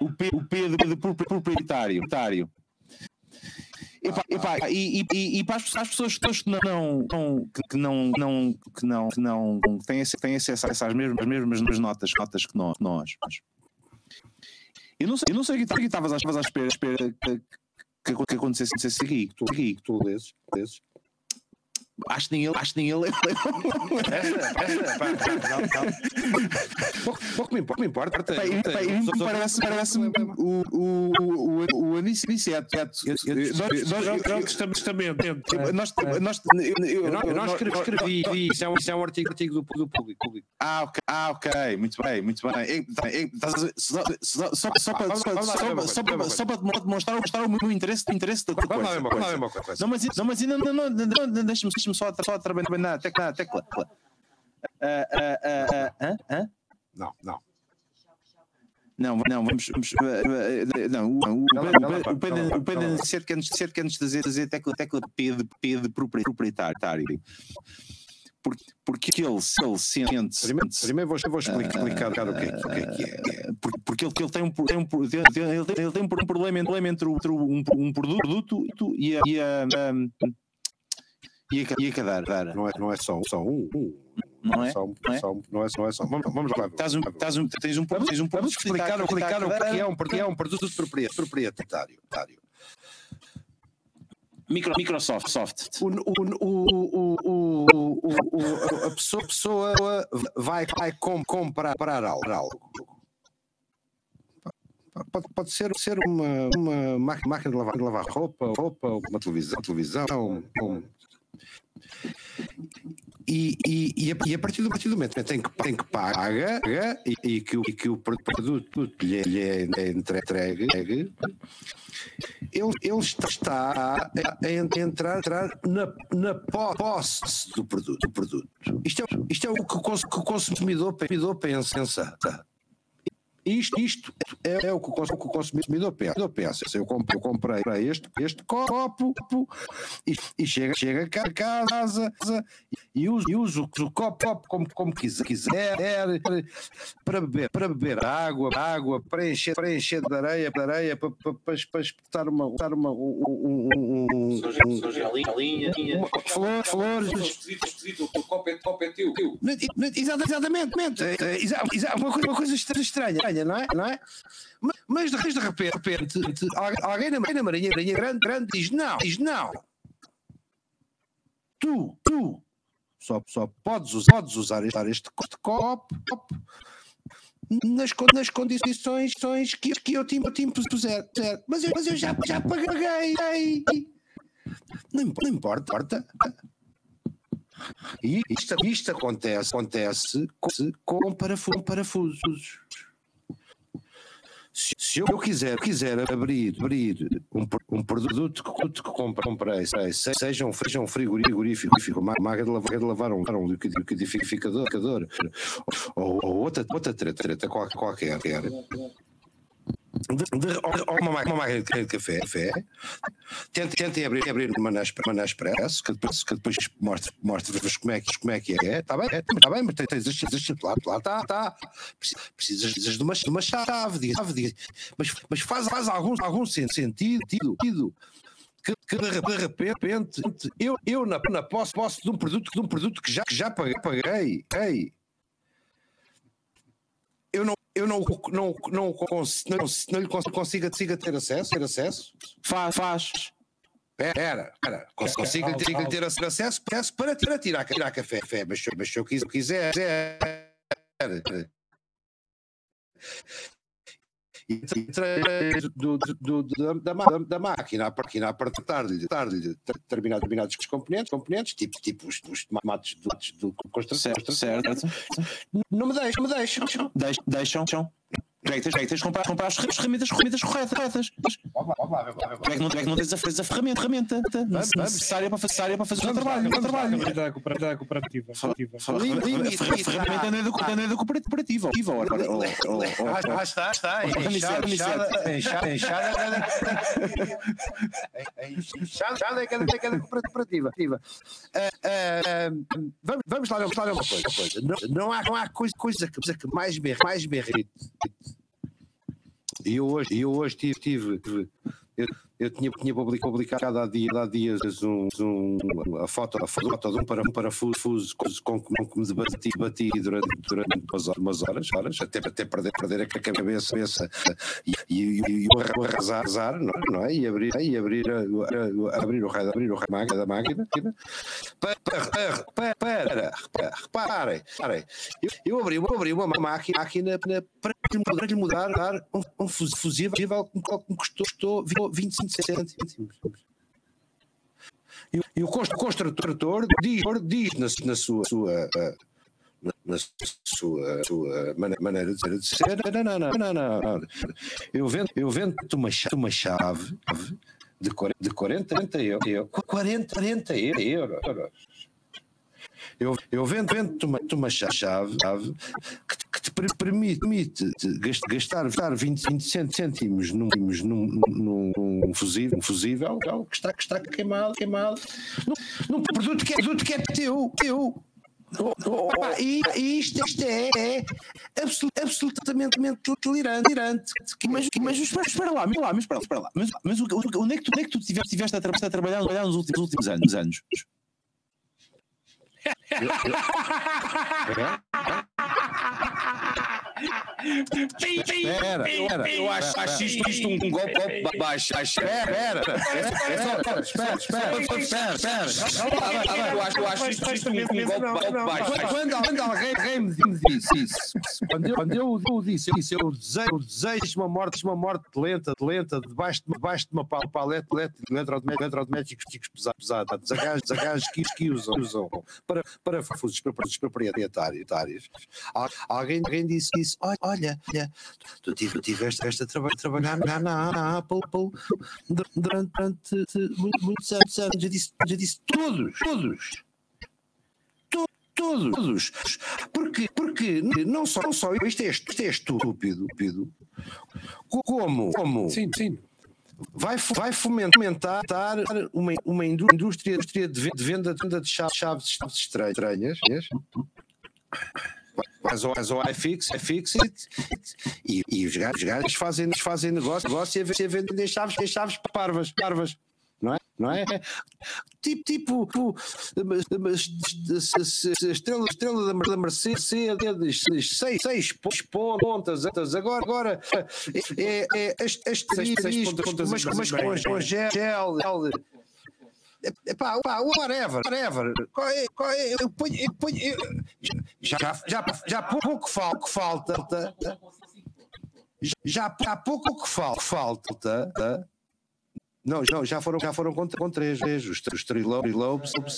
Speaker 1: o P, o P de, de propri- proprietário. proprietário. Epá, epá, e, e, e para, as, para as pessoas que não, não, que não, não, que não, que não têm, têm acesso a essas mesmas, as mesmas notas, notas que nós. nós. Eu não sei, eu não sei o que estavas à espera, espera que, que, que acontecesse aqui, tu, aqui, tu lesses, lesses. Acho que nem ele, acho que nem ele.
Speaker 2: Essa, essa, pá. Pouco, pouco me importa, me importa.
Speaker 1: Pá, e- pá, e
Speaker 2: Só- só-
Speaker 1: parece, parece o, o, o, o, Aniceto. Nós, nós, eu,
Speaker 2: não, não
Speaker 1: nós-
Speaker 2: escrevi, isso é um, isso é um artigo, artigo do, do público.
Speaker 1: Ah, ok, ah, ok, muito bem, muito bem. É, tá, é, Só, só, só, só para demonstrar, mostrar o meu interesse, o interesse da coisa. Não, mas, ainda não, não, não, não, deixa-me deixa só, só trabalhar na tecla. Na tecla. Ah, ah, ah?
Speaker 2: Não, não.
Speaker 1: Não, não, vamos. vamos não, o, o, o, o, Pedro- dizer que antes de dizer tecla, tecla P de, P de propri- proprietário. Porque, porque ele, ele sente.
Speaker 2: Primeiro, primeiro vou, vou explicar, o que é que- é é.
Speaker 1: Porque, ele, ele tem um, tem um, ele tem, ele tem um problema, entre, entre um, um produto e a. E a, um, e a, cadar.
Speaker 2: Não é, não é só, só um. um.
Speaker 1: Não é?
Speaker 2: Só
Speaker 1: Não é?
Speaker 2: só um, não é, não é só. Vamos, vamos lá.
Speaker 1: Estás um, estás um, tens um,
Speaker 2: Vamos,
Speaker 1: tens um
Speaker 2: vamos explicar, explicar o que é um, porque é um produto proprietário.
Speaker 1: micro, Microsoft. Soft.
Speaker 2: O, o, o, o, a pessoa, pessoa vai, vai com, comprar comprar algo. Pode, pode ser, ser uma, uma má- máquina de lavar, de lavar roupa, roupa, uma televisão, televisão um- e, e, e, a, e a partir do, a partir do momento em que, em que paga e, e que, e que o produto lhe, lhe é entregue, entregue, ele, ele está, está a, entrar, entrar na, na posse do produto. do produto. Isto, é, isto é o que o consumidor, consumidor pensa. Isto, isto é, é o que o consumidor pensa. Eu, penso, eu comprei, eu comprei este, este copo e, e chega, chega cá a casa e uso, e uso o copo, como, como quiser, quiser para beber, para beber água, água, para encher, para encher de areia, de areia, para, para, para, para espetar uma, uma um, um, um, um, um- flores,
Speaker 7: Esquisito, esquisito, o copo é, o copo é teu.
Speaker 2: Exatamente, exatamente. É, é, exa- exa- uma coisa, uma estranha, não é? Não é? Ma- Mas mas de repente, alguém na, Marinha, Marinha grande, grande diz não, diz não. Tu, tu, só, só podes, usar, podes usar este, este copo, copo nas, nas condições que, que eu te, eu te impuser. puser. Mas eu, mas eu já, já paguei. Não, não importa. E isto, isto acontece, acontece com, com parafu- parafusos. Se, se eu quiser, quiser abrir, abrir um, um produto que, que compre- comprei, sei, se- seja um, seja um frigorífico, uma máquina de lavar, de lavar um, um liquid- liquidificador, ou, ou outra, outra treta, treta qual- qualquer, de, de, ou uma, máquina, de café, café tentem, tentem abrir, abrir uma uma Nespresso que depois, que depois mostra, mostra-vos como é, que- como é que é. Está bem, está bem, mas tens, tens, lá, lá está, está. Precisas, precisas de uma, de uma chave, chave, diga- mas, mas faz, faz algum, algum sen- sentido, sentido que, que de re- de repente eu, eu na, na posse, posse de um produto, de um produto que já, que já paguei, paguei eu não, não, não, não, cons- não, não lhe cons- consiga, consiga ter acesso, ter acesso?
Speaker 1: Faz, faz.
Speaker 2: Era, era. Cons- Consigo ter, ter acesso, acesso para, para tirar, tirar café, café, mas, se eu- mas se eu quis- quiser, quiser e através do, do, do, da, da, máquina, a máquina apertar-lhe dar-lhe determinados, determinados componentes, componentes tipo, tipo os, os tomates do, do construção.
Speaker 1: Certo, certo.
Speaker 2: Não me deixam, me deixam.
Speaker 1: Deixam, deixam. É tens, é tens de comprar, comprar as ferra- as ferramentas, ferramentas corretas. Tu é que não, tu é que não tens a, a ferramenta, ferramenta necessária para, necessária para fazer o trabalho. O trabalho.
Speaker 3: Da cooperativa. cooperativa.
Speaker 1: A ferramenta não é da não é da cooperativa. Ora.
Speaker 2: Ah, está, está. Enxada, enxada, enxada, é cada, é cooperativa. Ah, ah, ah, vamos, lá, vamos lá uma coisa. Não, há, coisa, que, mais me, mais me irrita. Eu hoje, eu hoje tive, tive, eu, eu tinha, tinha public- publicado há, dia, há dias um, um- a, foto, a foto de um para- um parafuso com, com, me debati, debati durante, durante umas horas, horas, até, até perder, perder a cabeça, cabeça e, e, o arrasar, arrasar, não, é? não é? E abrir, e abrir, a- a- a- abrir o raio, abrir o raio da máquina, para, para, para, para, reparem, reparem, eu, eu abri, eu abri uma máquina, máquina para, para lhe mudar, um, um fus- fusível que me custou, custou 25 E, o- o const- construtor diz, diz na, na sua, sua ah, na, sua, sua mane- maneira de ser, não, não, não, não, não. Eu vendo, eu vendo uma chave, uma chave de 40, de 40 40 euros, 40, 40 euros. Eu, eu vendo, vendo uma, uma chave, chave que, te- que te per- permite, permite te gas- gastar, gastar 20, 20 cent- cêntimos num, num, num, num fusível, um fusível que está, que está queimado, queimado num, produto que é, produto que é teu, teu. Opa, e, e isto, isto é, é absolut- absolutamente delirante. delirante.
Speaker 1: Mas, mas espera, espera lá, lá, mas espera, lá. Mas, mas onde é que tu, onde é que tu tiveste, tiveste a, tra a trabalhar, a trabalhar nos últimos, últimos anos? anos? yep, yep.
Speaker 4: Espera, espera, eu acho, isto, isto um golpe, golpe ba- baixo. Espera, espera, espera, espera, espera, espera, espera. Eu acho, eu acho isto, um, um golpe, baixo.
Speaker 2: Quando, quando alguém, me disse isso, quando eu, quando eu, eu disse, disse, eu desejo, eu desejo uma morte, uma morte lenta, lenta, debaixo, de- debaixo de uma pal- paleta eletrodomésticos, eletrodomésticos pesados, pesados, a gajos, a gajos que, que usam, usam para, para fusos proprietários. Al- Alguém, alguém disse isso, olha, olha, olha, tu tive- tu tiveste esta traba- trabalhar na, Apple durante, durante muito- muitos anos. Eu disse, eu disse todos, todos. To- Todos. Porque, porque não só, não só isto, é, isto é estúpido, estúpido. Como, como
Speaker 3: Sim, sim.
Speaker 2: vai, vai fomentar uma, uma indú- indústria, indústria de venda, de venda de chaves, chaves estranhas. Mas o, mas o iFix, iFixit, e, e os gajos, os gajos fazem, fazem negócio, negócio e a- vender chaves, chaves parvas, parvas. Não é? Não é? Tipo, tipo, tipo estrela, estrela da Mer- da Mercedes, seis, seis pontas. Agora, agora é, é,
Speaker 3: seis pontas, pontas
Speaker 2: mas, com, gel Epá, pá, whatever, whatever. É, é, eu ponho, eu ponho, eu- já, já, já pouco que falta, já, já pouco que falta, falta, não, não, já foram, já foram com, com três vezes. Os, os trilobes,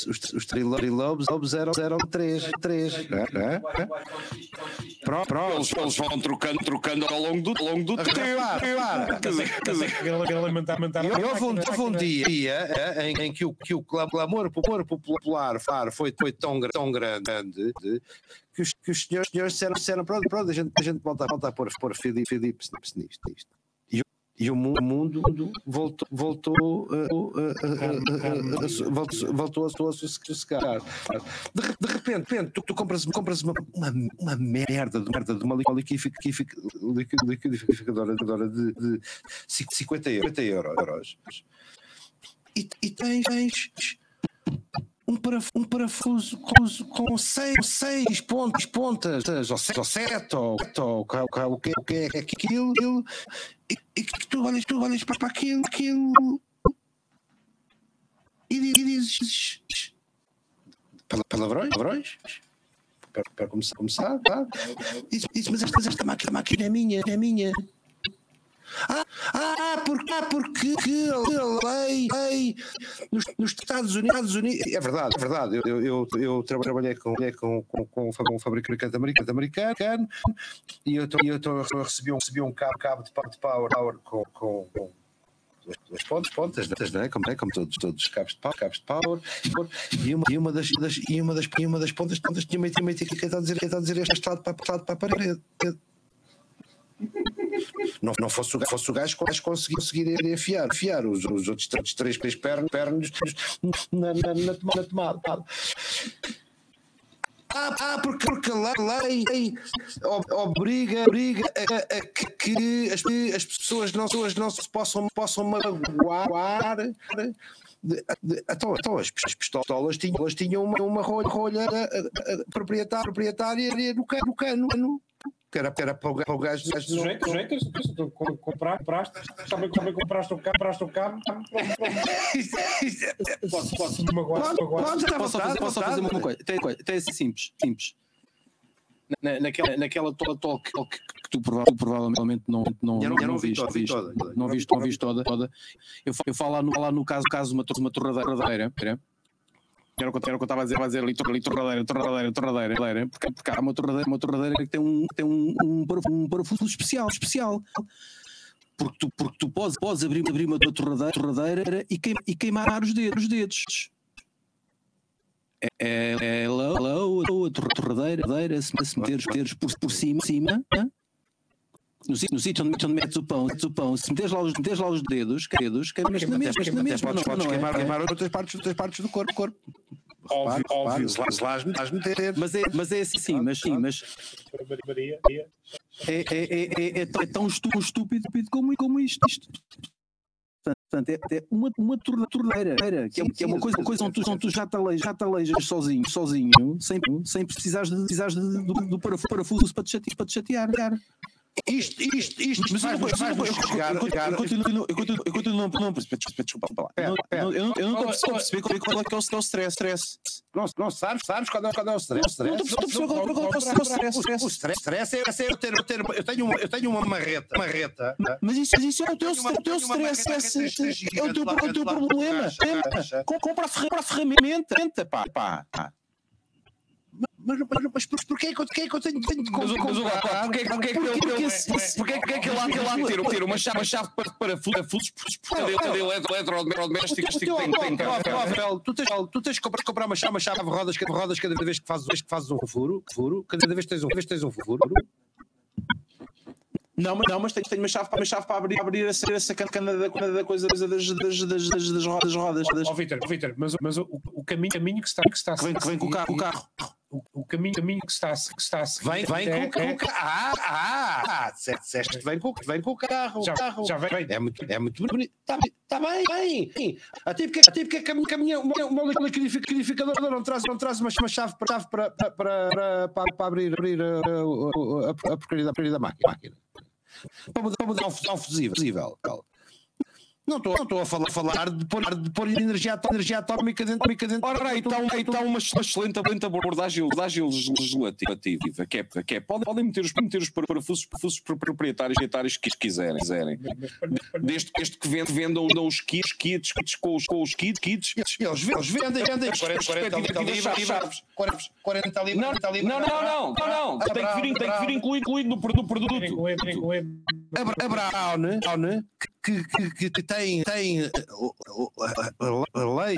Speaker 2: os, os trilobes, lobes eram, eram três, três. É, é. Pronto, pronto.
Speaker 4: Eles, eles vão trocando, trocando ao longo do, ao longo do tempo.
Speaker 13: Aumentar.
Speaker 2: E houve um, houve um dia, é, em, em que o, que o clamor popular, popular far, foi, foi tão, tão grande de- que os, que os senhores, senhores disseram, disseram pronto, pronto, a gente, a gente volta, volta a pôr, pôr Filipe, Filipe nisto. E, o- o mu- o mundo voltou, voltou, uh, uh, uh, voltou, voltou a sossegar. De, de repente, tu, tu compras, compras uma, uma, uma merda de merda de uma liquidific- liquidific- liqui- liquidificadora de, de 50 euros. 50 euros. E, e tens, tens um, paraf- um parafuso com, seis, seis pontas, pontas, ou sete, ou sete, ou, ou, ou, ou, o que é aquilo, aquilo e, e que tu olhas, tu olhas para, aquilo, aquilo e, e dizes pala- palavrões, palavrões para, para começar, começar tá? Diz, diz, mas esta, esta máquina, máquina é minha, é minha. Ah, ah, porque, ah, porque que a lei, lei nos, nos Estados Unidos, é verdade, é verdade. Eu, eu, eu, trabalhei com, com, com, com um fa- fabricante americano, americano e eu, tô- eu, tô- eu recebi um, recebi um cabo, cabo de, power- power, com, com, com duas, pontas, pontas, pontas, não é? Como, é? Como todos, todos os cabos de power, cabos de power, e uma, e uma, das, das, e uma, das, e uma das pontas, pontas tinha uma, tinha uma etiqueta a dizer, a dizer este lado para, lado para a parede. Não, não fosse, fosse o gajo que conseguir, conseguir enfiar, enfiar os, os outros três, três três pernas, na, na, na. Na tomada. Ah, ah, porque, porque a lei, lei ob- obriga, obriga a, a- a que, que as, as pessoas não, pessoas não se possam, possam magoar. De- Então, então as, as pistolas tinham, tinham uma, uma rolha, rolha eh, eh, proprietária, proprietária no cano, no cano, que era, que era para o ga- para o gajo. gajo
Speaker 3: sujeito, sujeito, tu compraste, também, também compraste um carro, compraste um carro, pronto. posso, posso me magoar,
Speaker 9: Posso fazer, posso fazer uma coisa? Tem, coisa, tem assim simples, simples. Na, naquela, naquela talk, talk que tu, prova- tu provavelmente não, não,
Speaker 2: não-
Speaker 9: não, viste,
Speaker 2: toda, vi
Speaker 9: viste,
Speaker 2: toda.
Speaker 9: não viste, não viste toda, toda. Eu, eu falo lá no, lá no caso, caso uma, uma torradeira, era o que eu estava a dizer, a dizer ali, tor- ali torradeira, torradeira, torradeira, porque, porque há uma torradeira, uma torradeira que tem um, tem um, um, um parafuso especial, especial. Porque tu, porque tu podes, podes abrir, abrir uma torradeira, torradeira e, queim, e queimar os dedos. Os dedos. É, é, lá, lá, a torradeira, se, meteres, meteres por, por cima, cima hã? No sítio, no sítio onde, onde metes o pão, metes o pão, se meteres lá os, meteres lá os dedos, dedos, queimas na mesma,
Speaker 2: Até
Speaker 9: na mesma,
Speaker 2: podes,
Speaker 9: não,
Speaker 2: podes
Speaker 9: não é?
Speaker 2: queimar, queimar outras partes, outras partes do corpo. corpo.
Speaker 3: Óbvio, óbvio.
Speaker 2: Meter.
Speaker 9: Mas é, mas é assim, mas sim, mas é, é, é, é, é tão, é estu- estúpido, como, como isto. isto. Portanto, é, é uma, uma torneira, que é, que é uma coisa, uma coisa onde, tu, onde tu já te aleijas, já te aleijas sozinho, sozinho, sem, sem precisares, de, precisares de, do, do parafuso, parafuso para te chatear. Para te chatear.
Speaker 2: Isto, isto, isto
Speaker 9: Mas eu
Speaker 2: chegar,
Speaker 9: continuo-
Speaker 2: chegar-
Speaker 9: eu continuo- não não perceber, desculpa, lá. Eu não- não- não- não estou a perceber qual é- qual é que é o qual é o stress.
Speaker 2: Não, não sabes, sabes quando é, é o stress?
Speaker 9: Não estou a perceber qual é- qual é é o stress.
Speaker 2: O stress, é, é eu, ter, eu, tenho uma, marreta. marreta
Speaker 9: Mas isso, é o teu, stress, é o teu, é problema. Compra a ferramenta, pá.
Speaker 2: Mas, mas, mas, mas porquê que eu, porquê que eu tenho, tenho de
Speaker 4: Mas, o- mas o
Speaker 2: comprar?
Speaker 4: Rafa, porquê, porquê,
Speaker 9: Porque-
Speaker 4: que porquê, porquê que ele há que ele há de ter, ter uma chave, uma chave para, para parafusos porque ele é eletro- eletrodomésticos
Speaker 2: teu-
Speaker 4: tem,
Speaker 2: o teu-
Speaker 4: tem, tem,
Speaker 2: ó, ó, Rafael, Tu tens, tu tens que comprar, comprar uma chave, uma chave de rodas, de rodas cada vez que fazes, que fazes um furo, furo, cada vez que tens um, vez que tens um furo.
Speaker 1: Não, mas, não, mas tenho, tenho uma chave, uma chave para abrir, abrir essa, essa cana da, coisa das, das, das, das, das, das rodas, rodas, das,
Speaker 3: Ó, Vítor, ó, Vítor, mas, o- mas o, o caminho, caminho que está, que está
Speaker 1: que vem, que vem com o carro. O carro.
Speaker 3: O, o caminho, caminho que está, a se- que está a seguir
Speaker 2: Vem, vem
Speaker 3: é-
Speaker 2: com,
Speaker 3: é-
Speaker 2: o carro. Ah, ah, ah, disseste que vem com, vem com o carro.
Speaker 3: Já-
Speaker 2: carro.
Speaker 3: já vem.
Speaker 2: É muito, é muito bonito. Está tá bem, bem. Até porque, até porque a minha, a minha uma, uma liquidificadora não traz, não traz uma, uma chave para, chave para, para, para, para, abrir, abrir a, a, a, a porcaria da, a porcaria da máquina. Para mudar, para mudar um fusível. Não estou, a falar, falar de, pôr, de pôr energia, energia atómica dentro, atómica dentro.
Speaker 4: Ora, aí está, um- aí está uma excelente, excelente abordagem, abordagem legislativa, que é, que é podem, podem meter os, meter os parafusos, parafusos proprietários, proprietários que quiserem. quiserem. Desde, desde que vendam, vendam os kits, kits, kits com os, com os kits, kits.
Speaker 2: Eles vendem, eles vendem, vendem 40, 40
Speaker 4: respectivas
Speaker 2: libras,
Speaker 4: chaves.
Speaker 2: 40, 40 libras,
Speaker 4: Não,
Speaker 2: 40 libras.
Speaker 4: não, não, não, não, não. Tem que vir, tem que vir incluído, incluído no produ- produto.
Speaker 2: A Bra- a Brown, Brown, que, que, que, tem, tem eh,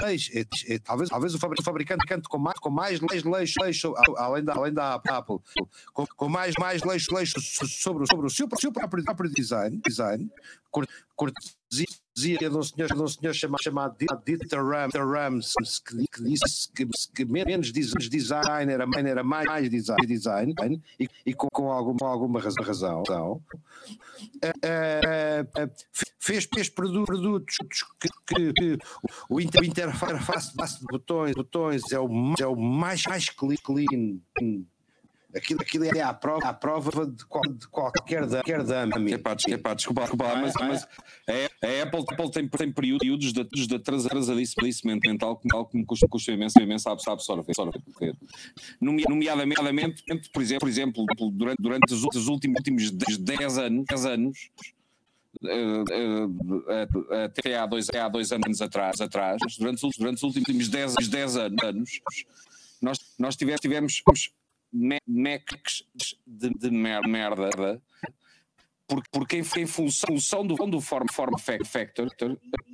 Speaker 2: leis, eh, eh, talvez, talvez o fabri- o fabricante com mais, com mais leis, leis, leis além, da, além da Apple, com, com mais, mais leis, leis so- sobre, sobre o seu, seu próprio, próprio design, design cor- cortesia de um senhor, de um senhor chamado, chamado Dieter Ram, Rams, que, que disse que, que menos des- design era, era mais, design, design e, e com, com alguma, alguma razão. razão eh, eh, fez, fez produ- produtos que, que- o inter- o interface de botões, botões é o, é o mais, mais clean. Aquilo, aquilo é à prova, à prova de, qual- de qualquer dama. Qualquer dama
Speaker 4: É pá, des- é pá, desculpa, desculpa lá, mas, mas a, a Apple, a Apple tem, tem períodos de, de atrasadíssimo mental que, que me custa, custa imenso, imenso a absorver. absorver. Nomea- Nomeadamente, por exemplo, por exemplo durante, durante os últimos, últimos 10 anos, 10 anos eh, eh, eh, até há dois, há dois anos atrás, atrás durante, os- durante os últimos 10, 10 anos, nós, nós tivemos, tivemos Macs de, de mer- merda porque, porque em, em função, função do, do form, form fac- factor,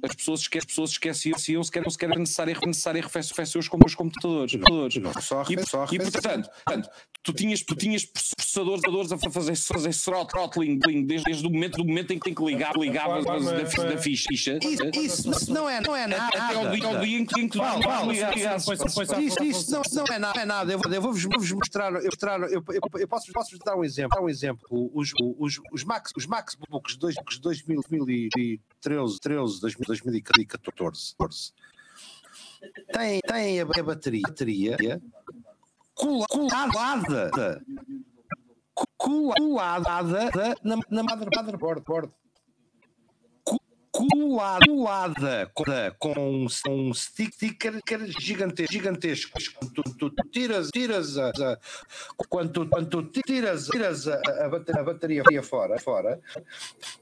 Speaker 4: as pessoas, esque, as pessoas esqueciam se que era, se que era necessário, necessário arrefecer os, com- os computadores. computadores.
Speaker 14: Não, só
Speaker 4: E,
Speaker 14: só
Speaker 4: e portanto, portanto, tu tinhas, tu tinhas processadores a fazer, fazer throttling desde, desde o momento, do momento em que ligar, ligavas da, da, da ficha.
Speaker 2: Isso, isso, não é, não é nada.
Speaker 4: Até ao dia, ao dia em que tu
Speaker 2: Paulo, Paulo. Isso, isso não, não é nada, é nada. Eu, vou- eu vou-vos mostrar, eu, mostrar eu, eu, eu posso, posso vos dar um exemplo. Dar um exemplo. Os, os, os, Max, os MacBooks de dois- de 2013, 13, 2014 têm, têm a, bateria, bateria cola- colada, co- colada na, na mother- motherboard. board. Colada, colada com, um sticker gigantesco, gigantesco. Tu, tu, tu tiras, tiras a, a- quando, quando tiras, tiras a, a bateria, a bateria fora, fora,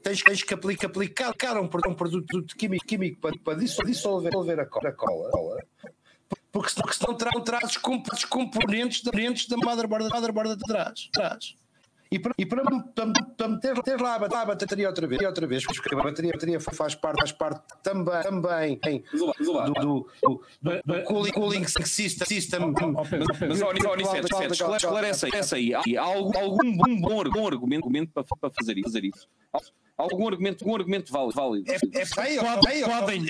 Speaker 2: tens, tens que aplicar, aplicar um, produto- um produto químico, químico para, para disso- dissolver, dissolver a cola. Cola porque senão, porque senão tra- trazes componentes, componentes da motherboard, da motherboard de trás. trás. E para, e para, para, para meter, ter lá a bat- a bateria outra vez, outra vez, porque a bateria, a bateria faz parte, faz parte também, também do, do, do, do, do cooling, cooling system. system
Speaker 4: Mas, mas ó, ó, Aniceto, Aniceto, esclare- esclarece aí, esclarece aí. Há algum, bom, bom, ar- bom argumento, argumento para, para fazer isso? Fazer isso? Algum argumento, algum argumento válido? válido.
Speaker 2: É, é feio,
Speaker 15: Podem,
Speaker 2: é feio.
Speaker 15: podem,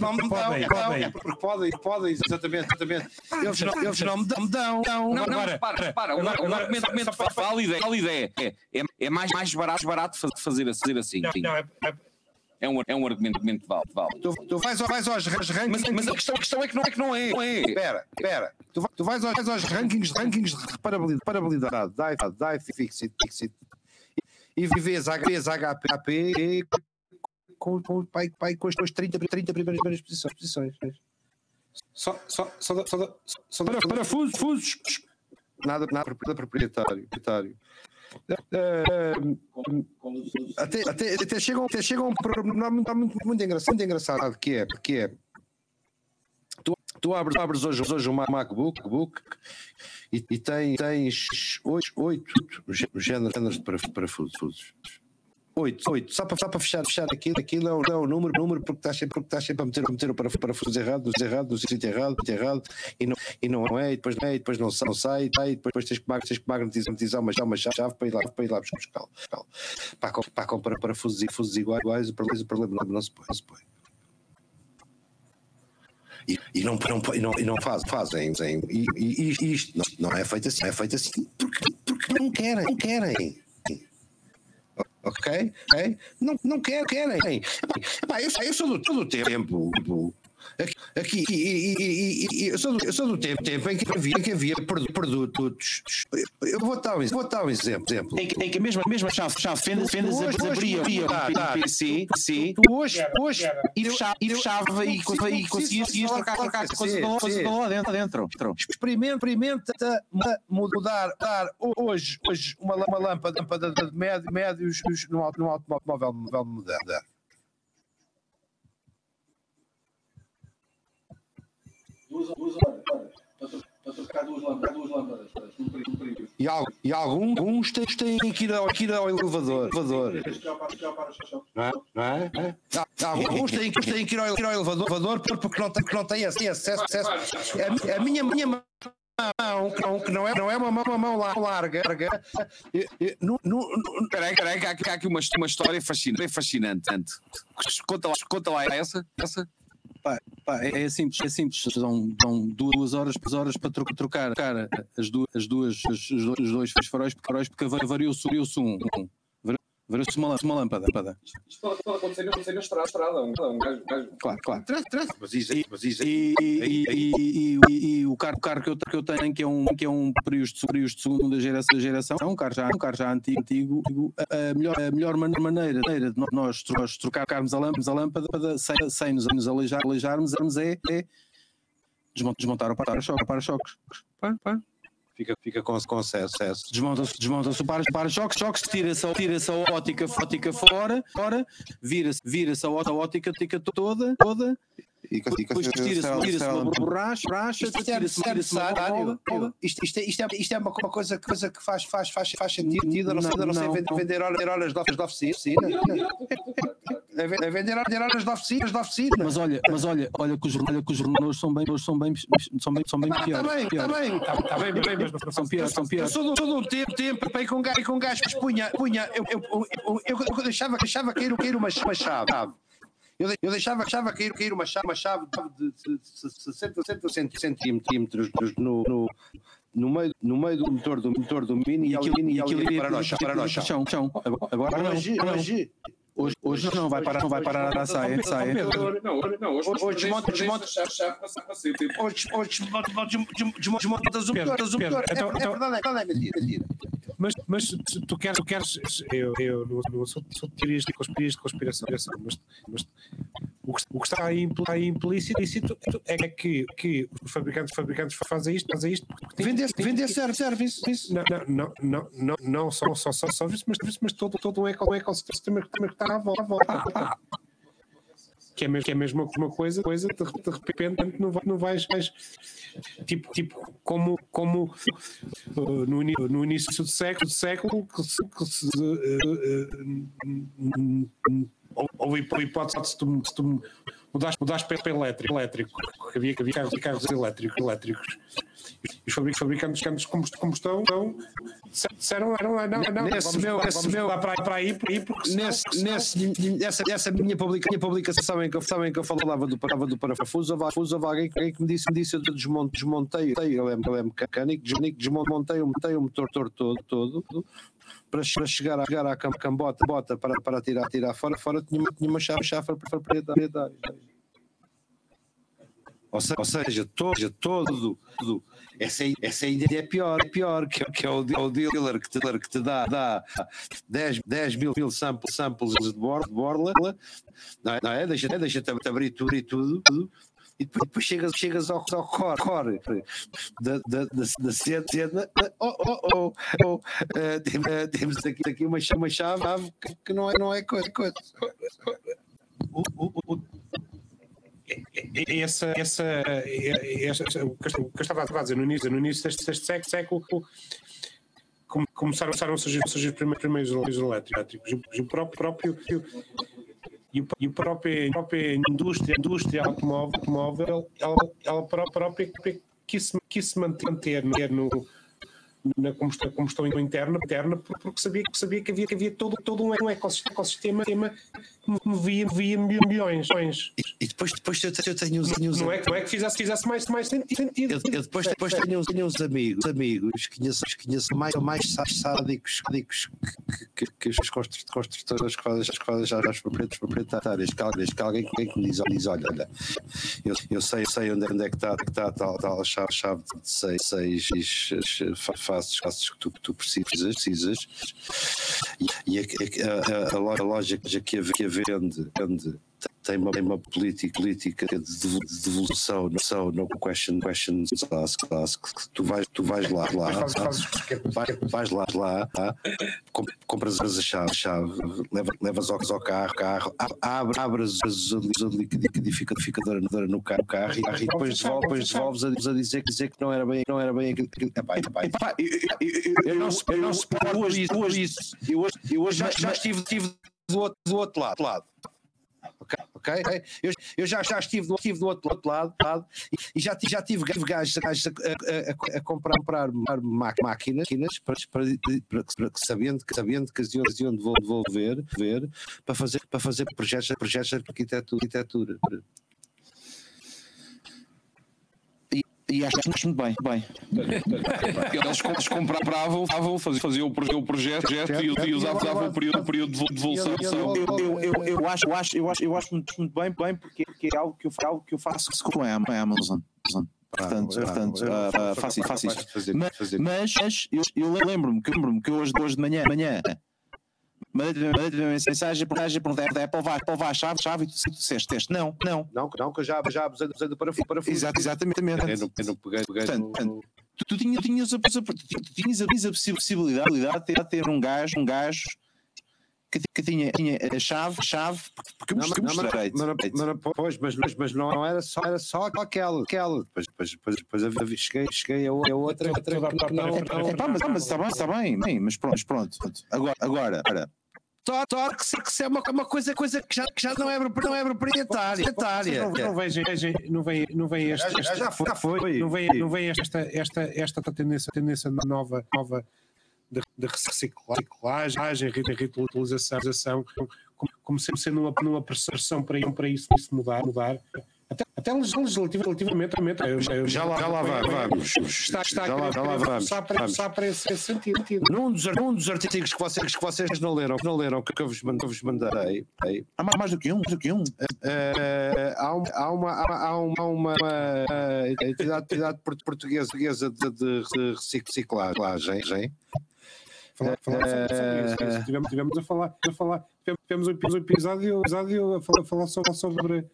Speaker 2: não- não
Speaker 15: podem, podem.
Speaker 2: é porque podem, podem, exatamente, exatamente. Eles não, eles não me dão.
Speaker 4: Não, não,
Speaker 15: Agora,
Speaker 4: repara, repara, um, um argumento,
Speaker 15: para-
Speaker 4: válido é, é, é, é, é mais, mais barato, barato faz- fazer, fazer assim.
Speaker 15: Não,
Speaker 4: sim.
Speaker 15: não, é, é,
Speaker 4: É um, é um argumento, argumento válido. válido.
Speaker 2: Tu, tu vais, vais aos
Speaker 4: Mas,
Speaker 2: rankings.
Speaker 4: mas a, questão, a questão é que não é que não é. Não é.
Speaker 2: Espera, espera. Tu, tu vais, aos, vais aos rankings, rankings de reparabilidade, reparabilidade die, die fixit, fixit, e vês, vês HP com, com, pai, pai, com as tuas 30, 30 primeiras primeiras posições. posições. Só, só, só, só, só da- parafusos, fusos. Nada, nada proprietário. proprietário. Eh, até, até, até chegam, até chegam a um problema muito, muito, muito engraçado, muito engraçado que é, que é tu, abres, abres hoje, hoje um MacBook, MacBook e, e tens, tens oito, oito géneros, géneros de paraf- parafusos. Oito, oito, só para, só para fechar, fechar aquilo, aquilo é o, é o número, número porque estás sempre, porque estás sempre a meter, a meter o paraf- parafuso errado, errado, do sítio errado, errado, e não, e não é, e depois não é, e depois não, não sai, e depois, depois tens que, tens que magnetizar, uma, uma chave para ir lá, para ir lá buscar. Para, para comprar parafusos, parafusos iguais, iguais, o problema, o problema não se põe, não se põe. E, e não, não, não, não faz, fazem. E, e, e isto não, é feito assim, é feito assim porque, porque não querem, não querem. Ok? ok? Não, não querem, querem. Epá, eu, eu sou do todo o tempo. Aqui, aqui e, e- e- eu, sou do, eu sou do tempo, tempo em que havia, em que havia produ- produtos. Eu vou dar um, vou dar um exemplo. exemplo.
Speaker 1: Em que, em que a mesma, mesma chave, chave fendas, fendas
Speaker 2: Hoje- hoje-
Speaker 1: abria, abria
Speaker 2: tá, tá.
Speaker 1: o PC, PC
Speaker 2: hoje, hoje
Speaker 1: e fechava, e, fechava, e, e conseguias trocar, trocar coisas lá- coisas
Speaker 2: sim.
Speaker 1: lá dentro. dentro.
Speaker 2: experimenta, experimenta mudar, mudar hoje, hoje uma, uma lâmpada, lâmpada de médio, médios num, auto- num automóvel móvel moderno.
Speaker 11: Duas, duas. Para, para trocar lâmpadas, duas período. período.
Speaker 2: E, al- e alguns têm, têm que ir ao, que ir ao elevador. elevador. Não é? Não é? É. Alguns têm, que- têm que ir ao, elevador por- porque não têm, porque não têm acesso. acesso. A, a minha, minha mão, que não, que não, é, não é uma mão, uma mão lá- larga, larga eh, eh, no, no, no,
Speaker 4: Espera aí, espera aí, que há, que há aqui uma, uma história fascinante. fascinante. Conta lá, conta lá essa. essa.
Speaker 9: Pá, pá, é, é simples, é simples. Dão, dão duas horas, duas horas para tro- trocar, trocar as duas, as duas, os, dois- faróis, porque variou-se variou-se um. Um. Variou-se uma, lâmpada- uma lâmpada. lâmpada.
Speaker 7: Isto pode, pode acontecer, acontecer na estrada, estrada, um, um gajo, um gajo.
Speaker 9: Claro, claro.
Speaker 2: mas isso, mas isso
Speaker 9: E, e, e, e, e- e o carro, o carro que, eu, que eu tenho, que é um, que é um período de, período de segunda geração, geração, é um carro já, um carro já antigo, antigo a, melhor, a melhor man- maneira, maneira de nós, nós trocarmos a lâmpada, a lâmpada para, sem, sem nos, nos aleijar, aleijarmos é, é desmontar, desmontar o para-choques. Para-choques. Pá, pá.
Speaker 2: Fica, fica com, com acesso.
Speaker 9: Desmonta-se desmonta para, para choques, choques, tira-se tira a ótica, ótica fora, fora vira-se vira a ótica, ótica tica toda, toda
Speaker 1: E, e,
Speaker 9: Depois tira-se tira uma borracha, borracha,
Speaker 2: Isto é
Speaker 9: tira-se tira-se uma.
Speaker 2: Isto, isto, é, isto, é, isto é uma uma coisa, coisa que faz, faz, faz, faz sentido. A não a não ser
Speaker 9: Não,
Speaker 2: vender,
Speaker 9: não.
Speaker 2: vender horas, horas de oficina. É ve- é vender horas de oficina. De oficina.
Speaker 9: Mas olha, mas olha, olha que os, olha que os jornais são bem, são bem, são bem, são bem
Speaker 2: Está
Speaker 9: piores.
Speaker 2: bem, está bem.
Speaker 3: Está tá bem, bem, mas não
Speaker 9: São piores, são piores.
Speaker 2: de, sou de um tempo, tempo para ir com um gajo, com um gajo que punha, punha eu, eu, eu, eu, eu, eu deixava, deixava cair, cair uma chave. Eu, de- eu deixava, deixava cair, cair uma chave, uma chave de de- de 60, 60 centímetros no, no, no, meio, no meio do motor do motor do Mini e aquilo, e aquilo ia para no chão. Para no chão.
Speaker 9: chão, chão. Agora não,
Speaker 2: Hoje,
Speaker 9: não.
Speaker 2: Hoje,
Speaker 9: Hoje, hoje não vai parar, não vai parar a saia, saia.
Speaker 7: Não, não, hoje, não, hoje, passa para sempre.
Speaker 2: hoje, hoje o
Speaker 3: Pedro,
Speaker 2: motor. É,
Speaker 3: então-
Speaker 2: é
Speaker 3: então-
Speaker 2: é é.
Speaker 3: Mas, mas tu- queres, tu queres eu, eu não, não sou, sou de teorias de conspiração, de conspiração mas, mas o, que, o que está aí impl- aí implícito é que, que os fabricantes, fabricantes fazem isto, fazem isto porque
Speaker 2: Vender, vender service, service.
Speaker 3: não, não, não, não, não, só, só, só, só isso, mas, mas todo, todo um eco- ecossistema que está à volta. Que é mesmo, que é mesmo uma coisa, coisa de, repente não, vai, não vais, vais tipo, tipo como, como uh, no, no início do século, do século que se, que se, uh, uh, houve a hipótese de tu, de tu mudares, mudares para, elétrico, elétrico, havia, havia carros, carros elétricos, elétricos. E os fabric- fabricantes de combust- combustão então, disseram, não, não, não, não,
Speaker 2: Nesse
Speaker 3: vamos,
Speaker 2: meu-
Speaker 3: vamos
Speaker 2: nesse meu-
Speaker 3: lá para, para aí, para aí, porque
Speaker 2: Nesse,
Speaker 3: senão-
Speaker 2: nesse, essa, essa minha, publica, minha publicação, sabem que, eu- sabem que eu falava do, falava do parafuso, houve, alguém, alguém que me disse, me disse eu desmonte, desmontei, eu é, eu é mecânico, desmontei, desmontei, montei o motor todo, todo, todo para, chegar, a, chegar à cam- cambota bota, para, para tirar, tirar fora, fora tinha, uma- tinha uma chave, chave para proprietário. Ou seja, ou seja, todo, todo, todo essa, essa ainda é pior, é pior, que, é- que é o, o dealer que te, que te dá, dá 10, 10 mil, mil samples, samples de bor- de borla, não é? É? Deixa-te deixa abrir tudo e tudo, tudo, e depois, chegas, chegas ao, ao core, core da, da, da, da cena, oh, oh, oh, oh, eh, eh, temos aqui, aqui uma, uma chave que, que não é, não é coisa. coisa.
Speaker 3: o- o- o- essa, essa, essa, o que eu estava a dizer no início, no início deste, deste século, século come- começaram, começaram a surgir, surgir os primeiros, primeiros elétricos o próprio, próprio e, e a própria indústria, indústria automóvel, automóvel ela, ela pró- própria quis, quis se manter no, na combustão, combustão interna, interna porque sabia, sabia que, havia, que havia todo, todo um ecossistema, ecossistema que movia, movia milhões. E,
Speaker 2: e depois, depois eu, tenho eu tenho uns,
Speaker 3: não, não, é, não é que fizesse, fizesse mais, mais sentido.
Speaker 2: Eu, eu depois, depois tenho, uns, tenho uns amigos, amigos que conheço, conheço mais, mais sádicos, sádicos que, que, que, os construtores as fazem, que fazem já as proprietárias. Que alguém, que alguém que diz, diz olha, olha eu, eu sei, eu sei onde, é, onde é que está, que está tal, tal chave, chave de 6, 6, 6 faço passos que tu, tu precisas, precisas. E, e a, a, a, a loja que a vende, vende tem uma, tem uma política, política de devo- de devolução, não são no question, questions ask, ask, que tu vais, tu vais lá, lá,
Speaker 3: pequenos-
Speaker 2: Vai- vais lá, lá? Com- compras a chave, chave leva- levas ao, ao carro, carro ab- abre, abres a liquidificadora no carro, carro e, e depois devolves, depois devolves a, a dizer, dizer que não era bem, não era bem aquilo que. Epá, epá,
Speaker 1: Epá, eu, não eu não
Speaker 2: hoje,
Speaker 1: isso.
Speaker 2: hoje,
Speaker 1: isso. Eu hoje, eu hoje
Speaker 2: já, já estive, estive do outro, do outro lado. lado. Ok, ok. ok? Eu, eu já, já estive, do, estive do outro, outro lado, lado e, já, já tive gajos, gajos a, a- a- comprar, comprar máquinas, máquinas para, para, para, para sabendo, sabendo que as iam, devol- devolver ver, para fazer, para fazer projetos, projetos de arquitetura. arquitetura.
Speaker 1: E, acho, acho muito bem, bem.
Speaker 4: Eles, eles compravam, faziam, faziam o proje- o projeto, e, e usavam o período, o período de devolução.
Speaker 1: Eu, eu, eu, eu, acho, eu, acho, eu, acho, eu acho muito, muito bem, bem porque, porque é algo que eu, algo que eu faço com a Am- a Amazon. Portanto,
Speaker 2: Ah,
Speaker 1: portanto ah, ah,
Speaker 2: eu-
Speaker 1: faço, isso. Mas, mas eu, eu lembro-me que, lembro que hoje, hoje de manhã, manhã mandei uma mensagem mensagem por da Apple, vai, Apple vai a chave, chave e tu, tu disseste. Não, não.
Speaker 2: Não, não, que eu já, já abusei, abusei do parafuso. parafuso.
Speaker 1: Exato, exatamente.
Speaker 2: Eu não, eu não peguei, peguei
Speaker 1: Portanto,
Speaker 2: no-
Speaker 1: portanto, tu, tu tinhas, tinhas, a, tu tinhas a, a possibilidade de ter, ter um gajo, um gajo que, que tinha, tinha a chave, chave, porque eu
Speaker 2: Não,
Speaker 1: mostrei,
Speaker 2: não, mas- mas- Pois, mas, mas, mas não, não era só, era só aquela. aquela. Depois, depois, depois, depois havia- cheguei, cheguei a outra, a outra, que não. não-
Speaker 1: É pá, mas, mas está bem, está bem, bem, mas pronto, mas pronto. Agora, agora, agora.
Speaker 2: Torque-se que é uma, uma coisa, coisa que, já, que já não é, não é proprietária.
Speaker 3: Vocês
Speaker 2: proprietária.
Speaker 3: Não, não vejam, vejam, não vem, não vem este,
Speaker 2: Já- já- foi, já foi.
Speaker 3: não vem, não vem esta, esta, esta tendência, tendência nova, nova de, de reciclagem, de reutilização, como, como sempre sendo uma, uma pressão para, para isso, para isso mudar, mudar. Até, até legislativa- relativamente, eu- eu-
Speaker 2: Já lá, já lá vai- vamos.
Speaker 3: Está, está
Speaker 2: Já lá- já lá vamos.
Speaker 3: forçar para,
Speaker 2: Vamos.
Speaker 3: para esse, esse sentido.
Speaker 2: Num dos, num dos artigos que vocês, que vocês não leram, que não leram, que eu vos, que eu vos mandei,
Speaker 1: Há mais, mais do que um, mais do que um.
Speaker 2: eh, há, um- há uma, há, uma, há uma, eh, entidade, entidade port- portuguesa, portuguesa de, de, reciclagem?
Speaker 3: Falar, falar sobre, sobre isso. isso. Tivemos, tivemos a falar, a falar tivemos um epi- um episódio, episódio a falar, a falar sobre, sobre,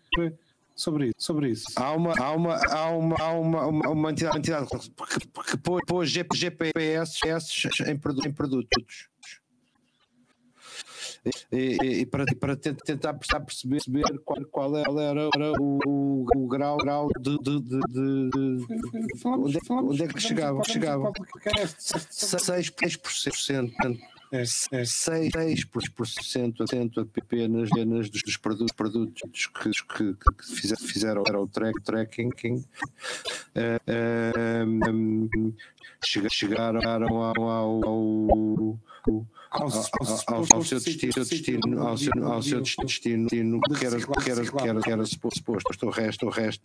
Speaker 3: sobre, isso, sobre isso.
Speaker 2: Há uma, há uma, há uma, há uma, uma, uma entidade, entidade que, que pôs, pôs GPS em, em produtos. E, e- e para, para tent- tentar perceber, perceber qual, qual era, era o, o, o grau, grau de, de, de, de-
Speaker 3: Falamos-
Speaker 2: onde, é,
Speaker 3: falamos-
Speaker 2: onde é que chegava? chegava
Speaker 3: falamos-
Speaker 2: 6%, 6%,
Speaker 3: É, é.
Speaker 2: 6% apenas, apenas dos, produtos, produtos que, que, que fizeram, fizeram era o track, tracking. eh, eh, hum, chega- chegaram ao, ao, ao, ao, ao, ao seu destino, destino, ao seu, ao seu destino, que era, que era, que era, que era suposto. O resto, o resto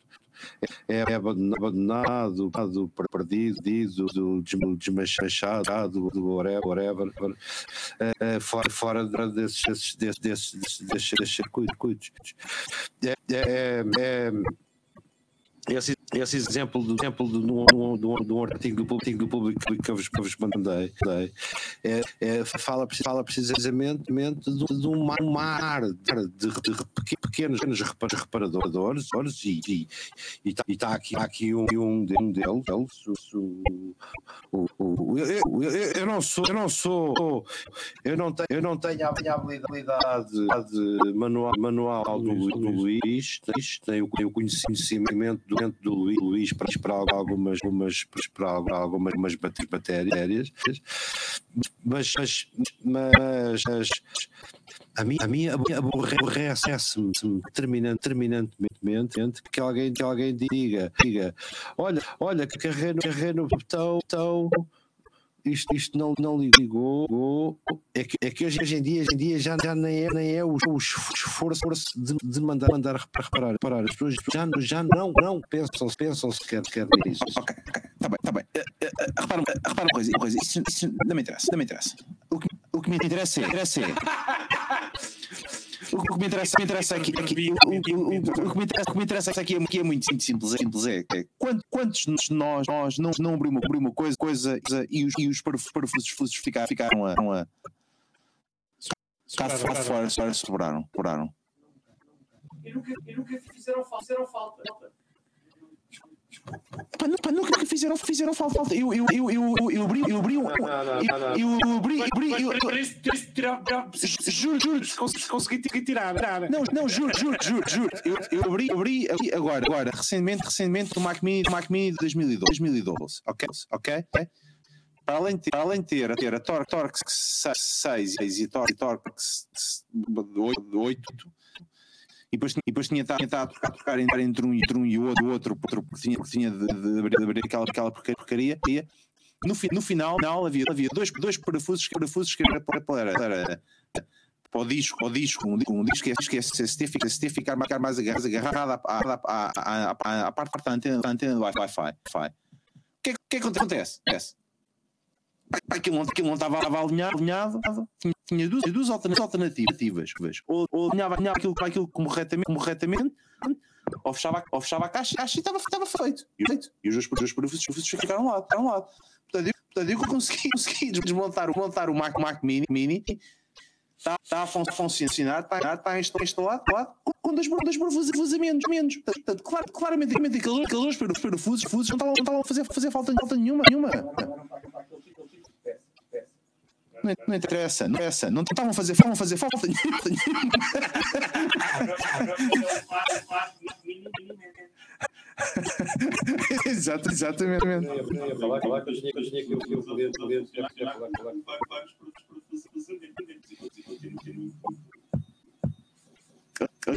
Speaker 2: é abandonado, abandonado, perdido, perdido, desm- desmanchado, do whatever, whatever, eh, eh, fora, fora de- desses, desses, desses, desses, desses, circuitos. É, é, é, esse exemplo do exemplo um, de, um, de um artigo do público, do público que eu vos, que eu vos mandei dei, é, é, fala, fala precisamente de, de um mar- de, de, pequenos, pequenos repa- reparadores e, e, e está aqui, tá aqui um, um, de- um deles, deles, o, o, o, eu, eu, eu- eu não sou, eu não sou, eu não tenho, eu não tenho a habilidade de manual, manual do, do Luís, tenho o conhecimento do, do Luís, para, para algumas, algumas, para algumas, algumas matérias, mas, mas, mas a mim, a mim aborre- aborrece-me terminante, terminantemente que alguém, que alguém diga, diga olha, olha, que no, carreguei no botão, botão isto, isto não, não ligou. É que, é que hoje, hoje em dia, hoje em dia já, já nem é, nem é o, o esforço de, de mandar, mandar reparar, reparar. As pessoas já, já não, não pensam, pensam sequer, sequer nisso.
Speaker 1: Ok, ok, está bem, está bem. Eh, eh, repara, uma- repara uma coisa, uma coisa isso, isso não me interessa, não me interessa. O que, o que me interessa é. Interessa é o que me interessa, me interessa aqui, aqui o, o- o- o que me interessa, o que me interessa aqui é, aqui é muito simples, é simples é, é quant- quantos de nós, nós não, não abrimos, abrimos uma coisa, coisa e os, e os ficaram, ficaram a, a, cá fora, fora, fora, sobraram, sobraram.
Speaker 16: E nunca, e nunca fizeram, fizeram falta.
Speaker 1: Pá, nu- pá, nunca fizeram, fizeram falta. Eu, eu, eu, eu, eu, eu abri, eu abri um. Eu, abri, eu abri. Eu, juro, juro.
Speaker 3: Consegui tirar. tirar.
Speaker 1: Não, não, juro, juro, juro, juro. Eu, eu abri, abri agora, agora, recentemente, recentemente, o Mac Mini, o Mac Mini de 2012, 2012, ok? Ok? Para além de ter, para além de ter, ter a Torque, Torque 6 e Torque, Torque 8, e depois, e depois tinha estado, a trocar, trocar entre, entre um, entre um e o outro, o outro porque tinha, porque tinha de, de abrir, de abrir aquela, aquela porcaria. E no, fi- no final, final havia, havia dois, dois parafusos, parafusos que era para, para, para, o disco, ao disco, um, disco- um disco que é, que é SST, fica, SST ficar, ficar mais agarrado, à, parte da antena, da antena do Wi-Fi. O é- o que é que acontece? acontece? Aquilo aquilo não estava, alinhado, alinhado tinha, tinha duas, duas alternativas. Ou, ou alinhava, alinhava aquilo, aquilo corretamente, corretamente ou, fechava, ou fechava a caixa, a caixa estava, estava feito. Feito. e os dois, parafusos ficaram lá. Ficaram lá. Portanto, eu, eu consegui, consegui desmontar, montar o Mac, Mac Mini, Mini está, está a fun- funcionar, está, está instalado, instalado lá, com, dois, dois parafusos menos. menos. Portanto, claramente, claramente aqueles, aqueles parafusos, parafusos não estavam, não estavam a fazer, fazer falta, falta nenhuma. nenhuma. Não, não interessa, não interessa. Não estavam a fazer, estavam a fazer falta. Exato, exatamente.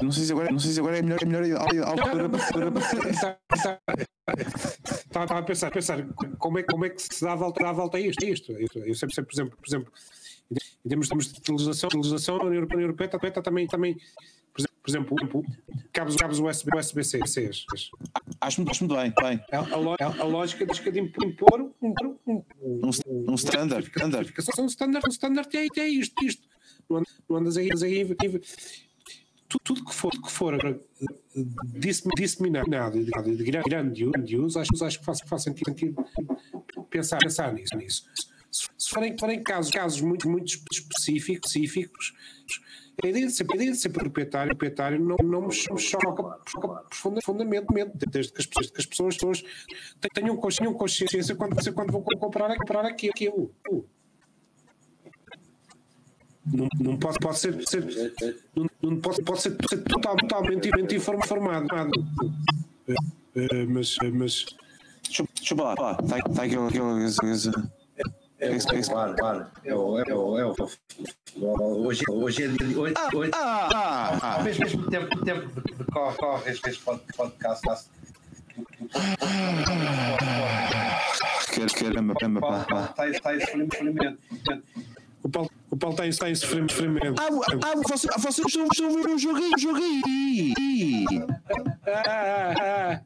Speaker 1: Não sei se agora, não sei se agora é melhor, é melhor a altura para.
Speaker 3: Estava a pensar, pensar como, é, como é que se dá a volta, dá a volta a isto, a isto. Eu sempre, sempre, por exemplo, por exemplo em termos, de legislação, legislação a União Europeia, a Europeia está, também, também por exemplo, por exemplo cabos, cabos USB, USB-C.
Speaker 1: Acho, acho muito bem, bem.
Speaker 3: A, a, lo- a lógica de de impor um, um, um,
Speaker 1: Um, um standard, standard.
Speaker 3: um standard, um standard é, é isto, isto. Não andas- aí, andas aí tudo, que for, que for disse- disseminado e de, de grande, uso, acho, acho que faz, faz sentido, pensar, pensar nisso. nisso. Se, forem, forem casos, casos muito, muito específicos, específicos a ideia de ser, ideia de ser proprietário, proprietário não, não me choca, choca profunda- profundamente, desde que as pessoas, que as pessoas, tenham consciência quando, quando vão comprar, comprar aquilo. Não, não pode, pode ser, ser não, não pode, pode ser, ser total- totalmente, totalmente informado. Eh, eh, Mas, mas
Speaker 1: Deixa, eu falar, lá. Está tá aquela aquela coisa.
Speaker 17: É o claro, claro. É o é o é o futebol. Hoje hoje é dia- hoje hoje
Speaker 1: Ah, ah, ah.
Speaker 17: ao mesmo mesmo tempo tempo de- de corre corre este este pod- podcast
Speaker 1: Caramba, caramba, pá, pá.
Speaker 17: está esse sofrimento.
Speaker 3: O Paulo, o Paulo está em, está em sofrimento.
Speaker 1: Ah, ah, vocês, vocês estão estão a ver um jogo aí, um jogo aí.
Speaker 3: Ah, ah, ah.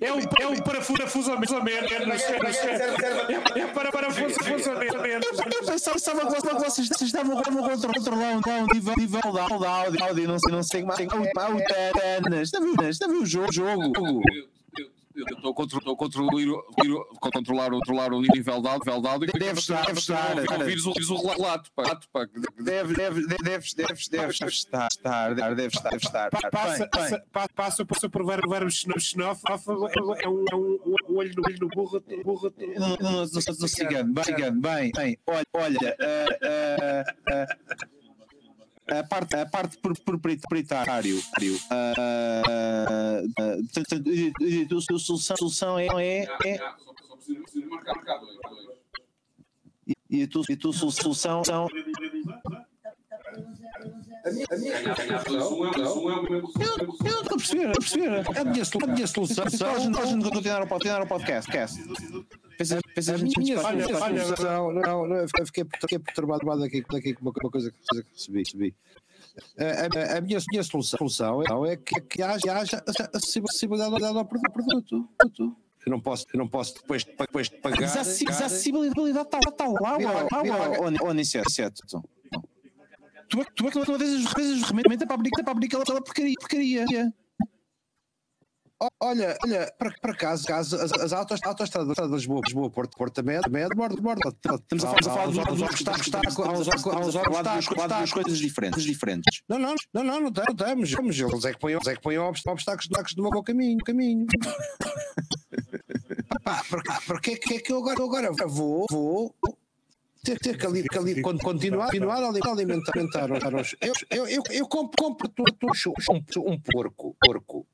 Speaker 3: É um, é um parafusamento. É, é para parafusamento.
Speaker 1: Eu pensava, pensava que vocês- estavam a controlar um nível, nível de áudio, áudio, não sei, não sei mais. Ah, o Tenas, está a ver- está a ver o jogo? jogo.
Speaker 4: Eu estou a contro- estou a controlar, a controlar, controlar o nível áudio, nível áudio e
Speaker 1: Deve estar, deve estar.
Speaker 4: Ouvires o, ouvires o relato, pá. relato, pá.
Speaker 1: Deve, deve, deve, deve, deve, deve estar, estar, deve estar, deve estar.
Speaker 3: Pa- Passa, passa, pa- passa, por ver- verbos xenófobos, é um, é um um olho no olho no burro, burro.
Speaker 1: Não, não, não, não, não cigano, bem, cigano, bem, bem, olha, olha, ah, ah, ah, a parte, a parte pro- proprietário, ah, ah, ah, portanto, e- e a solução, solução é, é, é e a tua, e a tua solu- solução são eu, eu não estou a perceber, não estou a perceber. A minha, solu- a minha solução. Nós não continuar o pod- continuar o podcast. podcast. Pensas, pensas,
Speaker 2: A minha, minha
Speaker 3: Olha,
Speaker 2: solução,
Speaker 3: olha,
Speaker 2: não, não, fiquei, fiquei perturbado aqui, aqui com uma, uma coisa, que recebi. recebi. A, a- a minha, minha solução, solução é, é que, que haja, haja acessibilidade ao produto. produto, produto. Eu não posso, eu não posso depois, de- depois de pagar.
Speaker 1: Mas a a acessibilidade está está lá, certo. Tu é que tu é que não tens as ferramentas para abrir, para abrir aquela, aquela porcaria. porcaria.
Speaker 2: Olha, olha, para, para caso, caso as, as autos, de Lisboa, Lisboa, Porto, Porto também, também é de bordo, bordo.
Speaker 1: Estamos a falar, estamos dos obstáculos,
Speaker 2: há uns
Speaker 1: estamos
Speaker 2: obstáculos,
Speaker 1: coisas diferentes. diferentes.
Speaker 2: Não, não, não, não, não, temos, temos. Eles é que põem, é que põem obst- obstáculos, obstáculos no meu caminho, caminho. Pá, porque, é que, é eu agora, agora vou, vou ter, ter que, ali, que ali, con- continuar, continuar a ali- alimentar, alimentar os. Eu, eu, eu, eu compro, compro um, um porco, porco.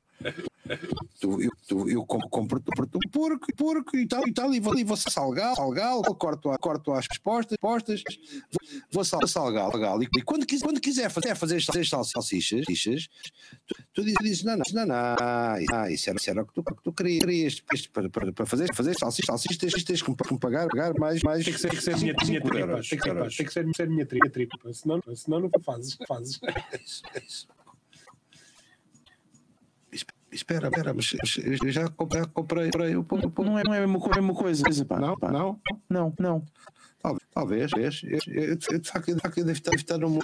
Speaker 2: Tu, eu, tu, eu compro, compro, um porco, porco e tal, e tal, e vou, e vou salgar, salgar, corto, a- corto as postas, postas, vou, vou sal- salgar, salgar. E, e quando, quis- quando quiser fazer, fazer, fazer sal- salsichas, salsichas, tu, tu dizes, não, não, não, não, isso era, isso era o que tu, que tu querias, para, para, para fazer, fazer salsichas, salsichas, tens, tens que me pagar, pagar mais, mais.
Speaker 3: Tem que ser, tem que ser minha, minha tripa. Tem que ser, tem que ser, minha tripa. Senão, senão nunca fazes. fazes.
Speaker 2: Espera, espera, mas eu já comprei, já comprei, comprei pouco, um pouco.
Speaker 1: Não é, não é a mesma co- a mesma coisa. pá.
Speaker 2: Não,
Speaker 1: Pá.
Speaker 2: não,
Speaker 1: Não, não.
Speaker 2: talvez, talvez. Eu, de facto, de facto, eu devo estar, no mundo.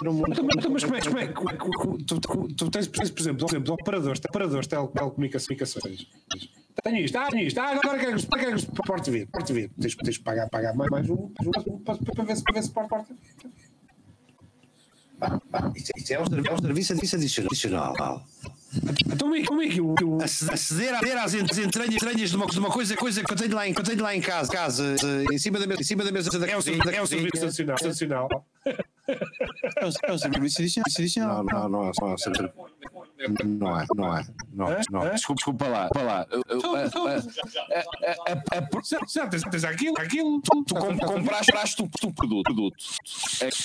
Speaker 3: Mas como é, é que como é que- tu, tu, tu tens, por exemplo, por exemplo operadores, operadores de tele- telecomunicações. Tenho isto, ah, tenho isto, ah, agora quero que quero que porte vir, porte vir. Tens, tens que pagar, pagar mais, mais um, para, ver se, para ver se porte, porte
Speaker 2: Isso, isso é um serviço, é um serviço adicional.
Speaker 3: Então, como é, é que o. o-
Speaker 2: Aceder, aceder às ent- às entranhas, entranhas de, uma, de uma coisa, coisa que eu tenho lá em, que eu tenho lá em casa, casa em, cima da mesa, em cima da mesa da
Speaker 3: É um, é um
Speaker 2: cozinha.
Speaker 3: serviço adicional. adicional.
Speaker 1: É um, é um serviço adicional.
Speaker 2: Não, não, não, é, não, é, não é, não é, não é, não é.
Speaker 4: Desculpa, desculpa lá, desculpa lá. Eu- eu-
Speaker 3: certo, aquilo, aquilo. Tu,
Speaker 4: Tu com- compraste o, produto. produto.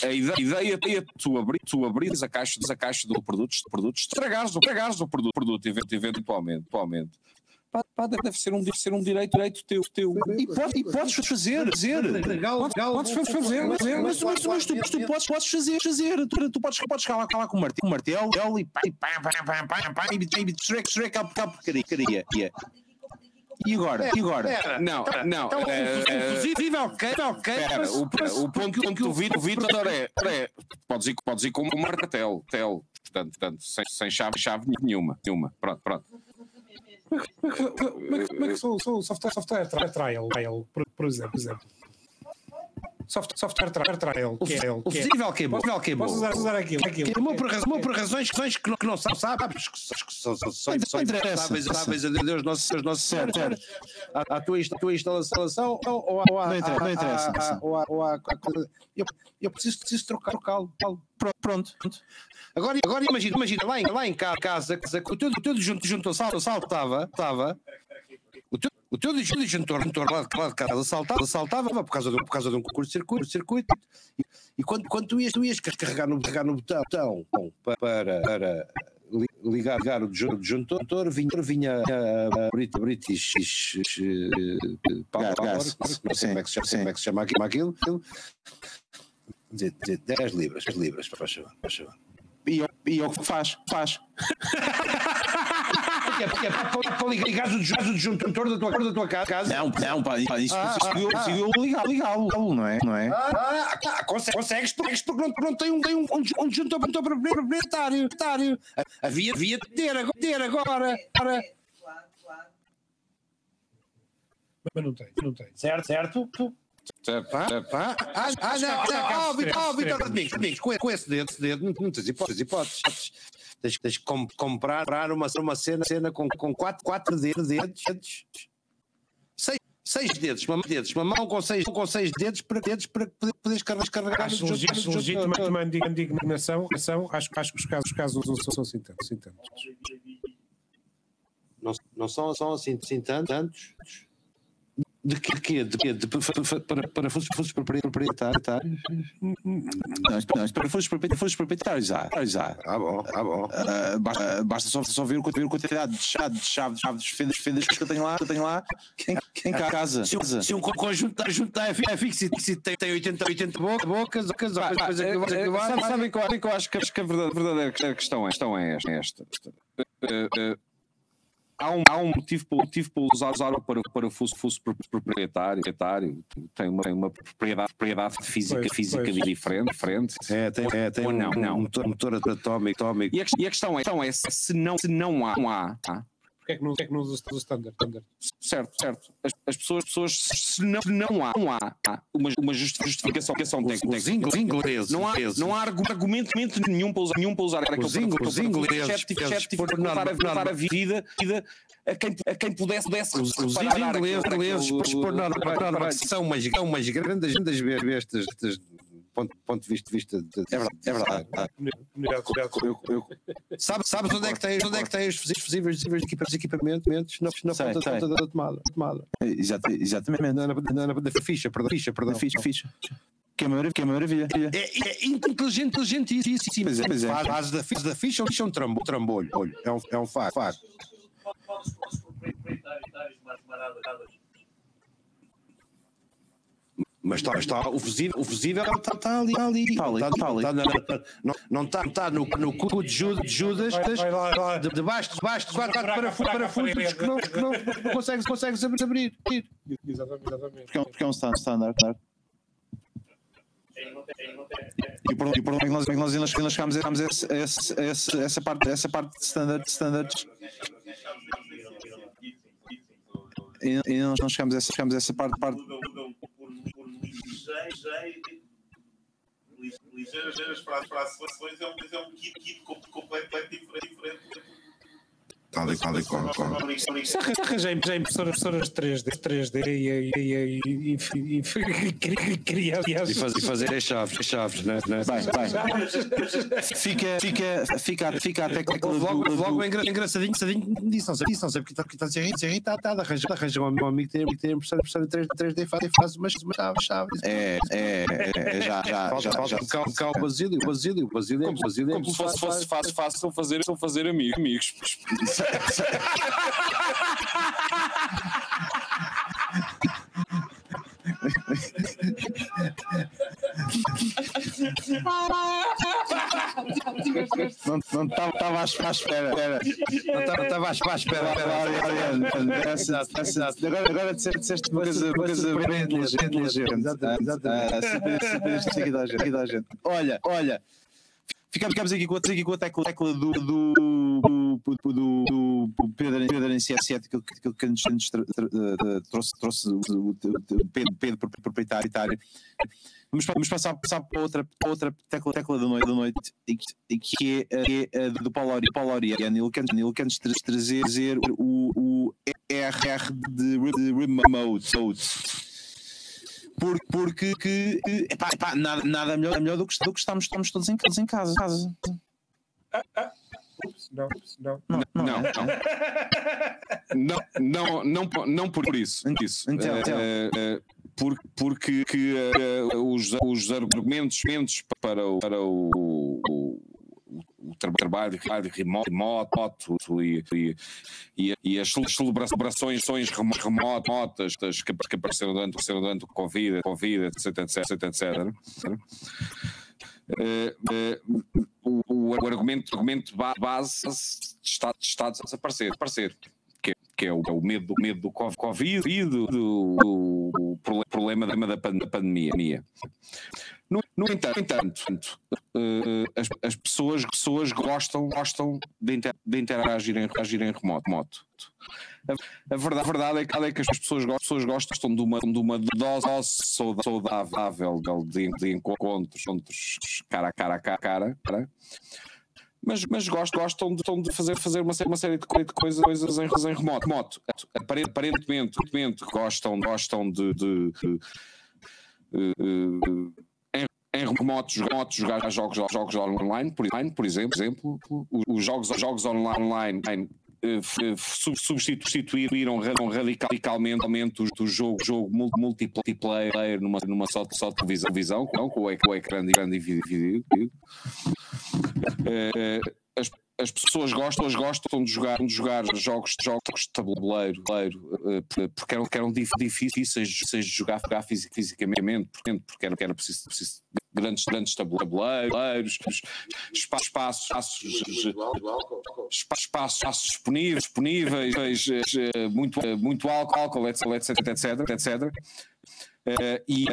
Speaker 4: A, a ideia, é tu, abrir, tu abrires a caixa, a caixa do produto, do produto estragares, o- o produto, produto event- eventualmente. eventualmente. Pá, pá, deve ser um, deve ser um direito, direito teu. teu. E, pode, e podes fazer, fazer. Podes fazer, mas, mas, mas, mas, tu, tu podes, podes fazer, fazer. Tu, tu podes, podes lá, lá com o martelo, o martelo e pá, e pá, pá, pá, pá, e e destruir aquela aquela porcaria. E agora? E agora? Não, não.
Speaker 2: Então,
Speaker 4: é, é,
Speaker 2: fusível, ok, ok.
Speaker 4: O, o ponto, o ponto do Vitor, Vitor é, é podes, ir, podes ir com um martelo, tel, portanto, portanto sem, sem chave, chave nenhuma, nenhuma. Pronto, pronto.
Speaker 3: Como é que- como é que- como é que sou o software, software tri- trial, trial por, por exemplo? por exemplo? Soft- Software tri- trial,
Speaker 2: O
Speaker 3: que é ele.
Speaker 2: o
Speaker 3: que é-
Speaker 2: fusível queimou. O fusível queimou.
Speaker 3: Posso usar, usar aquilo? aquilo.
Speaker 2: Queimou por, queimou por razões, razões que não, que não sabes, que são- que são, são, são, impensáveis a Deus nosso, Deus nosso certo, à, à tua, insta- tua instalação ou, ou, ou à-
Speaker 1: Não interessa,
Speaker 2: à-
Speaker 1: não interessa.
Speaker 2: à- à- ou à- eu, eu preciso, preciso trocar trocá-lo.
Speaker 1: Pronto, pronto.
Speaker 2: Agora, agora imagina, imagina lá, em, lá em ca- casa, casa o teu, o teu sal, saltava, estava, o teu, o teu disjuntor, disjuntor lá, de- lá de casa saltava, saltava por causa de, um- por causa de um curto-circuito, circuito, e, e quando, quando tu ias, tu ias carregar no, carregar no botão, botão para, para li- ligar, ligar o disjun- disjuntor, vinha, vinha a, a Brit- British eh, Power,
Speaker 1: Gás,
Speaker 2: não sei como é que se chama, como é que se chama aquilo, aquilo, aquilo. Dizer 10 libras, 10 libras, para favor, para favor.
Speaker 1: E eu- e eu faz, faz.
Speaker 2: Porque é, porque é para, para, para ligar o disjuntor- da tua, da tua ca- casa.
Speaker 1: Não, não, pá, pá, isso
Speaker 2: Ah,
Speaker 1: conseguiu
Speaker 2: ah,
Speaker 1: conseguiu ligar, ligá-lo, não é? Não é?
Speaker 2: Ah, ah, consegues, consegues porque, não, não tem um, tem um, um, um disjuntor proprietário. proprietário. Havia, havia de ter agora. Ter agora. agora.
Speaker 3: Mas não tem, não tem.
Speaker 2: Certo, certo.
Speaker 4: Certo,
Speaker 2: Ah,
Speaker 4: certo.
Speaker 2: ah, ah, ah, não, não, ah, Vitor, ah, Vitor, amigos, amigos, com, esse dedo, esse dedo, tens hipóteses, hipóteses. Tens, tens que com- comprar uma, uma cena, cena com, com quatro, quatro dedos, dedos, dedos. Seis, seis dedos, uma, dedos, uma mão com seis, com seis dedos para, dedos para poder, poderes carregar, carregar
Speaker 3: Acho legítimo, legítima uma indignação. Acho, acho que os casos, os casos não são assim tantos. Assim tantos.
Speaker 2: Não, não são, são assim, assim tantos. De quê? De quê? De, quê? de, para, para, para, para fundos, fundos proprietários?
Speaker 1: Não, para fundos propriet- fundos proprietários há. há.
Speaker 2: Ah, bom, ah, bom.
Speaker 1: Ah, basta, basta só, só ver, ver a quantidade de chaves, de chaves, chaves de fendas, fendas que eu tenho lá, que eu tenho lá em, em casa.
Speaker 2: Se um, se um co- conjunto, conjunto é fi- é fixo e se tem, tem 80, 80 bo- bocas, bocas,
Speaker 4: Pá, pá,
Speaker 2: coisa que vai,
Speaker 4: é,
Speaker 2: que vai,
Speaker 4: sabe- Sabem que eu acho- que que, que a verdade- verdadeira questão é, questão é esta. é esta. Eh, eh, Há um, há um motivo, para, motivo para usar, usar o para, para fuso, fuso pro- proprietário, proprietário tem uma, tem uma propriedade, propriedade física,
Speaker 3: Pois,
Speaker 4: física
Speaker 3: pois.
Speaker 4: diferente, diferente.
Speaker 2: É, tem, é, tem
Speaker 4: Ou
Speaker 2: um,
Speaker 4: não,
Speaker 2: um motor, motor atómico, atómico.
Speaker 4: E a, e a questão é, então é se não, se não há, não há
Speaker 3: Porquê é que não, é que não usa o standard? standard?
Speaker 4: certo, certo. As, as pessoas, pessoas se não, se não há, não há uma, uma justi- justificação técnica.
Speaker 2: Os ingles- ingleses,
Speaker 4: Não há,
Speaker 2: ingleses.
Speaker 4: não há argu- argumento nenhum para usar, nenhum para usar aquele
Speaker 2: Os ingleses, por
Speaker 4: dificultar a- vida, vida a quem, a quem pudesse, pudesse
Speaker 2: Os, os ingleses, ingleses por, norma, são umas, são umas grandes, grandes bestas, ponto, ponto de vista, de vista de,
Speaker 1: É verdade, é verdade.
Speaker 3: Social.
Speaker 1: Eu, eu,
Speaker 2: Sabe, sabes onde é que tens, onde é que tens os fusíveis, fusíveis de equipa- de equipamentos? Na, na
Speaker 1: Sei,
Speaker 2: ponta,
Speaker 1: sei.
Speaker 2: ponta da tomada. tomada.
Speaker 1: exata- exatamente.
Speaker 2: Na, na, na, na, na ficha, perdão. Ficha, perdão.
Speaker 1: Ficha, ficha. Que é maravilha. Que é maravilha.
Speaker 2: É, é inteligente, inteligentíssimo.
Speaker 1: Pois é, pois é.
Speaker 2: Faz, faz da, faz da ficha, ficha é um trambolho. trambolho. É um, é um facto. facto. Mas está, está o fusível, o fusível está, está ali, está ali,
Speaker 1: Está ali, está ali.
Speaker 2: na- na- na- não, não está, está no, no cu de Judas, de Judas debaixo, debaixo de quatro, quatro
Speaker 3: Fraca,
Speaker 2: parafusos, que não, que não, não consegues, consegues abrir. abrir.
Speaker 3: Exatamente, exatamente.
Speaker 1: Porque é um, porque é um stand- standard. standard. E por, e por onde é que nós, é que nós ainda ainda chegámos a esse- a esse- a esse- essa, parte, essa parte de standard, standards? E ainda nós não chegámos a essa, chegámos a essa parte, parte
Speaker 18: mudam, mudam por, por ligeiro- ligeiras frações, é um, é um kit, kit com- completamente diferente.
Speaker 14: Tal e qual e qual.
Speaker 3: arranjar já impressoras, impressoras 3D, 3D e, e, e, e, e, e, e criar
Speaker 14: E, faz, e fazer as chaves, as chaves, né? né?
Speaker 1: Bem, bem. Fica, fica, fica, fica a tecla do,
Speaker 2: Logo,
Speaker 1: do-
Speaker 2: logo é engra- engraçadinho, engraçadinho que me disse, não sei, disse, não sei porque está, está a ser irritado, irritado, arranja, arranja um amigo, um amigo que tem, que impressora, impressora 3D, 3D faz, e faz umas, umas chaves, chaves.
Speaker 1: É, é, é, já, já,
Speaker 2: Falta,
Speaker 1: já,
Speaker 2: falta cá, o Basílio, o Basílio, o Basílio, é- o Basílio é
Speaker 4: Como se fosse, fácil fazer, fazer amigos.
Speaker 1: Não não estava à espera. espera.
Speaker 2: Não estava- estava à espera.
Speaker 1: Agora, agora disseste uma coisa, uma coisa bem inteligente.
Speaker 2: Exatamente, exatamente.
Speaker 1: Ah, aqui da gente. Olha, olha. Ficamos, ficamos aqui, com, a- aqui com a tecla, tecla do, do, do, do, do, Pedro, Pedro em 7 que, que, nos, nos tra- trouxe, trouxe o, o, Pedro, Pedro proprietário. Vamos, vamos passar, passar para outra, outra tecla, tecla da noite, da noite que, é, é do Paulo Paulo. Ele quer, ele quer trazer, o, o RR de, de remote. Porque, porque que, epá, epá, nada, nada melhor, melhor do que, do que estamos, estamos todos em casa. Em casa, casa.
Speaker 3: Não, não.
Speaker 1: Não, não,
Speaker 4: Não, não. Não, não, não, po- não por isso. isso.
Speaker 1: Então,
Speaker 4: Eh,
Speaker 1: então.
Speaker 4: eh, por- porque que, eh, os, os argumentos argumentos para o, para o, o- o tra- trabalho trabalho remoto, e, e, e, e as celebrações celebrações remo- remotas que, que apareceram durante, durante o Covid, Covid etc, etc, etc. Eh, eh, o, o argumento, argumento ba- base está, está a desaparecer, desaparecer que, que é o, é o medo, do- medo do Cov- Covid e do, do- do problema da pandemia. No, no entanto, eh, as, as pessoas, pessoas gostam, gostam de, inter, de interagir em, interagir em remoto. A, a verdade, a verdade é, que, é que as pessoas, pessoas gostam de uma, de uma dose saudável de, de encontros, encontros cara a cara a cara, cara mas, mas gostam, gostam, de, de fazer, fazer uma, série- uma série de coi- de coisas, em, em remoto. remoto. Apare- Aparentemente, aparentemente gostam, gostam de, de- de, eh, em, em remotos, remotos jogar jogos, jogos online, por, por exemplo, os, os jogos, os jogos online, eh, f- substituíram ra- radicalmente do jogo, jogo mul- multiplayer numa, numa só, só televisão, com, o ecrã grande, grande dividido. As, as pessoas gostam, gostam de jogar, de jogar jogos, jogos de tabuleiro, tabuleiro, eh, por- porque eram, eram dif- difíceis de jogar, jogar fisi- fisicamente, porque, era, porque era preciso, preciso de grandes, grandes tabuleiros, espa- espaços, espaços, espa- espaços, espaços disponíveis, disponíveis eh, muito, muito álcool, etc, etc, etc, etc. Eh, e,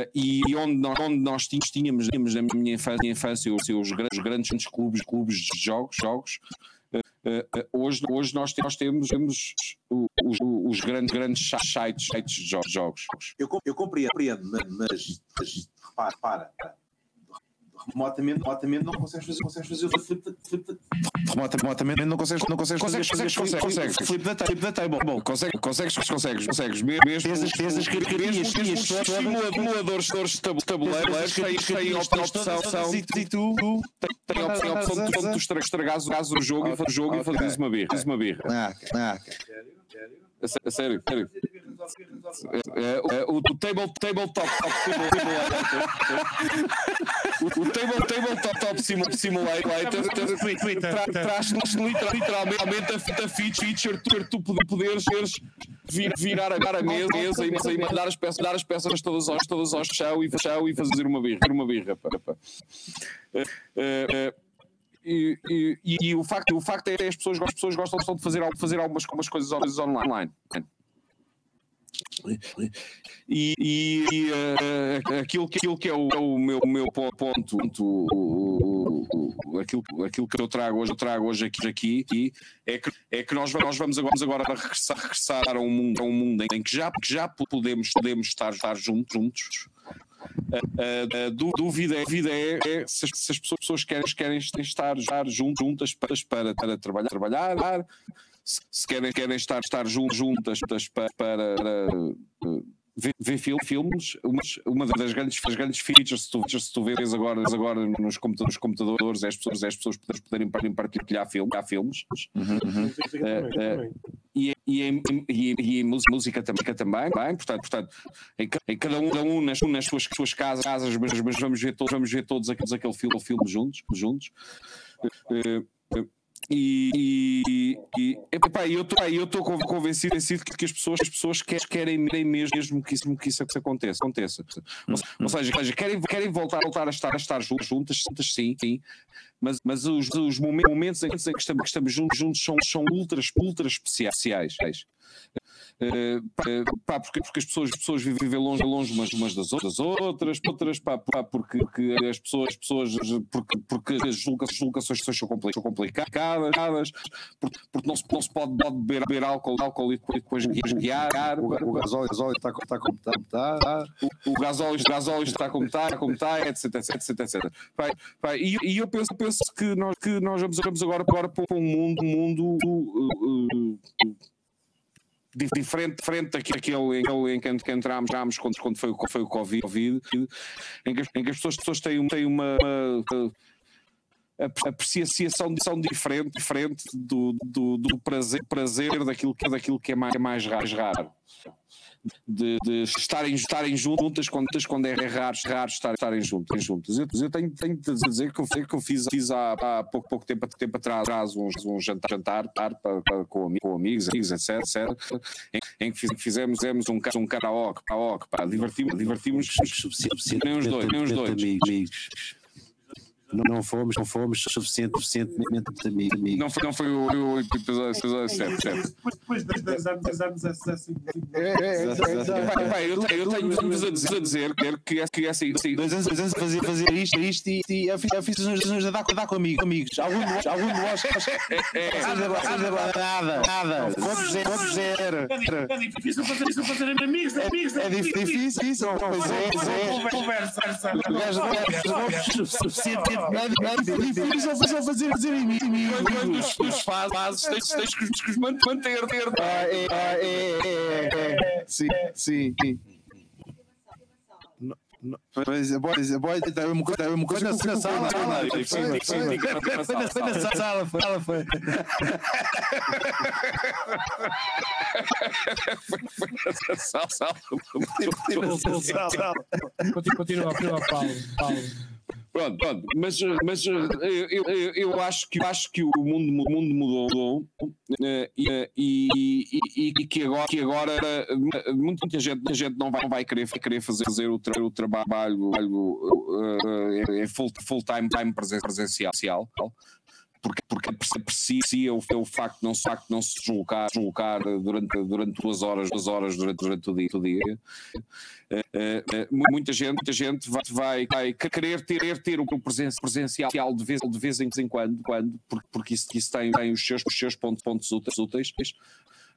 Speaker 4: e onde nós, onde nós tínhamos, tínhamos, tínhamos na minha infância, infância os, os grandes, grandes clubes, clubes de jogos, jogos eh, eh, hoje, hoje nós, nós temos, temos os, os grandes, grandes sites, sites de jo- jogos.
Speaker 1: Eu, eu compreendo, mas, mas repara, repara, remotamente, remotamente não consegues fazer, consegues fazer o flip flip remota, remotamente não consegues, não consegues,
Speaker 4: Consegues,
Speaker 1: fazer,
Speaker 4: consegues, consegues,
Speaker 1: flip,
Speaker 4: consegues.
Speaker 1: flip da flip da table. Bom,
Speaker 4: Consegues, consegues, consegues, consegues. Mesmo,
Speaker 1: Tens as- tens as características
Speaker 4: mesmo, mesmo os
Speaker 1: todas.
Speaker 4: simula- simuladores de tab- tabuleiros têm a opção, são,
Speaker 1: e tu, tu,
Speaker 4: têm a opção, a opção de tu- tu estra- estragares o jogo e fa- o jogo e fazes uma birra. Uma birra.
Speaker 1: Ah, ah,
Speaker 4: Sé- a sério, sério. É, é, o, o table, tabletop top simulator. o, o table, tabletop top simu- simulator tra- traz-nos literal- literalmente a, a feature, feature tu, tu poder- poderes vir, virar a, virar a mesa, mesa e, e mandar as peças, dar as peças todas ao, todas ao chão e, chão e fazer uma birra. Uma birra pá, pá. Eh, eh, e, e, e, o, facto, o facto é que as pessoas, as pessoas gostam de fazer, fazer algumas, algumas coisas online. E, e, eh, aquilo, aquilo que é o, é o meu, meu po- ponto, o- o- aquilo, aquilo que eu trago hoje, eu trago hoje aqui, aqui, é, que, é que nós, nós vamos agora, vamos agora regressar, regressar a um mundo, a um mundo em que já, que já podemos, podemos estar, estar juntos. juntos. A, a- a dú- dúvida, é, a dúvida é, é se, as, se as pessoas querem, querem estar, estar juntas, juntas para, para, trabalhar, trabalhar se, se querem, querem estar, estar jun- juntas para, para, para, eh, ver, ver fil- filmes, uma, uma das grandes, das grandes features, se tu, se tu vês agora, agora nos, computadores, nos computadores, é as pessoas, é as pessoas poderem, poderem par- partilhar film, há filmes. Eh, eh, e, e, em, e, e em música, também, também, bem, portanto, portanto em, em cada um, cada um nas, nas suas, suas casas, casas mas, mas vamos ver todos, vamos ver todos aqueles, aquele filme, filme juntos, juntos. Eh, e, e, e epá, eu estou eu estou con- convencido, convencido que, as pessoas, as pessoas querem, querem mesmo, que isso, que isso aconteça. aconteça. Ou, ou seja, querem, querem voltar, voltar a estar, a estar juntas, juntas, sim, sim, mas, mas os, os momen- momentos em que estamos, que estamos juntos, juntos são, são ultras, ultras especiais. Eh, pá, porque, porque as pessoas, as pessoas vivem longe, longe umas, umas das outras, outras, outras pá, pá, porque, porque as pessoas, as pessoas porque, porque as julgações são compli- são complicadas, porque, porque não, se, não se pode, pode beber, beber álcool, álcool e depois guiar.
Speaker 14: O, o gasóleo, está, está como está. está.
Speaker 4: O, o gasóleo, gasóleo está como está, como está, etc, etc, etc, etc. Pá, pá, e, e eu penso, penso que nós, que nós vamos, vamos agora, agora para um mundo, um mundo uh, uh, di- diferente, diferente daquele em que, que entrámos, entrámos quando, quando foi, foi o Covid, Covid, em, que, em que as pessoas, pessoas têm, têm uma, uma ap- apreciação diferente, diferente do, do, do prazer, prazer daquilo, que, daquilo que é mais, mais raro. De, de estarem, estarem juntas quando, quando é raro, raro estar, estarem juntas. juntas. Eu, eu tenho, tenho de dizer que eu, que eu fiz, fiz há, há pouco, pouco tempo, tempo atrás, um, um jantar, jantar para, para- com, com amigos, amigos, etc, etc em, em que fiz- fizemos, fizemos um, um karaoke, karaoke pá, divertimos, divertimos nem os dois, nem os dois.
Speaker 14: amigos. Não, não fomos, não fomos suficiente, suficientemente amigos.
Speaker 4: Não foi, não foi o, o episódio episódio certo, certo.
Speaker 3: Depois, depois de 10 anos, 10 anos, é assim.
Speaker 4: Pai, pai, eu, eu tenho-vos a dizer, a dizer que, que, é- é assim, assim,
Speaker 1: Dois anos, dois anos a fazer, fazer isto, isto e, e eu fiz, eu fiz uns, uns a dar, dar com amigos. amigos. Algum de vós, algum de vós, nada, nada. Vou dizer, vou dizer.
Speaker 3: É difícil fazer isso, fazer amigos, amigos.
Speaker 1: É dif- difícil isso, pois é, pois é.
Speaker 3: Conversa.
Speaker 1: O gajo difícil fazer, fazer, fazer amigos.
Speaker 4: quando os, os fazes, tens, tens que os- que os manter. ter.
Speaker 1: Ah, é, ah, é, é, é, é. Sim, sim. Pois é, pois pois é, uma coisa, uma coisa
Speaker 2: Foi na sala, sala, foi, foi, foi, foi na- foi na sala, foi, ela foi.
Speaker 3: Continua, continua, Paulo. Paulo.
Speaker 4: Pronto, pronto, mas, mas eu, eu, eu- eu acho que, acho que o mundo, mu- o mundo mudou eh, e, e, e, e que agora, que agora eh, muita gente, muita gente não vai, não vai querer, querer fazer, fazer o, tra, o trabalho eh, eh, em full, full time, time presen- presencial. Porque, porque aprecia o, o facto de não, facto não se deslocar, deslocar durante, durante duas horas, duas horas durante, durante o dia. O dia. Eh, eh, muita gente, muita gente vai, vai, vai querer ter, querer ter o presen- presencial de vez, de vez em quando, quando porque, porque isso, isso tem, tem os seus, os seus pontos, pontos úteis, úteis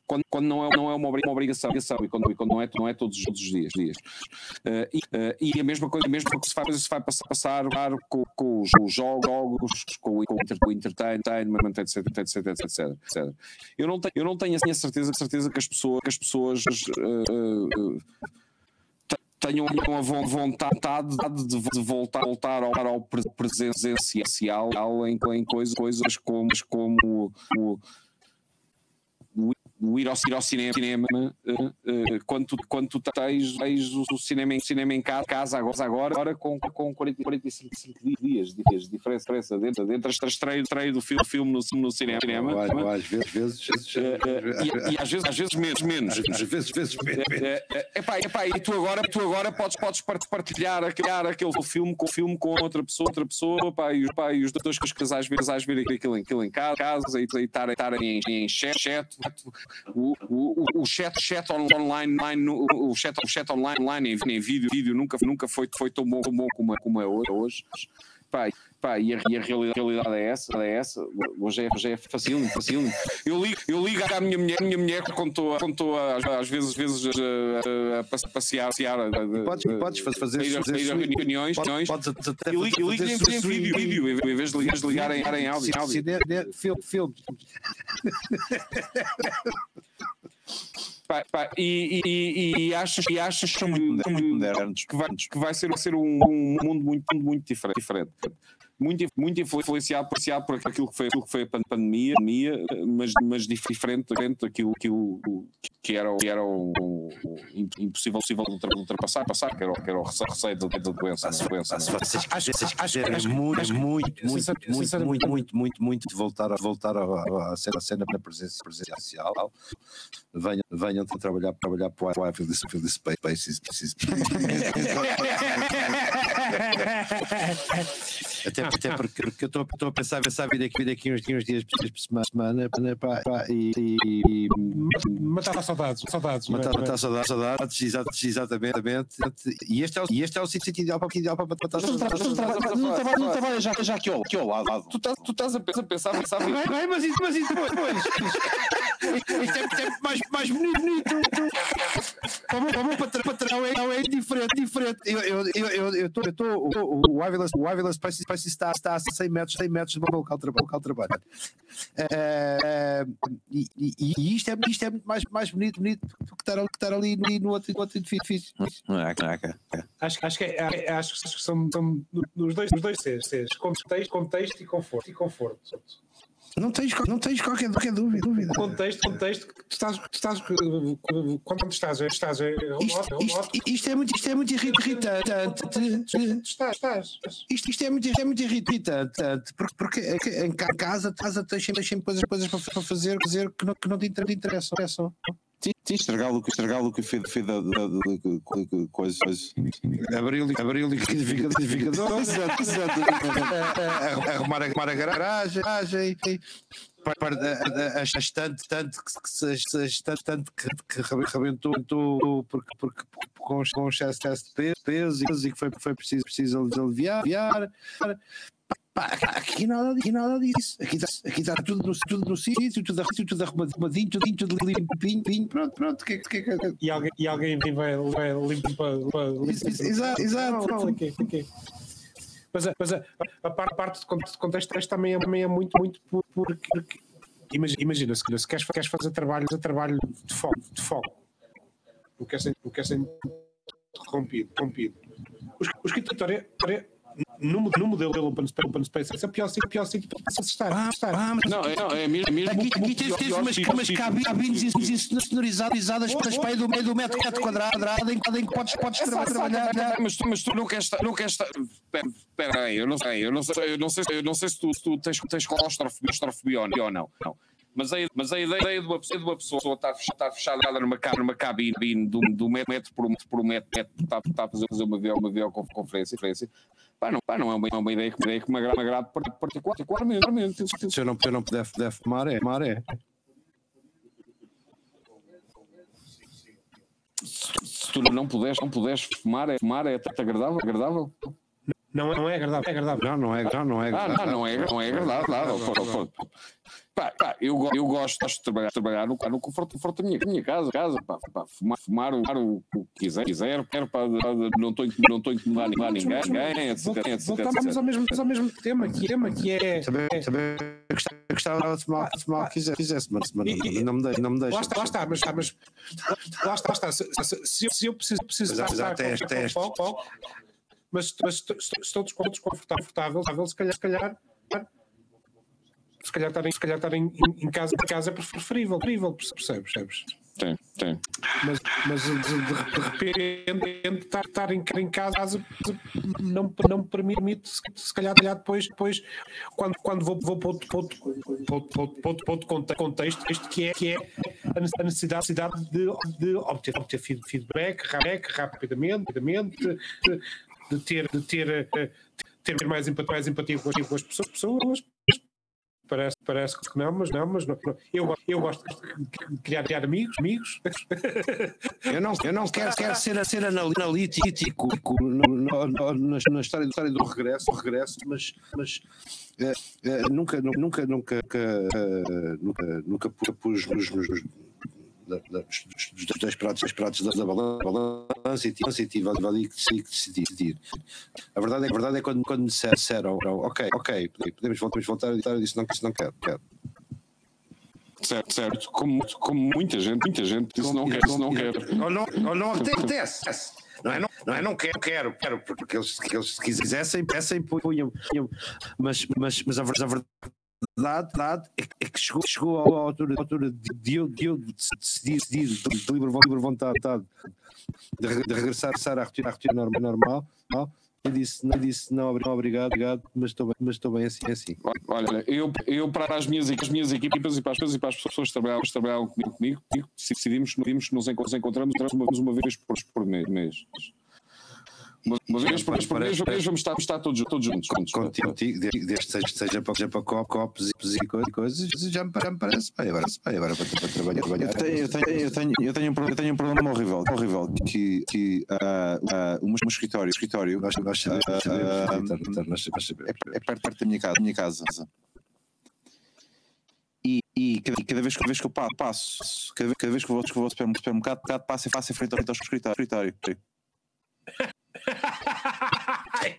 Speaker 4: quando, quando não, é, não é uma obri- uma obrigação, e quando, quando não, é, não é todos, todos os dias. dias. Eh, e, eh, e a mesma coisa, a mesma coisa que se vai, se vai passar, passar claro, com, com os, os jogos, com, com o entertainment, etc, etc, etc, etc. Eu não tenho, eu não tenho assim, a certeza, certeza que as pessoas, que as pessoas eh, tenham a von- vontade de, voltar, voltar ao, ao pre- presencial em, em coisas, coisas como, como o, o- o ir ao, ir ao cinema, cinema eh, eh, quando, tu, quando tu tens, tens o, o cinema, em, cinema em casa, casa agora, agora, agora com, com 40, 45 cinco dias, dias de diferença, diferença dentro, dentro da estreia, estreia do filme, filme no, no cinema. cinema
Speaker 14: Às- às vezes, vezes,
Speaker 4: Eh, eh, e, e às vezes, às vezes menos, menos.
Speaker 14: Às vezes, vezes, menos.
Speaker 4: Epá, epá, e tu agora, tu agora podes, podes part- partilhar aquele, aquele filme com filme com outra pessoa, outra pessoa, pá, e, os- pá, e os dois casais às vezes, às vezes aquilo, em- aquilo em casa, casa e estarem em, em chat o, o, o- chat, chat on- online, online, o chat, o chat online, online em, vídeo, vídeo nunca, nunca foi, foi tão bom, como, é- como é hoje. Pá, Pá, e a, e a realidade, a realidade é essa, é essa. Hoje é, hoje é fácil, fácil. Eu ligo, eu ligo à minha mulher, minha mulher a- quando estou a- às vezes, vezes a, a passe- passear, passear a,
Speaker 2: Podes, podes fa- fazer,
Speaker 4: a ir a-
Speaker 2: fazer
Speaker 4: a ir a reuniões,
Speaker 2: Podes- podes até
Speaker 4: Eu ligo, eu ligo em, vídeo, vídeo, em vez de ligar, em, em áudio. Áudio.
Speaker 2: Filme, filme.
Speaker 4: Pá, pá, e, e, e, achas, e achas que,
Speaker 1: muito modernos.
Speaker 4: que, vai, que vai ser, ser um, um mundo muito, muito diferente. diferente. Muito, muito influenciado, influenciado por aquilo que foi, aquilo que foi a pan- pandemia, pandemia, mas, mas dif- diferente, diferente daquilo daquilo que era, o- que era o, o- o impossível, impossível ultrapassar, passar, que era, o- que era o rece- receio da, da doença. doença né?
Speaker 19: Acho-
Speaker 2: vocês
Speaker 19: acho- acho-
Speaker 2: muito,
Speaker 19: acho-
Speaker 2: muito, muito, muito,
Speaker 19: sinceramente-
Speaker 2: muito, muito, muito, muito de voltar a voltar a, a, a cena, a cena presencial, presencial venham, venham trabalhar, trabalhar para o desse Spaces. Até, até porque, porque eu estou a pensar, pensar vir aqui, vir aqui uns, uns dias por semana, semana pá, pá, e, e,
Speaker 3: Matar saudades, saudades.
Speaker 2: matar,
Speaker 3: não é?
Speaker 2: saudades, saudades, exatamente, exatamente. E este é o, e este é o sítio ideal para, ideal para matar
Speaker 1: tra- não tra- não trabalha- já, já aqui ao, aqui ao lado.
Speaker 4: Tu estás, tu estás a pensar, pensar,
Speaker 2: Bem, mas isso, mas isso depois. Isto é, isto é mais, mais bonito, bonito. Para o meu- patrão, é, é diferente, diferente. Eu estou, eu estou, o- Ávila, o Ávila Spicy, Spicy está, está a 100 metros, 100 metros do meu local de trabalho. Local de trabalho. Eh, e, e, e isto é, isto é muito mais, mais bonito, bonito do que estar, ali- estar ali no, no outro, no outro edifício.
Speaker 3: Acho, acho, que, é, é- acho, acho que são, são nos dois, nos dois Cs, Cs, contexto, contexto e conforto. E conforto.
Speaker 2: Não tens, não tens qualquer, qualquer dúvida. dúvida.
Speaker 3: Contexto, contexto, tu estás, tu estás quando estás, estás
Speaker 2: Isto, isto, isto é muito, isto é muito irritante.
Speaker 3: estás, estás.
Speaker 2: Isto, isto é muito, é muito irritante, porque, porque é em ca- casa, casa tens sempre, coisas, coisas para, fazer, fazer que, não, que não te inter- te interessam.
Speaker 1: Sim, sim, estragar o que fez da coisa.
Speaker 2: abrir o liquidificador, exato, exato. arrumar, a garagem, garagem e- pa- pa- a- a- a estante, estante que, estante, estante que, que rebe- rebentou porque, porque, com, com excesso de peso, peso e que foi, foi preciso, preciso aliviar. Pá, aqui nada, aqui nada disso. Aqui está, aqui está tudo, no, tudo no sítio, tudo, tudo arrumadinho, tudo, tudo limpinho, pronto, pronto. Que, que, que, que,
Speaker 3: E alguém, e alguém vem vai, vai
Speaker 2: exato, exato.
Speaker 3: Mas, a- mas a, a par- parte de con- de contexto texto também é, também é muito, muito por- porque. imagina, se, se queres, queres fazer trabalho, fazer trabalho de foco, de foco. Não quer ser, não quer ser interrompido. interrompido. O, es- o escritório é- no, no modelo dele Open Space, Open Space é o pior sítio, pior sítio para se estar.
Speaker 2: Ah,
Speaker 3: estar.
Speaker 2: ah, mas
Speaker 4: Não, é, não, é mesmo, é mesmo
Speaker 2: Aqui, aqui tens, tens umas, umas cabines insonorizadas para espelho do meio do metro quadrado quadrado em que em que podes, podes tra- trabalhar.
Speaker 4: Mas tu, mas tu não queres estar. Não queres estar espera, aí, eu não sei, eu não sei, eu não sei, eu não sei se tu, se tu tens, tens claustrofobia claustrofobia ou não. não. Mas a, mas a ideia de uma, pessoa- de uma pessoa estar, estar fechada numa, numa cabine do, do metro, metro por metro por metro, metro está, está a fazer fazer uma, video- uma videoconferência, conferência, pá, não, pá, não é uma, é uma ideia, que- uma ideia que me agrada, me agrada particular- particularmente.
Speaker 2: Se eu não, eu não puder, puder fumar, é. Fumar é.
Speaker 4: Se tu não puderes, não puderes fumar, é, fumar é até agradável, agradável.
Speaker 3: Não, é- não é agradável. É agradável.
Speaker 2: Não, não é, não, não é.
Speaker 4: Ah, não, não é, não é agradável. Pô. Pá, pá, eu, go- eu gosto, de trabalhar, trabalhar no, no conforto, conforto da minha, minha casa, casa pá, pá, fumar, fumar, o, o que quiser, quiser quero, pá, não estou não estou a incomodar ninguém, ninguém, etc, etc, etc,
Speaker 3: Voltamos ao mesmo, ao mesmo tema, que, tema que é.
Speaker 2: Também, também gostava, gostava de fumar, o que quisesse, quisesse, mas, mas não, não me deixa. Não me deixa.
Speaker 3: Lá está, lá está, mas, mas lá está, lá está. Se, se- se eu, se eu preciso, preciso estar estou estou desconfortável, confortável, se calhar, se calhar, se calhar estar em, se calhar estar em, casa, em casa é preferível, preferível, percebes? percebes?
Speaker 4: Tem, tem.
Speaker 3: Mas, mas de, de- repente estar, estar em, em casa não, não me permite, se, calhar, calhar depois, depois quando, quando vou, vou para outro, para outro, para outro, para outro, para contexto, este que é, que é a necessidade de, de obter, obter feed- feedback, feedback rapidamente, rapidamente de, ter, de ter, eh, ter mais empatia, mais empatia com as, pessoas, pessoas Parece, parece que não, mas não, mas não. Eu, eu gosto de criar, criar amigos, amigos.
Speaker 2: Eu não, eu não quero, quero ser, ser anal- analítico no- no- no- na, história, história do regresso, regresso mas, mas eh, eh, nunca, nu- nunca, nunca, eh, nunca, nunca pu- pus nos, nos- da- da- dos- dois pratos, dois pratos da, da balan- balança e tive, e ali que decidir. A verdade é, a verdade é quando, quando me disseram, ok, ok, podemos voltar, podemos voltar, eu disse não, disse não quero, quero.
Speaker 4: Certo, certo. Como, como muita gente, muita gente disse não quer, disse não quer.
Speaker 2: Ou não, ou não. Não é não, não, é não quero, quero, quero, porque eles, que eles se quisessem, peçam, punham, punham. Mas, mas, mas a verdade, verdade é, é que chegou, chegou à altura, à altura de, eu, de eu decidir, decidir de, livre, vontade de, de regressar à rotina, à rotina normal, normal. Eu disse, não, disse não, obri- não, obrigado, obrigado, mas estou bem, mas estou bem assim, assim.
Speaker 4: Olha, eu, eu para as minhas, as minhas equipas e para as, e para as pessoas que trabalhavam, que comigo, comigo, decidimos, decidimos nos enco- nos encontramos uma, uma vez por mês. Uma, vez por mês, por mês, vez vamos estar, estar todos, todos juntos. juntos.
Speaker 2: Contigo, desde que seja, para, seja para co- copos e co- e coisas, já me, já me parece bem. Agora, bem, agora para, para trabalhar. trabalhar
Speaker 1: Eu tenho, eu, tenho, eu, tenho, eu, tenho um, pro- eu tenho um problema horrível, horrível que, que o meu escritório, escritório
Speaker 2: Nós, nós sabemos, nós sabemos,
Speaker 1: é, perto, perto da minha casa. Minha casa. E, e cada, cada vez, cada vez que eu pa- passo, cada vez, cada vez que eu vou, que eu vou ao supermer- supermercado, mercado, passo e faço em frente ao escritório. escritório.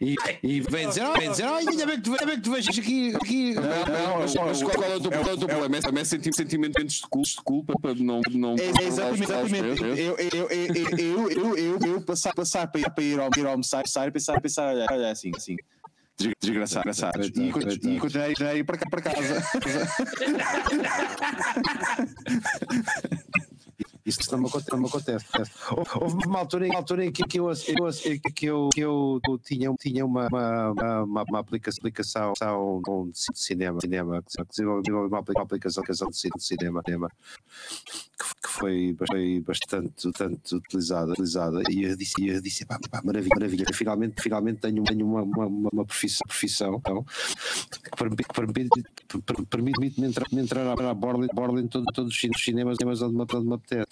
Speaker 2: E, e vem dizer, oh, vem dizer, oh, ainda bem que tu, bem que tu vejas aqui. aqui.
Speaker 4: Não, não, mas, mas qual é o teu, é problema? É, é senti- sentimentos de culpa, de culpa para não. não
Speaker 1: É, exatamente, exatamente.
Speaker 4: É, é,
Speaker 1: Eu, eu, eu, eu, eu, eu, eu, eu passar, passar para ir, para ir ao, ir almoçar, almoçar e pensar, pensar, olha, olha assim, assim. Desgra- Desgraçado, desgraçados. E,
Speaker 2: coitado.
Speaker 1: e continuei a ir para, cá- para casa.
Speaker 2: Isso não me acontece. Houve- uma altura, em- uma altura em que, eu, eu, eu, tinha, tinha uma, uma, uma, uma, aplicação, de cinema, cinema desenvolvi uma apli- uma aplicação, de ci- de cinema, cinema que, foi, foi bastante, bastante utilizada, utilizada e eu disse, eu disse pá, pá, maravilha, maravilha, finalmente, finalmente tenho, tenho uma, uma, uma, profissão, profissão então, que permite- que permite- per- permite-me entrar, entrar à, borda, em todo, todos os cin- cinemas, cinemas onde me apetece.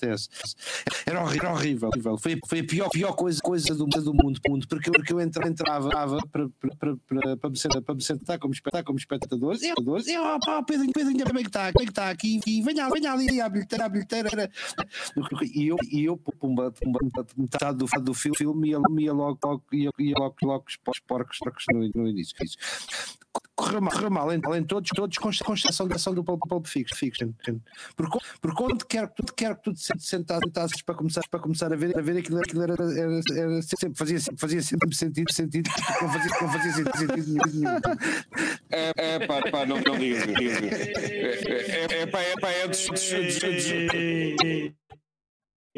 Speaker 2: Era horrível, era horrível. horrível. Foi, foi a pior, pior coisa, coisa do, do mundo, mundo porque, porque eu entra- entrava, para, para, para, para, me sentar, para me sentar como, como espectador. E eu, eu oh, pá, Pedro, Pedro, ainda bem que está, como é que está aqui? E venha, venha ali à bilheteira, à bilheteira. E eu, e eu pumba, pumba, metade do, do filme ia, ia logo, logo, ia, ia logo, logo os porcos, porcos no, no início. Correu mal, correu mal, além todos, todos com exceção da ação do Pulp, Fiction. Porque, porque onde quer que tu, quer que tu te senta- sentasses para começar, para começar a ver, a ver aquilo, aquilo era, era, era sempre, fazia, sempre- fazia sempre sentido, sentido, não fazia, não fazia sentido nenhum.
Speaker 4: É, é pá, pá, não, não digas. É, é, é pá, é pá, é dos.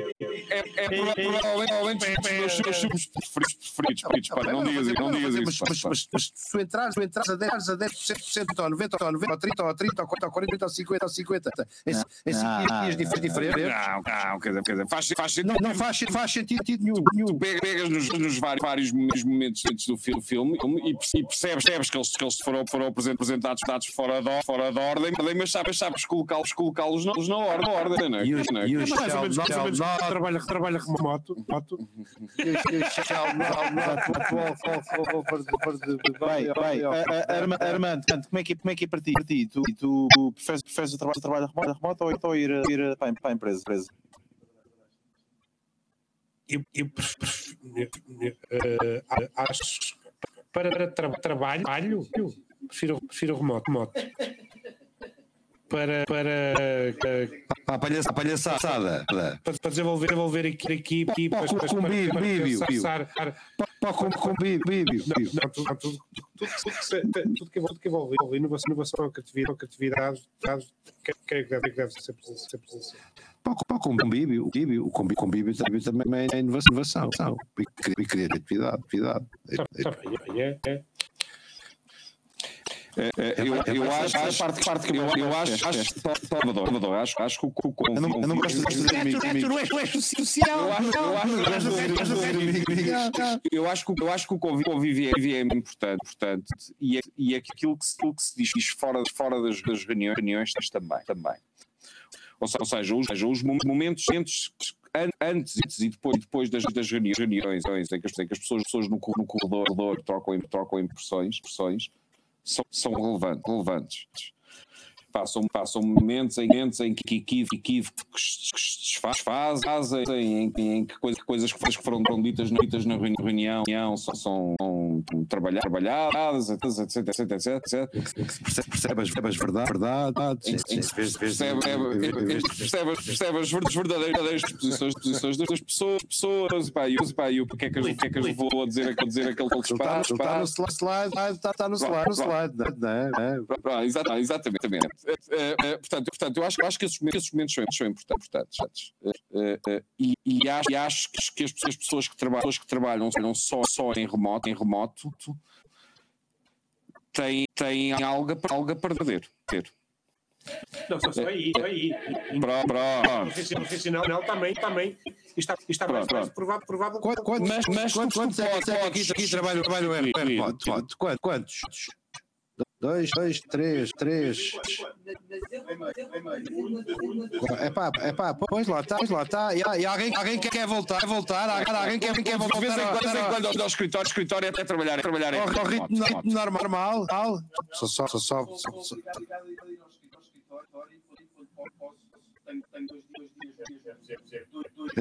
Speaker 4: Dos- dos- dos- É, é prova- provavelmente dos meus meus filmes preferidos, preferidos, preferidos, pá, não digas isso, não digas isso.
Speaker 2: mas,
Speaker 4: pá.
Speaker 2: mas, mas se tu entrares, tu entrares a 10, a 10%, ou 90, ou 90, ou 30, ou 30, ou 40, ou 40, ou 50, ou 50, em, em cinco
Speaker 4: Ah,
Speaker 2: dias dif- diferentes.
Speaker 4: Não, não, quer dizer, quer dizer, faz, faz sentido.
Speaker 2: Não, não faz, faz sentido nenhum.
Speaker 4: Tu pega- pegas nos, nos vários, vários momentos antes do fi- filme e, perce- e percebes, percebes que eles, que eles foram, foram apresen- apresentados dados fora da, fora da ordem, mas sabes, sabes colocá-los colocá na, na ordem, não é?
Speaker 2: E os-
Speaker 4: Não é?
Speaker 2: e os
Speaker 3: ou que trabalha, trabalha remoto. remoto.
Speaker 1: Vai, vai. Ah, ah, Arma- Armando, como é que, como é que é para ti? Para ti? Tu, tu, preferes, preferes o trabalho, trabalho remoto, remoto ou, ou ir, a- ir a- para, a- para a empresa? empresa?
Speaker 3: Eu, eu pref- pref- eh, eh, acho para, para tra- trabalho, prefiro, prefiro remoto. remoto. Para, para, eh,
Speaker 2: A palhaça- a palhaçada.
Speaker 3: para, para desenvolver, desenvolver aqui, aqui, aqui para, para, para, para pensar-
Speaker 2: Pá, com,
Speaker 3: não, tudo, que envolve, inovação, inovação, criatividade, criatividade, que, que, deve, ser presen- ser presencial.
Speaker 2: Bíbio, o bíbio, o combi- com bíbio também, é inovação, e cri- criatividade. criatividade.
Speaker 3: Tá, tá bem, é, é.
Speaker 4: É, é, eu,
Speaker 14: É
Speaker 4: eu
Speaker 14: a
Speaker 4: acho,
Speaker 14: parte-
Speaker 4: acho,
Speaker 14: parte- parte que
Speaker 4: eu,
Speaker 14: eu
Speaker 4: eu acho,
Speaker 14: é-
Speaker 4: acho, Salvador, acho, acho que o, o
Speaker 14: Eu não, eu não gosto de
Speaker 2: não tu és social.
Speaker 4: Eu acho, eu acho, eu acho, eu eu que eu acho que o convívio, é, é importante, portanto, e é, e é aquilo que se, que se diz, fora, fora das, das reuniões, reuniões também, também. Ou se- ou seja, os, ou seja, os momentos momentos an- antes e depois, depois das, das reuni- reuniões em que, as- em que as pessoas, pessoas no corredor trocam, trocam impressões, impressões são, são relevantes. relevantes. Passam, passam momentos em, momentos em que equívocos se desfazem, em, em que coisas, coisas que foram ditas, ditas na reuni- reunião são, são, são trabalhar- trabalhadas, etc, etc, etc, etc, etc.
Speaker 14: Percebe, percebe as, as verdade- verdades.
Speaker 4: Em- em que se percebe, percebe, percebe, percebe as verdadeiras posições, posições das pessoas, pessoas e pá, e pá, e eu, porque é que, porque é que eu vou dizer, dizer aquele
Speaker 14: Ele está
Speaker 4: disparate?
Speaker 14: tá no slide, está tá no slide, no slide, não é? Não é?
Speaker 4: Pronto, exata- exatamente. Eh, eh, eh, portanto, portanto, eu acho, eu acho que esses momentos, esses momentos são, são importantes. e, e acho, e acho que, que as, as pessoas que trabalham, pessoas que trabalham não só, só em remoto, em remoto têm, têm algo, a- algo a perder. Ter.
Speaker 3: Não, só, só aí, só aí.
Speaker 4: Pronto, pronto.
Speaker 3: Profissional, profissional também, também. Está, está mais,
Speaker 4: Pronto,
Speaker 3: mais provável. provável
Speaker 14: Quantos, quantos,
Speaker 4: Mas- mas
Speaker 14: quantos, quantos é é em
Speaker 4: Sim,
Speaker 14: remoto?
Speaker 4: sim.
Speaker 14: Quantos? Quantos? Quantos? Dois, dois, três, três. É pá, é pá, pois lá está, pois lá está. E, e alguém, alguém que quer voltar, voltar, alguém quer, quer
Speaker 4: De
Speaker 14: voltar.
Speaker 4: vez em quando, de vez em
Speaker 14: ao-
Speaker 4: quando, ao- ao escritório, escritório é até trabalhar, é trabalhar em remoto,
Speaker 14: ritmo
Speaker 4: remoto.
Speaker 14: normal, normal. Só, só, só, só, só, só.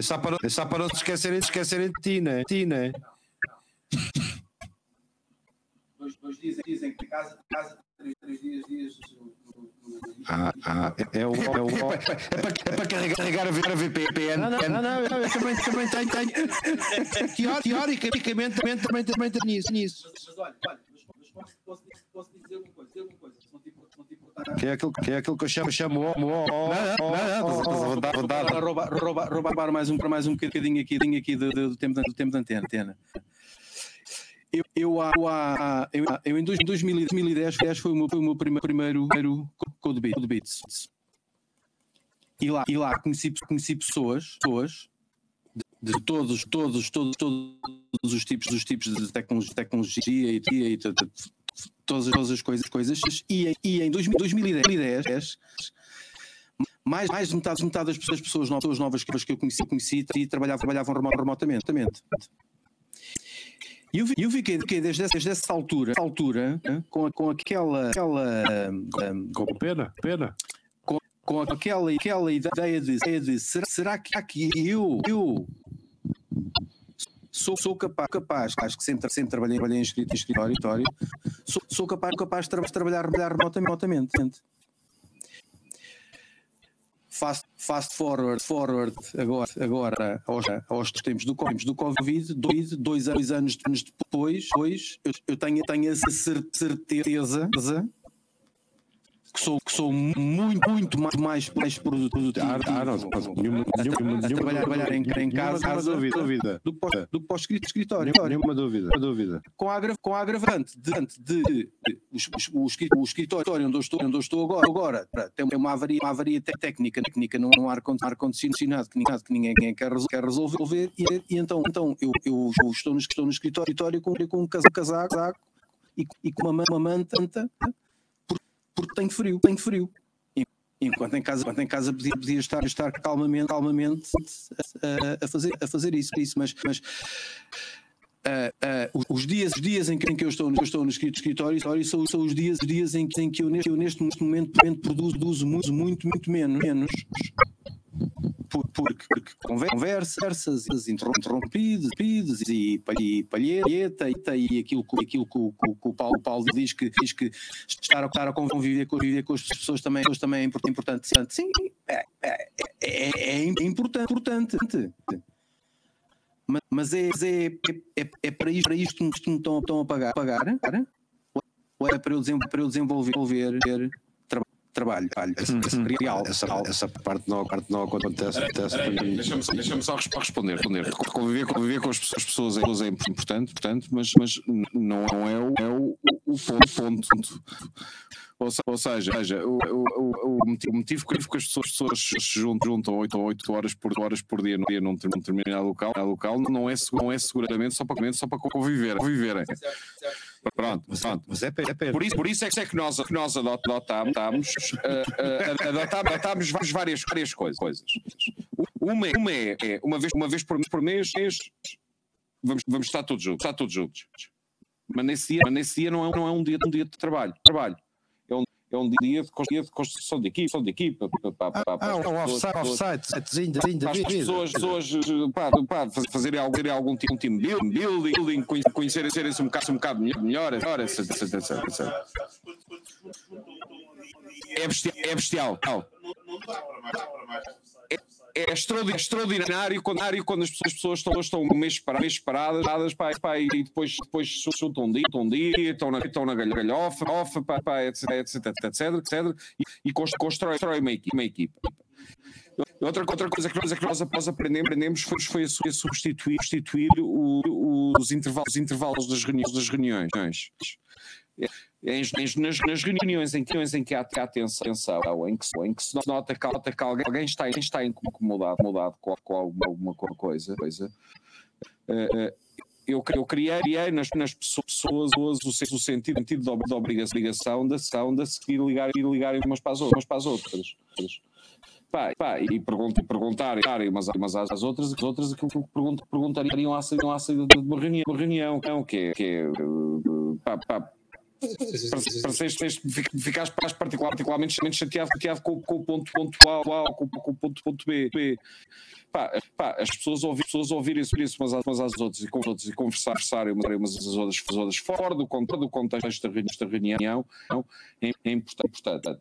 Speaker 14: Só para, só para não se esquecerem, esquecerem de ti, né? Ti, né?
Speaker 11: Dois, dois dias dizem que casa, casa três, três dias, dias no, no, no,
Speaker 14: Ah, ah, é, é o. É, o, é, para, é para carregar, carregar a, ver- a VPN. Não, não, não, não, eu também, também tenho. tenho. Teori- Teoricamente, também, também, também tenho nisso. nisso.
Speaker 11: Mas, mas olha, olha, mas, mas posso, posso, posso dizer uma coisa, dizer uma coisa, se não te impor- se não te importar.
Speaker 14: Que é aquilo, que é aquilo que eu chamo, chamo o. Não, não, não, não, não, verdade.
Speaker 9: roubar, mais um, para mais um bocadinho aqui, aqui do, do, do tempo, do tempo da antena. antena. Eu, eu, eu, há- eu, eu em dois- 2010 10 foi o meu, foi o meu primeiro, primeiro, Code Beat- Code. E lá, e lá conheci, conheci pessoas, pessoas de, todos, todos, todos, todos os tipos, os tipos de tecnologia, tecnologia e, e, e to- to- todas, todas as coisas, coisas. E, e em 2000 2010 mais, mais de metade, metade das pessoas, pessoas novas, novas que eu conheci, conheci e trabalhavam, trabalhavam remo- remotamente. E eu, vi- eu fiquei, fiquei desde, essa- desde essa altura, essa altura com, com aquela, aquela hum,
Speaker 14: Com pena, pena.
Speaker 9: com, com aquela, aquela ideia de, ideia de será, será que aqui eu, eu sou, sou capaz, capaz, acho que sempre, sempre trabalhei, trabalhei em escritório, em escritório sou, sou capaz, capaz de tra- trabalhar, trabalhar remotamente. remotamente. Fast, fast forward, forward agora, agora aos, aos tempos do, tempos do Covid, dois, dois, dois anos depois, depois eu, eu tenho, tenho essa cer- certeza que sou, que sou muito, muito mais, mais, mais produtivo
Speaker 14: Ah, ah, não, nenhuma, nenhuma,
Speaker 9: a trabalhar, trabalhar em, em casa,
Speaker 14: nenhuma dúvida, dúvida.
Speaker 9: do do que para o escrit- escritório.
Speaker 14: Nenhuma dúvida, nenhuma dúvida.
Speaker 9: Com a, com a agravante de, de, de- os- os- o, escri- o escritório onde eu estou, onde eu estou agora, agora tem uma avaria, uma avaria técnica, técnica num, num ar con- ar condicionado que, ninguém- que ninguém, quer, quer resolver e, e então, então eu, eu estou, no, estou no escritório com, com um casaco, casaco e, e com uma, ma- uma manta porque, tenho frio, tenho frio. Enquanto em casa, enquanto em casa podia, podia estar, estar calmamente, calmamente a, a fazer, a fazer isso, isso mas, mas ah, ah, os- dias, os dias em que, em que eu estou, eu estou no escrit- escritório, são, são os dias, os dias em, que, em que eu, neste, neste momento, momento produzo, produzo muito, muito, menos, menos porque, porque conver- conversas interrom- interrompidas e, pa- e palheta e, e aquilo, que- aquilo que, o- o- Paulo, Paulo diz que diz que estar a, estar a conviver, conviver com as pessoas também, também é import- importante. Sim, é, é, é, é importante, importante. Ma- Mas é, é, é, é para isto, para isto que me estão, estão a pagar, pagar? Ou é para eu desenvolver, para eu desenvolver trabalho, trabalho real?
Speaker 14: Essa, essa parte não, parte não acontece. acontece.
Speaker 4: Deixa-me só, deixa só resp- responder. responder. Conviver, conviver com as pessoas, pessoas é, é importante, importante mas, mas não, é, o, é o, o ponto. ponto. Ou, ou seja, o, o, o, motivo, que as pessoas, pessoas se juntam, juntam 8 ou 8 horas por, horas por dia, no dia num, ter- num determinado local, local não, é, não é seguramente só para, só para conviver, conviverem. Pronto, pronto.
Speaker 14: Mas é. É.
Speaker 4: Por isso, por isso é que é nós, que nós adot- adotámos, eh, eh, adotámos, adotámos várias, várias coisas. Uma, é- uma é, é uma, vez, uma vez por, por mês, mês, vamos, vamos estar todos juntos. Estar todos juntos. Mas nesse dia, mas nesse dia não, é, não é um, dia, um dia de trabalho. trabalho. É, um, dia de, construção de equipa, de equipa para, para, para, para
Speaker 14: Ah,
Speaker 4: as
Speaker 14: um
Speaker 4: pessoas-
Speaker 14: offsite, offsite, sitezinho de- de
Speaker 4: para as pessoas, pessoas pá, pá, faz- fazerem algum, algum tipo de team building, building conhe- conhecerem serem-se um bocado, um bocado melhor, melhor, etc, etc, etc. É bestial. É bestial. É, é extraordi- é extraordinário quando, as pessoas, as pessoas estão, estão mês paradas, pá, pá, e depois, depois se juntam um dia, um dia estão na, estão na galho- galhofa, ofa, pá, pá, etc, etc, etc, etc, e, e cons- constrói, uma. Uma equipa. Outra, outra coisa que nós, que nós após aprendemos, foi, foi a substituir, substituir o- os, intervalos, os intervalos das reuniões. Das reuniões. Em- em- nas, nas reuniões em que, em que há, há tensão, em que, em que se nota que, nota que alguém, alguém está, está incomodado, incomodado com, com alguma, alguma coisa, coisa eh, eh, eu, eu criei, nas, nas pessoas, o, o sentido, sentido de de obrigação da ação de seguir ligar, e ligarem umas para as outras. Para as outras. Pá, pá, e perguntar, perguntarem umas, umas às outras, as outras aquilo que pergunt, perguntariam à saída, de uma reunião, que é, que é uh, pá, pá, pareceste ficaste particular, particularmente chateado, chateado com, com o ponto, ponto A, A com, com o ponto, ponto B. B. Pá, pá, as pessoas, ouvir, pessoas ouvirem isso, isso umas, às- umas às outras e, com, e conversar, conversarem umas, umas às outras, outras fora do, do contexto da reunião, da é, é importante.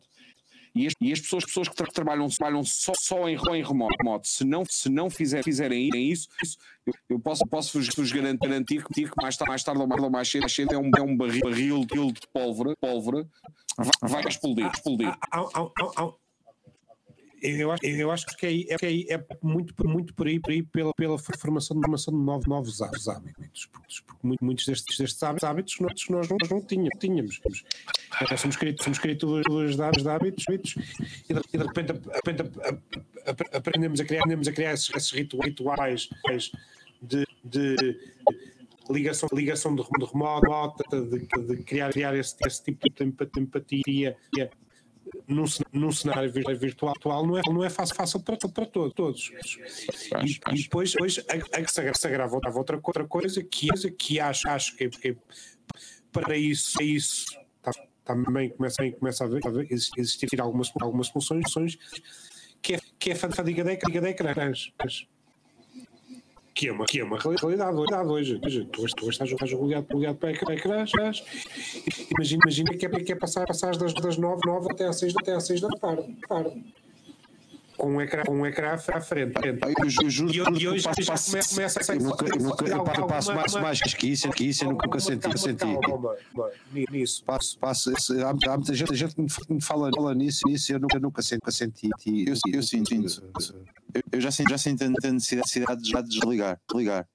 Speaker 4: E as, e as pessoas, pessoas que tra- trabalham, trabalham só, só em, em remoto, se não, se não fizer, fizerem isso, isso eu, eu posso, posso vos, vos garantir, que, mais, mais tarde ou mais, ou mais cedo, cedo é um, é um barril, barril de pólvora, pólvora vai, vai explodir. explodir.
Speaker 3: Há- há- há- Eu acho, eu acho que, é, é, que aí é muito, muito por aí, por aí pela, pela formação, de- formação de novos, novos hábitos, porque, porque muito- muitos destes, destes hábitos, nós, nós, não, tínhamos. tínhamos. Somos, criaturas, de hábitos, hábitos, e, de, de repente, repente aprendemos a criar, aprendemos a criar esses, esses ritu- rituais de, de ligação, ligação de, remoto, de, de criar, criar esse, esse tipo de empatia num, num cenário vir- virtual atual não é, não é fácil, fácil para, para todos. E, e depois, depois a, a que se agra- se agrava outra, outra, coisa que, que acho, acho que, que para isso, isso tá- também começa, também começa a, haver, a exi- existir algumas, algumas soluções que é, que é fadiga de de ecrãs. Que é uma, que é uma realidade, realidade hoje. hoje tu, tu estás, estás ligado, ligado para ecrã- ecrãs. Imagina, imagina que é, que é passar, passar das, das 9, 9 até às 6, até às 6 da tarde. tarde. Com um ecrã, com um ecrã à frente. à frente.
Speaker 1: Eu juro
Speaker 3: E, e hoje já começa, começa a
Speaker 14: Eu nunca, eu nunca eu
Speaker 3: Alguma-
Speaker 14: passo mais, mais que isso, que isso eu nunca senti.
Speaker 3: calma,
Speaker 14: senti.
Speaker 3: calma, calma, nisso.
Speaker 14: Passo, passo, há, há muita gente, gente que me fala, fala nisso, nisso eu nunca, eu nunca, senti, nunca senti.
Speaker 1: Eu, eu sinto. Eu, eu já sinto, já sinto a necessidade de já desligar. desligar.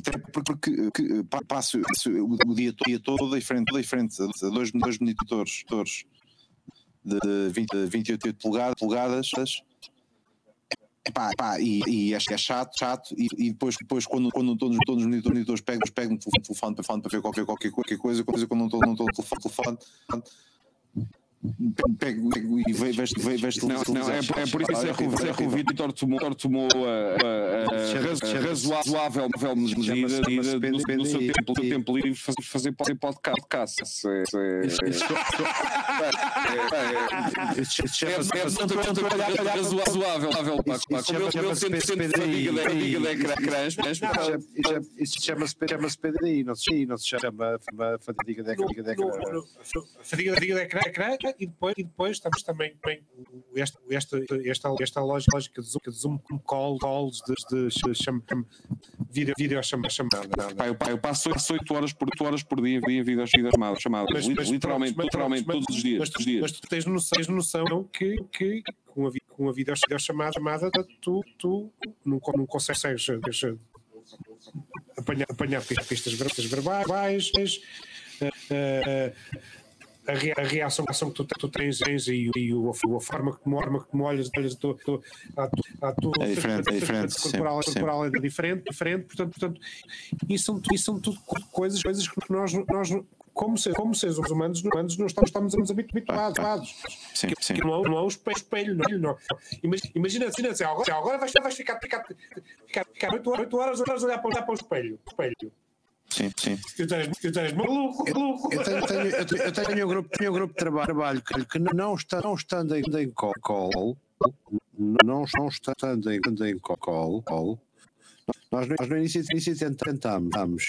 Speaker 1: Até porque, porque que, pa- passo, passo o, o dia, todo- dia todo em frente, em frente a dois, dois monitores de 20, de 28 polegadas, polegadas. Epá, epá, e, e acho que é chato, chato, e, e depois, depois quando, quando todos, todos os monitores, pegam, pegam o telefone, telefone para, para ver qualquer, qualquer, qualquer coisa, coisa quando não estou no telefone, telefone pego, pego e vejo,
Speaker 4: Não, não, é, por- é por isso é que, o- é Vitor tomou, Vitor tomou a, a- a- a razoável medida no seu tempo, no tempo livre fazer, fazer podcast. É, é, é, é razoável,
Speaker 14: Isso chama-se chama-se PDI, não se não se chama fadiga de ecrã.
Speaker 3: fadiga, de ecrã, e depois, e depois estamos também bem, esta, esta, esta, esta lógica, lógica de Zoom, de zoom call, calls, de, de cham, vídeo chamada. chamada.
Speaker 4: Pá, eu, pá, eu passo 8 horas por, 8 horas por dia em chamadas, chamadas,
Speaker 3: Mas-
Speaker 4: li-
Speaker 3: mas
Speaker 4: literalmente,
Speaker 3: mas
Speaker 4: literalmente
Speaker 3: pronto,
Speaker 4: todos os dias.
Speaker 3: Mas,
Speaker 4: todos os dias.
Speaker 3: mas tu tens noção, tens noção que, que com a, com a videochamada chamada, tu, tu não, não consegues eh, apanhar, apanhar pistas, pistas verbais, eh, a, rea- a reação, a reação que tu, tu tens, tens e, e o- a forma que a forma que tu olhas, olhas a tua, a tua, a tua
Speaker 1: É diferente, é diferente,
Speaker 3: corporal,
Speaker 1: sim,
Speaker 3: corporal é diferente, diferente, portanto, portanto isso são, isso são tudo co- coisas, coisas que nós, nós como, ser, como seres humanos, humanos não estamos, estamos, habituados.
Speaker 1: Sim, sim.
Speaker 3: Que não, é- não é o espelho, não. não. Imagina, imagina, imagina assim, agora, agora vais, vais ficar, ficar, ficar, ficar 8 horas, 8 horas, horas a olhar para, olhar para o espelho. espelho.
Speaker 1: Sim, sim.
Speaker 3: Maluco, maluco.
Speaker 2: Eu tenho, tenho- eu tenho- eu tenho um grupo, tenho um grupo de trabalho que, que não, está, não estando em, em call, call, não, não estando em, em call, call, nós, no- nós no início, início tentámos,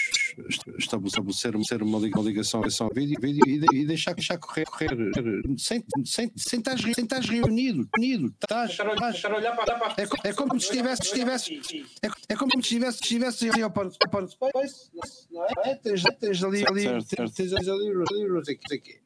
Speaker 2: estabelecer, estabelecer uma liga- uma ligação, ligação vídeo, vídeo e, de- e deixar, deixar correr, correr sem, sem, sem, estás, sem reunido, unido, estás, estás, é, é como se estivesse, estivesse é, é como se estivesse, estivesse ali ao ao Space, não é? Tens, tens ali, ali, tens, tens ali, ali, não sei o que, não sei o quê.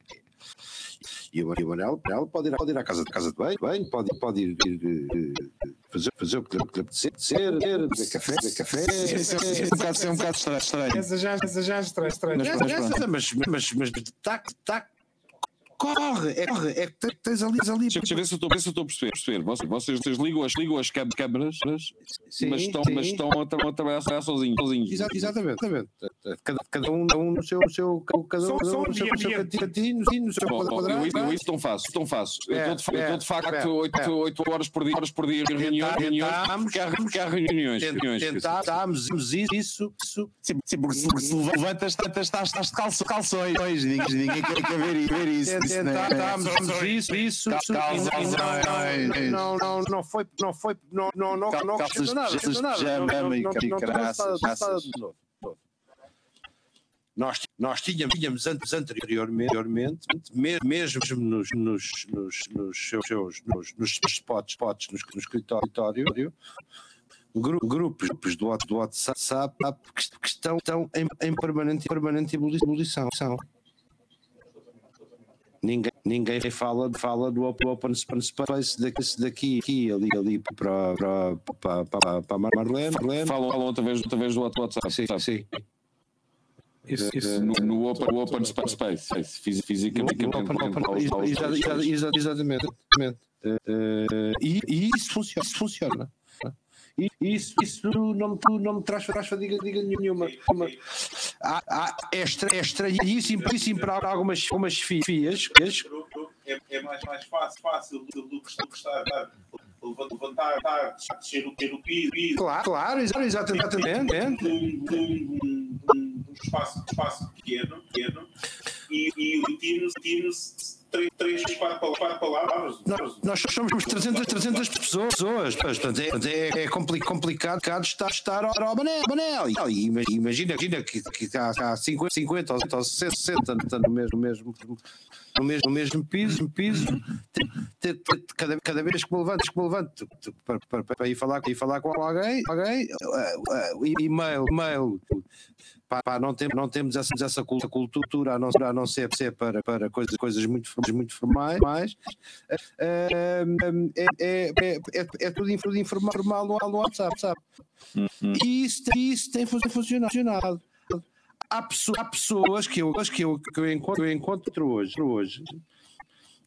Speaker 2: E o, e o Manel, Manel pode, ir, pode ir à casa, casa de banho, banho pode, pode ir, ir, eh, fazer, fazer o que lhe apetecer, ser, beber café, beber café.
Speaker 1: Isso é um bocado, é um bocado estranho. estranho.
Speaker 3: Essa já, essa já é estranha. estranha.
Speaker 1: Mas mas.
Speaker 2: Mas, mas, mas, tá, tá, corre, é, corre, é que te- tens ali, tens ali.
Speaker 4: Deixa, eu ver se eu estou ver se eu estou a perceber. perceber. Vocês, vocês, vocês ligam as, ligam as câmaras, mas,
Speaker 2: Sim,
Speaker 4: mas estão,
Speaker 2: sim.
Speaker 4: mas estão a, tra- a trabalhar sozinhos. sozinhos.
Speaker 2: Exa- Exatamente, exatamente. Cada, cada um, cada um no seu, no seu cada
Speaker 3: Só-
Speaker 2: um, cada um no seu, no seu cantinho, no seu
Speaker 4: Bom, bom,
Speaker 2: quadrado.
Speaker 4: eu, isso- eu isso tão faço, tão faço. Eu
Speaker 2: É,
Speaker 4: estou de, fa- eu
Speaker 2: é,
Speaker 4: estou de facto
Speaker 2: é,
Speaker 4: 8,
Speaker 2: é.
Speaker 4: 8 horas por dia, horas por dia em reuniões, reuniões, há reuniões. reuniões
Speaker 2: Tentámos isso, isso.
Speaker 1: Sim, porque se, levantas, estás, de calço- calções. Ninguém, quer ver, isso- isso não é-
Speaker 2: Tentámos isso, isso, isso. Não, não, não, foi, não foi, não, não, não, não Não-. Nós, nós tínhamos, tínhamos antes, anteriormente, anteriormente me- mesmo nos, nos, nos, nos seus, nos, nos spots, spots no, no escritório, gru- grupos, grupos do, do WhatsApp que, que estão, estão em, em permanente, permanente ebulição. Ninguém, ninguém fala, fala do op- Open Space daqui, daqui, aqui, ali, ali para, para, para, para, para a Marlene. Marlene.
Speaker 4: Falam, falam através, através do WhatsApp.
Speaker 2: Sim, sim.
Speaker 3: Isso, isso,
Speaker 4: No, no Open, no open Space, fisi- fisicamente.
Speaker 2: No Open- Open- Exatamente. exatamente. Eh, eh, E e isso funciona. Isso funciona. Isso, isso não, me- não me traz, traz fadiga, fadiga nenhuma. Uma- Há, há, é, estra, é estranhíssimo, para algumas, algumas fias.
Speaker 18: É, é mais, mais fácil, fácil do que estar, levantar, estar, descer o o piso,
Speaker 2: Claro, claro, exa- exatamente.
Speaker 18: num, num, num, num espaço, espaço pequeno, pequeno e, e tiro, tiro três, quatro, quatro palavras.
Speaker 2: Nós, nós somos 300, 300 pessoas, portanto, é, é, é compli- complicado estar, estar ao Manel. Manel. Ima- imagina, imagina que, que há, há 50, 50 ou 60, 60 no mesmo, mesmo, no mesmo, no mesmo piso, piso cada, cada vez que me levanto, que me levanto para, para, para ir, falar, ir falar com alguém, alguém eh, eh, e-mail, e-mail. Pá, não, tem, não temos essa, essa cultura a não, a não ser, ser para, para coisas, coisas muito, muito formais. mais. É, é, é, é, é, é tudo, tudo informal no, no WhatsApp, sabe? E isso, tem- isso tem fun- funcionado. Há, pesso- há pessoas que eu, que eu, que eu encontro, eu encontro hoje, hoje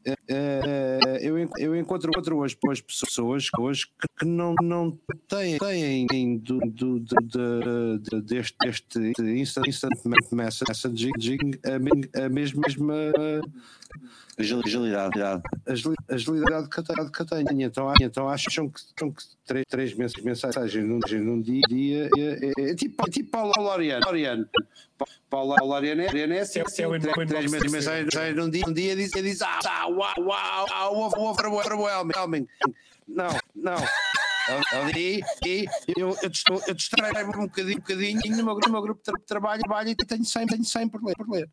Speaker 2: é, eu, eu encontro, encontro hoje, hoje pessoas hoje que, não, não têm, têm do, do, do, de- de- deste, deste instant, instant messaging a, a mesma, mesma
Speaker 1: Agil- Agilidade.
Speaker 2: agili- agilidade que eu tenho. Então, então acham que, acham que três, três mens- mensagens num, num dia, dia é, é- é tipo, é tipo Paulo Laureano. Paulo Laureano é, é assim,
Speaker 3: é
Speaker 2: três, mensagens num dia, um dia diz, diz ah, ah, uau, uau, uau, o overwhelming. Não, não. Ali, e eu, eu, distou- eu distraio-me um bocadinho, um bocadinho no meu, no meu grupo de tra- trabalho, trabalho e tenho 100, tenho 100 por ler. Por ler.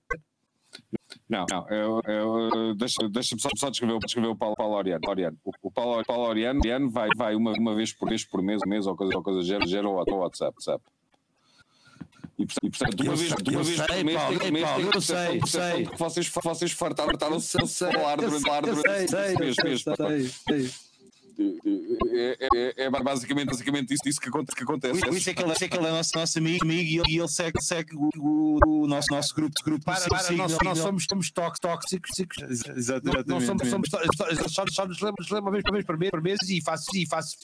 Speaker 4: Não, não, eu, eu, deixa- deixa-me só, só descrever, o- descrever o Paulo, Paulo Oriano. Oriano. O, o Paulo, Paulo Oriano, Oriano vai, vai uma, uma vez por vez por mês, mês ou coisa, ou coisa gera, gera o o WhatsApp. WhatsApp. E, portanto- de uma
Speaker 20: Eu
Speaker 4: vez, de uma
Speaker 20: eu
Speaker 4: vez
Speaker 20: sei,
Speaker 4: por mês,
Speaker 20: Paulo,
Speaker 4: tem- mês
Speaker 20: Paulo,
Speaker 4: tem
Speaker 20: eu sei,
Speaker 4: percepção
Speaker 20: sei.
Speaker 4: de que vocês, vocês fartaram, fartaram-se de falar
Speaker 20: eu
Speaker 4: durante,
Speaker 20: eu
Speaker 4: durante
Speaker 20: sei,
Speaker 4: mês.
Speaker 20: sei,
Speaker 4: mês, pá.
Speaker 20: sei, sei.
Speaker 4: é, é- é basicamente, basicamente isso, isso que, aconte- que acontece.
Speaker 1: Por isso é que ele, é que ele é nosso, nosso amigo, amigo e ele, ele segue, segue o, o- nosso, nosso grupo. grupo
Speaker 2: Para, para, nós, nós somos, somos tóxicos, tóxicos.
Speaker 1: Exatamente.
Speaker 2: Não somos, somos tó- só, só nos lembro, lembro uma vez, uma vez por mês, por mês e faço, e faço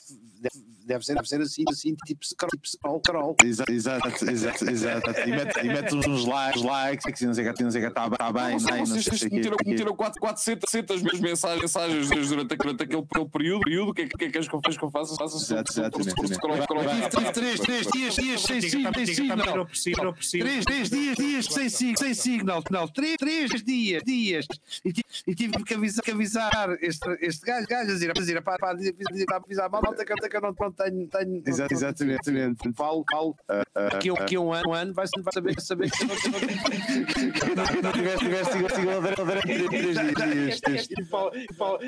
Speaker 2: deve, ser, deve ser assim, assim, tipo scroll, tipo scroll, scroll.
Speaker 1: Exato, exato, exato, exato. E mete, e mete uns, likes, likes, que não sei o que, não sei o que, está tá bem, não
Speaker 4: vocês
Speaker 1: sei o que.
Speaker 4: meteram, meteram 4, 400, 400 mensagens, mensagens durante, durante aquele, aquele período, período. O que é que, que, é que és que eu- queres que eu faça? Faça
Speaker 1: Exato, exatamente.
Speaker 4: scroll, scroll,
Speaker 2: Tive-
Speaker 4: scroll.
Speaker 2: tive três, três dias, dias sem signal, sem signal.
Speaker 3: Não preciso, não preciso.
Speaker 2: Três, três dias, dias sem, sig- sem signal, não, três, três dias, dias. E tive, e tive que avisar, que avisar este, este gajo, gajo, a dizer, a dizer, para, para, dizer, dizer, para avisar a malta que eu que eu não, não tenho, tenho.
Speaker 1: Exato, exatamente, exatamente.
Speaker 2: Falo, falo, daqui a daqui a um ano, um ano vai, vai saber, vai saber que eu não que eu não tenho.
Speaker 1: Não tiveste, tiveste igual igual durante durante três dias. três dias.
Speaker 3: E fala- e fala-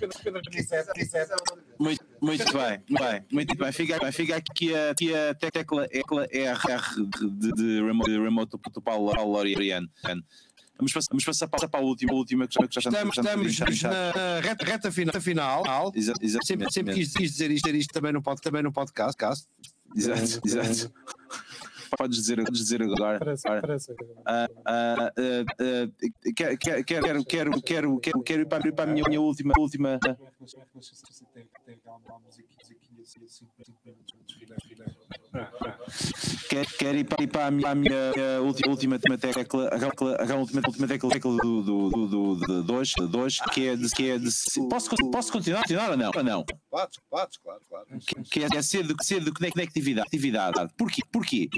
Speaker 3: Pedro- Pedro Nicete, Nicete.
Speaker 1: Muito, muito bem, muito bem, muito bem. Fica, bem, fica aqui a, aqui a tecla, tecla RR de, de, remote, de remote do Paulo Paulo Loriano. Vamos passar, vamos passar para, para a última, a última que já, que já
Speaker 2: Estamos,
Speaker 1: já
Speaker 2: estamos
Speaker 1: já- já-
Speaker 2: na reta, reta final. final.
Speaker 1: Exa- exatamente,
Speaker 2: Sempre, sempre quis, quis dizer isto, isto também no, pod, também no podcast. cast.
Speaker 1: Exato, exato. Podes dizer, podes dizer agora.
Speaker 3: Parece,
Speaker 1: agora.
Speaker 3: parece.
Speaker 1: Ah, ah, ah, ah, quero, quero, quero, quero, quero, quero, quero ir para, ir para a minha, minha última, última. Quero, quero ir para, ir para a minha, a minha última, última tecla, a última, última tecla, tecla do, do, do, do, do, de hoje, hoje, que é de, que é de posso, posso continuar, continuar ou não? Ou não?
Speaker 14: Podes, podes, claro, claro.
Speaker 1: que, que é ser de, ser de conectividade. Atividade. Porquê? Porquê?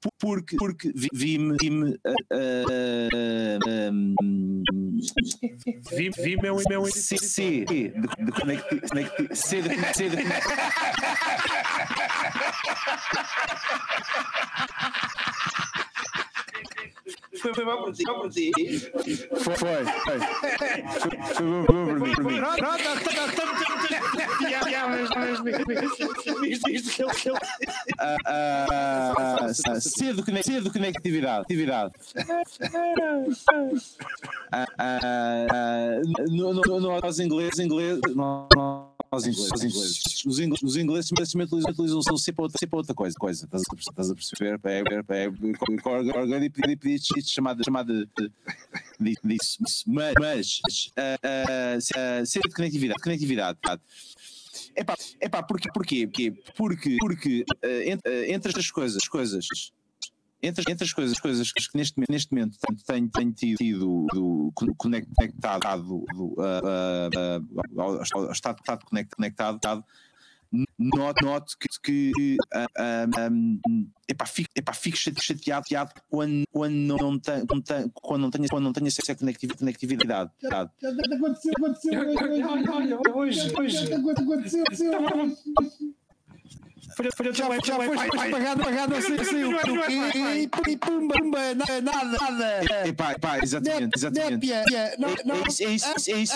Speaker 1: Por- Porque, porque vi- vi-me. Vi-me. ah, ah, ah, hum,
Speaker 3: Vi, vi meu, meu
Speaker 1: C, C de, conecti, C de, C de
Speaker 2: Foi, foi mal por ti, mal por ti.
Speaker 1: Foi, foi. Foi, bom por mim. Por mim.
Speaker 2: Pronto, pronto, tá, tá, tá,
Speaker 3: Já, já, mas, mas, mas, isto, isto que ele, que ele.
Speaker 1: Ah, ah, ah, C de conec- C de conectividade. Atividade. Ah, ah, ah, nós ingleses, ingleses, no- no- nós ingleses, os ingleses, os ingleses, os ingleses utilizam, C para outra, para outra coisa, coisa. Estás a, estás a perceber? É, é, é, Orgulho e pedir chamada, chamada disso. Mas, mas ah, ah, C- ah, C de conectividade, conectividade. Epá, epá, porquê, porquê? Porquê? Porque, porque eh, entre, eh, entre estas coisas, coisas entre, entre as coisas, coisas que neste, momento- neste momento tenho, tenho tido, tido do, con- conectado do, ah, ah, ao, ao estado, estado conect- conectado, noto, noto que, que ah, ah, epá, fico, epá, fico chate- chateado, chateado quando, quando, não tenho, não tenho, quando, não tenho, quando não tenho acesso a conectivi- conectividade. conectividade.
Speaker 11: Aconteceu, aconteceu.
Speaker 3: Olha, hoje, hoje.
Speaker 11: Aconteceu, aconteceu.
Speaker 2: Já, já foi pagado, pagado assim, assim? E pumba, pumba, nada, nada.
Speaker 1: Epá, epá, exatamente, exatamente.
Speaker 2: Népia, não, não.
Speaker 1: É isso, é isso, é isso,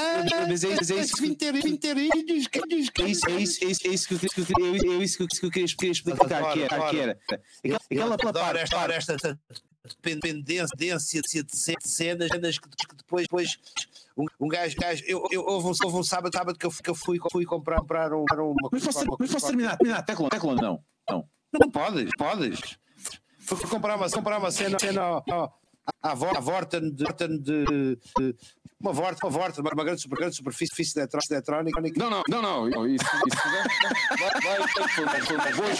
Speaker 1: mas é isso, é isso que-
Speaker 2: Vinteirinhos, vinteirinhos,
Speaker 1: É isso, é isso, é isso, é que eu, que eu, que eu- é isso que eu, que eu queria queria explicar, que era, que era. Aquela, parte,
Speaker 2: esta, esta esta dependência de ce- de cenas cenas que, que depois, depois um, um gajo, gajo eu, eu, houve, um, houve um sábado, sábado que eu, fui- que eu fui, fui comprar, comprar um- uma
Speaker 1: Mas posso,
Speaker 2: uma-
Speaker 1: mas posso terminar, terminar, tecla, tecla, não, não.
Speaker 2: Não podes, podes. Fui comprar uma, comprar uma cena, cena ó, à Vor- à Vorten de, de, de- uma Vorten, uma uma grande, super, grande superfície eletrónica.
Speaker 4: Não, não, não, não, não, isso, isso. Vai, vai, vai, boas,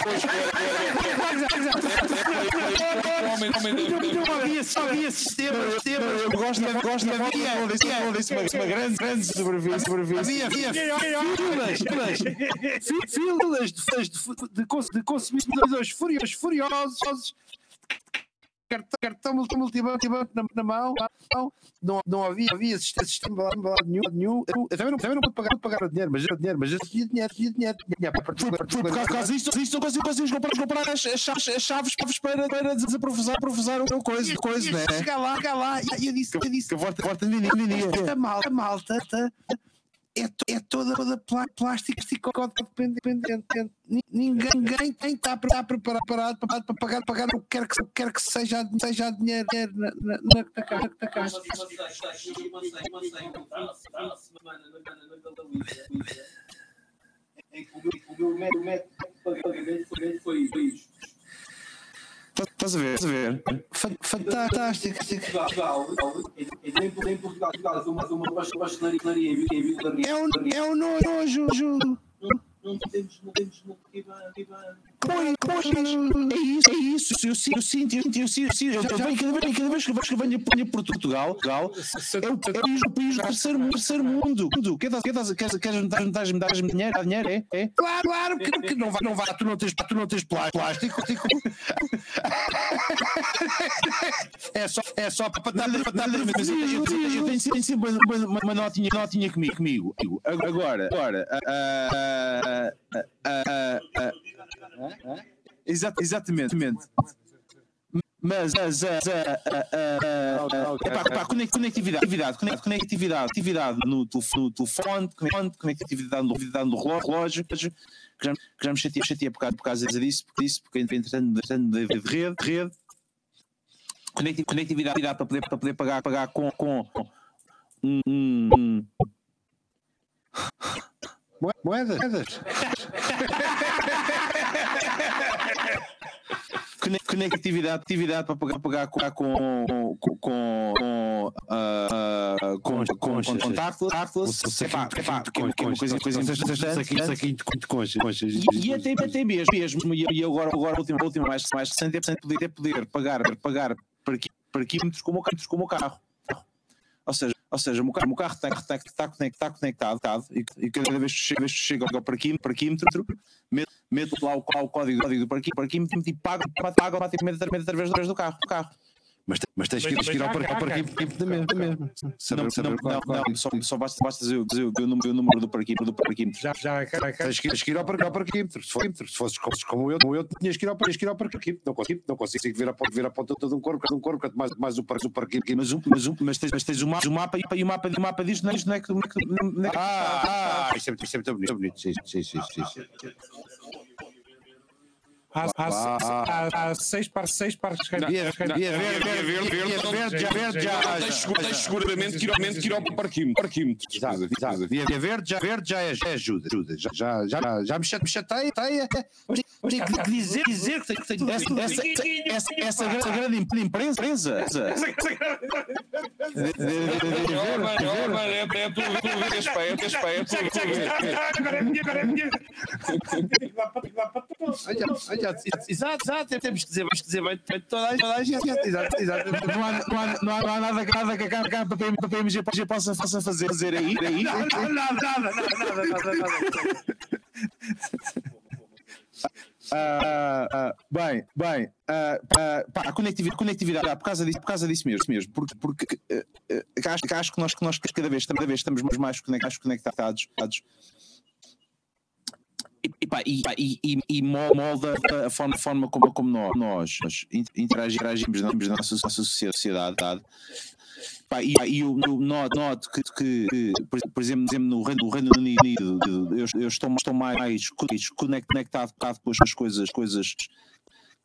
Speaker 4: homem, homem,
Speaker 2: Não havia, só havia sistemas, sistemas.
Speaker 1: Eu gosto da gosto
Speaker 2: Havia-
Speaker 1: foto, disse,
Speaker 2: havia-
Speaker 1: disse uma, grande, grande superfície, superfície.
Speaker 2: Havia, havia filas, filas, fi- filas de, de, de consumidores furiosos, furiosos, cartão, cartão multi- multibanco na, na mão, não, não, havia, havia sistema, nenhum, nenhum. Eu, eu também não, também não pude pagar, pagar o dinheiro, mas eu, dinheiro, mas eu tinha dinheiro, tinha dinheiro, tinha
Speaker 1: Por, causa- disto, não consigo comprar, comprar as, chaves, as chaves para, para desaprofusar profusar o coisa, coisa, né?
Speaker 2: Chegar lá, chegar lá, e eu disse, eu disse,
Speaker 1: Que volta, volta de mim,
Speaker 2: esta malta, malta, tá, é, to- é toda, toda plá- plástico dependente. Ni- Ninguém, ninguém está está preparado para, para pagar, pagar o que quer que, quer que seja, seja dinheiro na, na, na, na, ca- na caixa.
Speaker 9: em que o meu, método, foi isto.
Speaker 1: Estás a ver? Estás a ver? Fa- Fantástico.
Speaker 9: Portugal, em, Portugal, em
Speaker 1: É um, é um nojo.
Speaker 9: Não, não temos, não temos Ivan.
Speaker 1: Pois, pois, é isso, é isso. Eu sinto, eu sinto, eu sinto, eu sinto. Eu, sinto. eu venho cada vez, cada vez que eu venho venho a Portugal, Portugal é o país, o país do terceiro, mundo- terceiro mundo. Mundo. Queres, queres, queres, queres me dar, me dar, me dar dinheiro? Dinheiro? É? é? Claro, claro, que, que não vai, não vai, tu não tens, tu não tens plá- plástico. plástico. É só, é só para dar, para dar, mas eu, eu, eu, tenho sempre- sempre uma, uma, uma notinha, notinha comigo, comigo. Agora, agora, ah, ah, ah, ah, ah, ah, Exa- exatamente. Mas, mas a, a, a, epá, conec- conectividade, conectividade, conec- conectividade, conectividade no telefone, conectividade no, relógio, que já, que já me chateia, chateia por, causa, por causa disso, porque disso, porque entretanto, de, de rede, rede, conecti- conectividade para poder, para poder pagar, pagar com, com um, um, um
Speaker 2: Moedas?
Speaker 1: Cone- conectividade, atividade para pagar, pagar com, com, com, com, ah, ah, com, com, com contactless, epá, epá, que é uma coisa, coisa importante.
Speaker 2: Saquinho, saquinho de conchas. conchas.
Speaker 1: E, até, até mesmo, mesmo e, agora, agora a última, a última mais, mais recente é poder, poder, poder pagar, pagar parqui- parquímetros como, o ca- como o carro. Ou seja, ou seja, o carro, o carro está, está, está, conectado, está conectado e, e cada vez que chega, chega ao parquímetro, parquímetro meto, meto lá o, o código, código do parquí- parquímetro e pago, pago automaticamente através, através do carro. Do carro.
Speaker 2: Mas, mas tens que ir, ao parque- ao parquímetro da mesma.
Speaker 1: Não, não, só, só basta, basta dizer, o- dizer o, o número, o número do parquímetro. Do parquímetro.
Speaker 3: Já, já, já, já.
Speaker 2: Tens que, tens que ir ao parquímetro. Se, se fosses como, como eu, como eu, tinhas que ir ao, tinhas que ir ao parquímetro. Não consigo, não consigo ver a, ponta- ver a ponta de um corpo, de um corpo, mais, mais o, par- o parquímetro.
Speaker 1: Mas, um, mas, um, mas, tens, mas tens o mapa, o mapa e o mapa, o mapa disto não é, isto não é, que- não é, que- não é,
Speaker 2: Ah, ah, isto é, muito- isto é muito bonito. muito bonito. Sim, sim, sim, sim, sim.
Speaker 3: Há,
Speaker 2: Ah.
Speaker 3: seis, par, seis parques
Speaker 4: Não,
Speaker 3: verde,
Speaker 4: tens seguramente que ir ao- parquímetro.
Speaker 2: Via verde já, verde já é, é ajuda. ajuda. Já, já, já, já me chate- me chateia. chateia.
Speaker 1: Tenho que dizer, dizer que tenho essa, essa, essa, essa, essa grande imprensa.
Speaker 4: Oh, oh, é é tu vês, pá, é tu vês, pá, é tu vês.
Speaker 3: Agora é minha, agora é minha. Tem tem.
Speaker 2: Olha, olha, Exato, exato. Temos que dizer, que dizer bem de toda a gente. Exato, exato.
Speaker 1: Não há, não há, não há, não há nada, nada que a PMG possa, possa fazer, fazer aí. aí.
Speaker 3: Nada, nada, nada, nada, nada, nada.
Speaker 1: Ah, ah, bem, bem, ah, pá, a conectividade, conectividade por, causa disso, por causa disso mesmo, mesmo porque, porque acho, acho que nós, que nós cada, vez, cada vez estamos mais, conectados e, pá, e, e, e, mo- molda a forma, forma como, como nós, nós in- interagi- interagimos na, nossa, nossa sociedade. Pá, e, e eu, noto, noto que, que, por, exemplo, no Reino, no Reino Unido, eu, eu estou, estou mais, conectado com as coisas, coisas que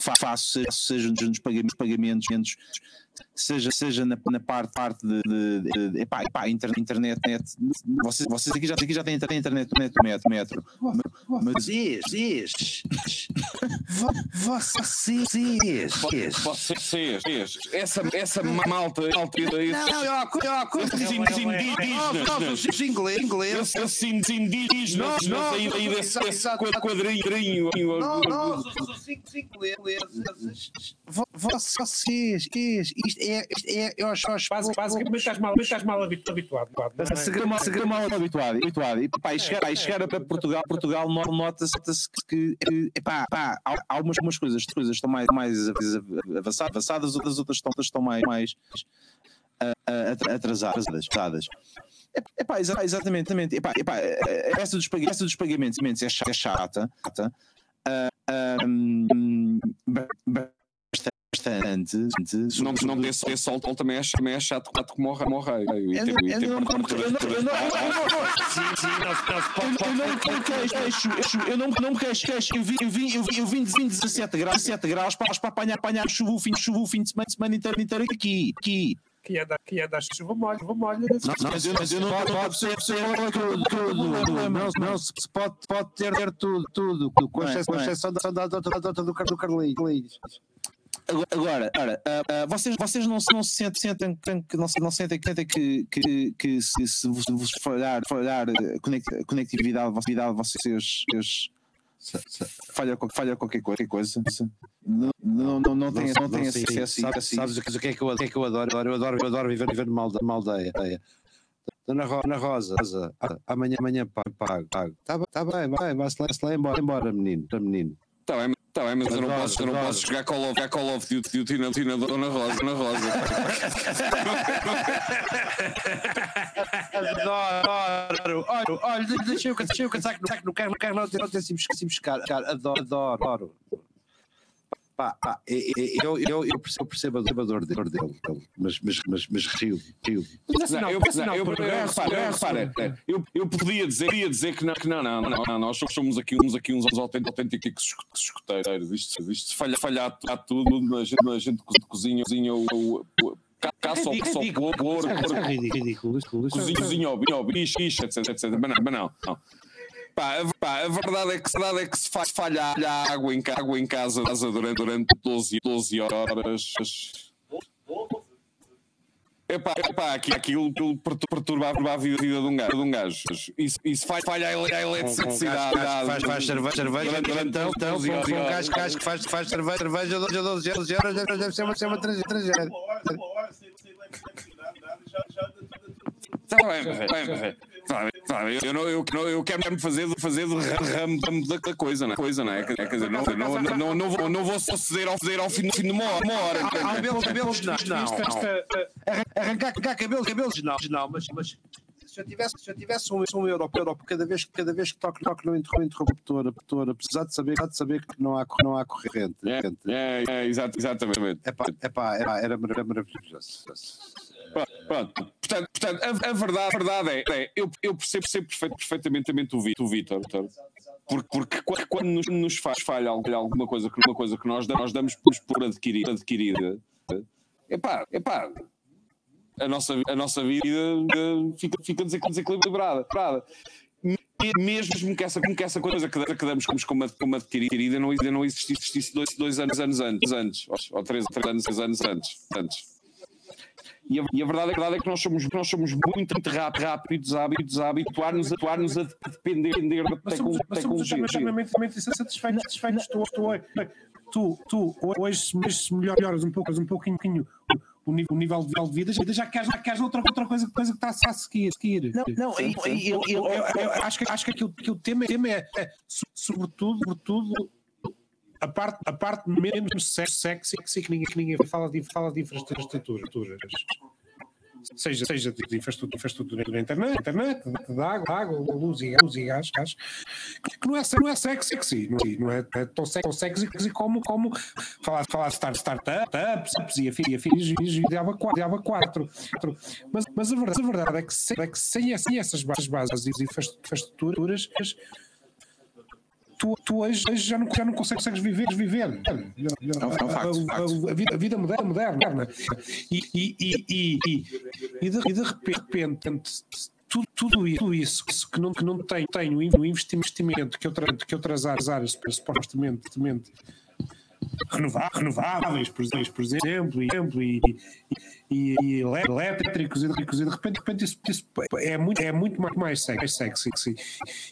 Speaker 1: fa- faço, seja nos pagamentos, pagamentos seja, seja na, na parte, parte de, de, de, de epá, epá, inter- internet, net, vocês, vocês aqui já, aqui já têm internet, internet, metro, metro, metro. Mas,
Speaker 2: Vocês, vocês, vo- vocês, vocês.
Speaker 4: Vocês, vocês, essa, essa malta, malta,
Speaker 2: Não,
Speaker 4: indígenas,
Speaker 2: Não, não, os ingleses, ingleses.
Speaker 4: esses indígenas,
Speaker 2: Não, não,
Speaker 4: aí,
Speaker 2: não,
Speaker 4: desse, quadrinho,
Speaker 2: Não, não, cinco, cinco ingleses. Vo- Vocês, vocês, isto é, isto é, eu acho, acho
Speaker 3: Basi- Basicamente estás mal, estás mal habitu- habituado. não é?
Speaker 1: se grama, grama mal habituado, habituado. E, pá, e chegar, e chegar para Portugal, Portugal no- nota-se que, que epá, pá, há, há algumas, algumas coisas, coisas estão mais, mais avançadas, avançadas, outras, outras estão, estão mais, mais ah, ah, atra- atrasadas. atrasadas. Epá, exa- exatamente, exatamente. Epá, epá, essa, dos pag- essa dos pagamentos é chata. É chata ah, ah, hum, ba- bastante.
Speaker 4: Não, não dê sol, sol também é, também é chato quanto como. E
Speaker 1: Eu não-
Speaker 4: e
Speaker 1: eu não-
Speaker 4: parte-
Speaker 1: eu não- eu não-
Speaker 2: Sim, sim, não se- não se pode-
Speaker 1: Eu não me queixo, queixo, eu vim, eu vim, eu vim, eu vim de 17 graus, 17 graus para, para apanhar, apanhar chuva o fim, chuva o fim de semana, semana inteira, inteira aqui, aqui.
Speaker 3: Quem é da, é chuva molha, chuva molha.
Speaker 2: Não, mas eu, mas eu não pode, pode ser tudo, tudo. Não, não, se pode, pode ter, ter tudo, tudo, com
Speaker 1: Não é,
Speaker 2: exceção, com
Speaker 1: não é.
Speaker 2: exceção da, da, da, da, da, do, Car- do Carlinhos.
Speaker 1: Agora, agora, ora, ah, ah, vocês, vocês não, se- não se sentem, sentem que não, se- não sentem que, sentem que, que, que se, se vos, vos falhar, falhar a conect- a conectividade, conectividade vocês, vocês falha, falha qualquer coisa, qualquer coisa. Não, não, não, não tem, não tem acesso
Speaker 2: sabe-
Speaker 1: a isso.
Speaker 2: Sabes o que, o que é que eu, que é que eu adoro? Eu adoro, eu adoro viver, viver numa aldeia. Dona, Ro, Dona Rosa, Rosa, amanhã, amanhã pago, pago, pago. Tá, bem, tá bem, vai, vai-se lá, embora, embora, menino, menino.
Speaker 4: Tá bem, tá bem, mas eu não
Speaker 2: Adoro,
Speaker 4: posso, eu não
Speaker 2: adoro.
Speaker 4: posso jogar Call of, Call of Duty, Duty na, na Dona Rosa. Dona Rosa.
Speaker 2: Adoro, olha, olha, deixa eu deixa eu cansar que no- carro, no carro não tem, não assim buscar, assim buscar, cara, adoro, adoro, adoro. Pá, pá, e- e- eu, eu, eu percebo, eu percebo a dor dele, dele, dele, mas, mas, mas, mas rio, rio.
Speaker 3: Mas
Speaker 4: Não, eu, não, eu, podia dizer, podia dizer que não, que não, não, não, não, nós somos aqui uns, aqui uns autênticos, autênticos escu- escuteiros. Isto, isto falhar há tudo, a gente, a gente co- cozinha, cozinha o, o, o ca- caça ao porco,
Speaker 3: é ridículo. é-
Speaker 4: cozinha, bicho, bicho, etc, etc. Mas não, mas não. não. Pá, a, pá, a verdade é que, a verdade é que se fa- falha a água em, água em casa, casa durante, durante 12, 12 horas. Epá, epá, aqui, aquilo, aquilo pertu- perturba a vida, a vida de um gajo. De um gajo. Isso, isso fa- falha a, ele- a eletricidade.
Speaker 2: Faz, faz cerveja, cerveja, então, então,
Speaker 4: 12
Speaker 2: com
Speaker 4: horas.
Speaker 2: um gajo gajo que faz, faz cerveja, cerveja, 12 a 12 euros, euros, deve ser uma, ser uma tragédia.
Speaker 18: Uma hora, uma hora, sem, eletricidade, nada, já, já, já,
Speaker 4: Tá bem, tá bem, tá bem. Tá bem. Eu, não, eu, não- eu quero me fazer, fazer de ra- ramo ramo da da coisa, não é? Coisa, não é? Quer quer dizer, não, não, não, não, não, vou, não vou só ceder ao, ceder ao fim, fim de uma hora. Uma hora
Speaker 2: Ah? Cabelos, cabelos, não, não. Arran- Arrancar, arrancar cabelos, cabelos, não, não, mas, mas se eu tivesse, se eu tivesse um, um euro, euro cada vez, cada vez que toco, toco no interruptor, interruptor, apesar de saber, de saber que não há, não há corrente.
Speaker 4: É, é, é, exatamente.
Speaker 2: É pá, é pá, era era maravilhoso.
Speaker 4: Pronto. Portanto, portanto a, a verdade, a verdade é, é, eu, eu percebo, percebo perfeitamente o Vi- o Vítor, Vítor. porque, porque qu- quando nos, nos faz falha alguma coisa, que- uma coisa que nós, nós damos por, adquirir, adquirida, epá, epá, a nossa, a nossa vida eh, fica, fica desequil- desequilibrada. desequilibrada. Me- Mesmo que essa, que essa coisa que, que damos como, como, ad- como adquirida não, não existisse, dois, dois anos, anos antes, antes ou, três, três anos, anos antes. antes. E a, e a verdade, a verdade é que nós somos, nós somos muito, muito rápidos, a hábitos, a habituar-nos habituar-nos a depender, depender da
Speaker 3: Mas somos,
Speaker 4: tecno-
Speaker 3: mas somos
Speaker 4: tecnologia.
Speaker 3: extremamente extremamente satisfeitos. satisfeitos. Tu, tu, tu, tu, hoje, se- se melhoras um pouco, um pouquinho o nível, o nível de vida, já, queres, já queres outra, outra coisa, coisa que está a seguir. seguir.
Speaker 1: Não, não,
Speaker 3: eu, eu- eu- eu acho que, acho que, aquilo, que o tema, tema é, é, so- sobretudo, sobretudo a parte, a parte menos sex- sexy, sexy que ninguém, que ninguém fala, de, fala de infraestruturas. Seja, seja de infraestrutura, infraestrutura na internet, internet, de água, água, luz e, luz e gás, gás, que não é, não é sexy, não é, não é, é tão sexy, tão sexy como, como falar, falar de start, startups e afins, e afins, e dava quatro, dava quatro. Mas, mas a verdade, a verdade é que sem, é que sem, sem essas bases, bases e infraestruturas, tu, tu hoje, hoje já, não, já não consegues viver. viver.
Speaker 1: É facto,
Speaker 3: A- vida, a vida moderna, moderna. E, e, e, e, e, de, de repente, tudo, tudo isso, isso que não, que não tem, tem o investimento que, outra, que outras áreas, áreas supostamente, renováveis, por exemplo, por exemplo, e, e, e, elétricos, e de, repente, de repente isso, isso é, muito, é muito mais, mais sexy. sexy.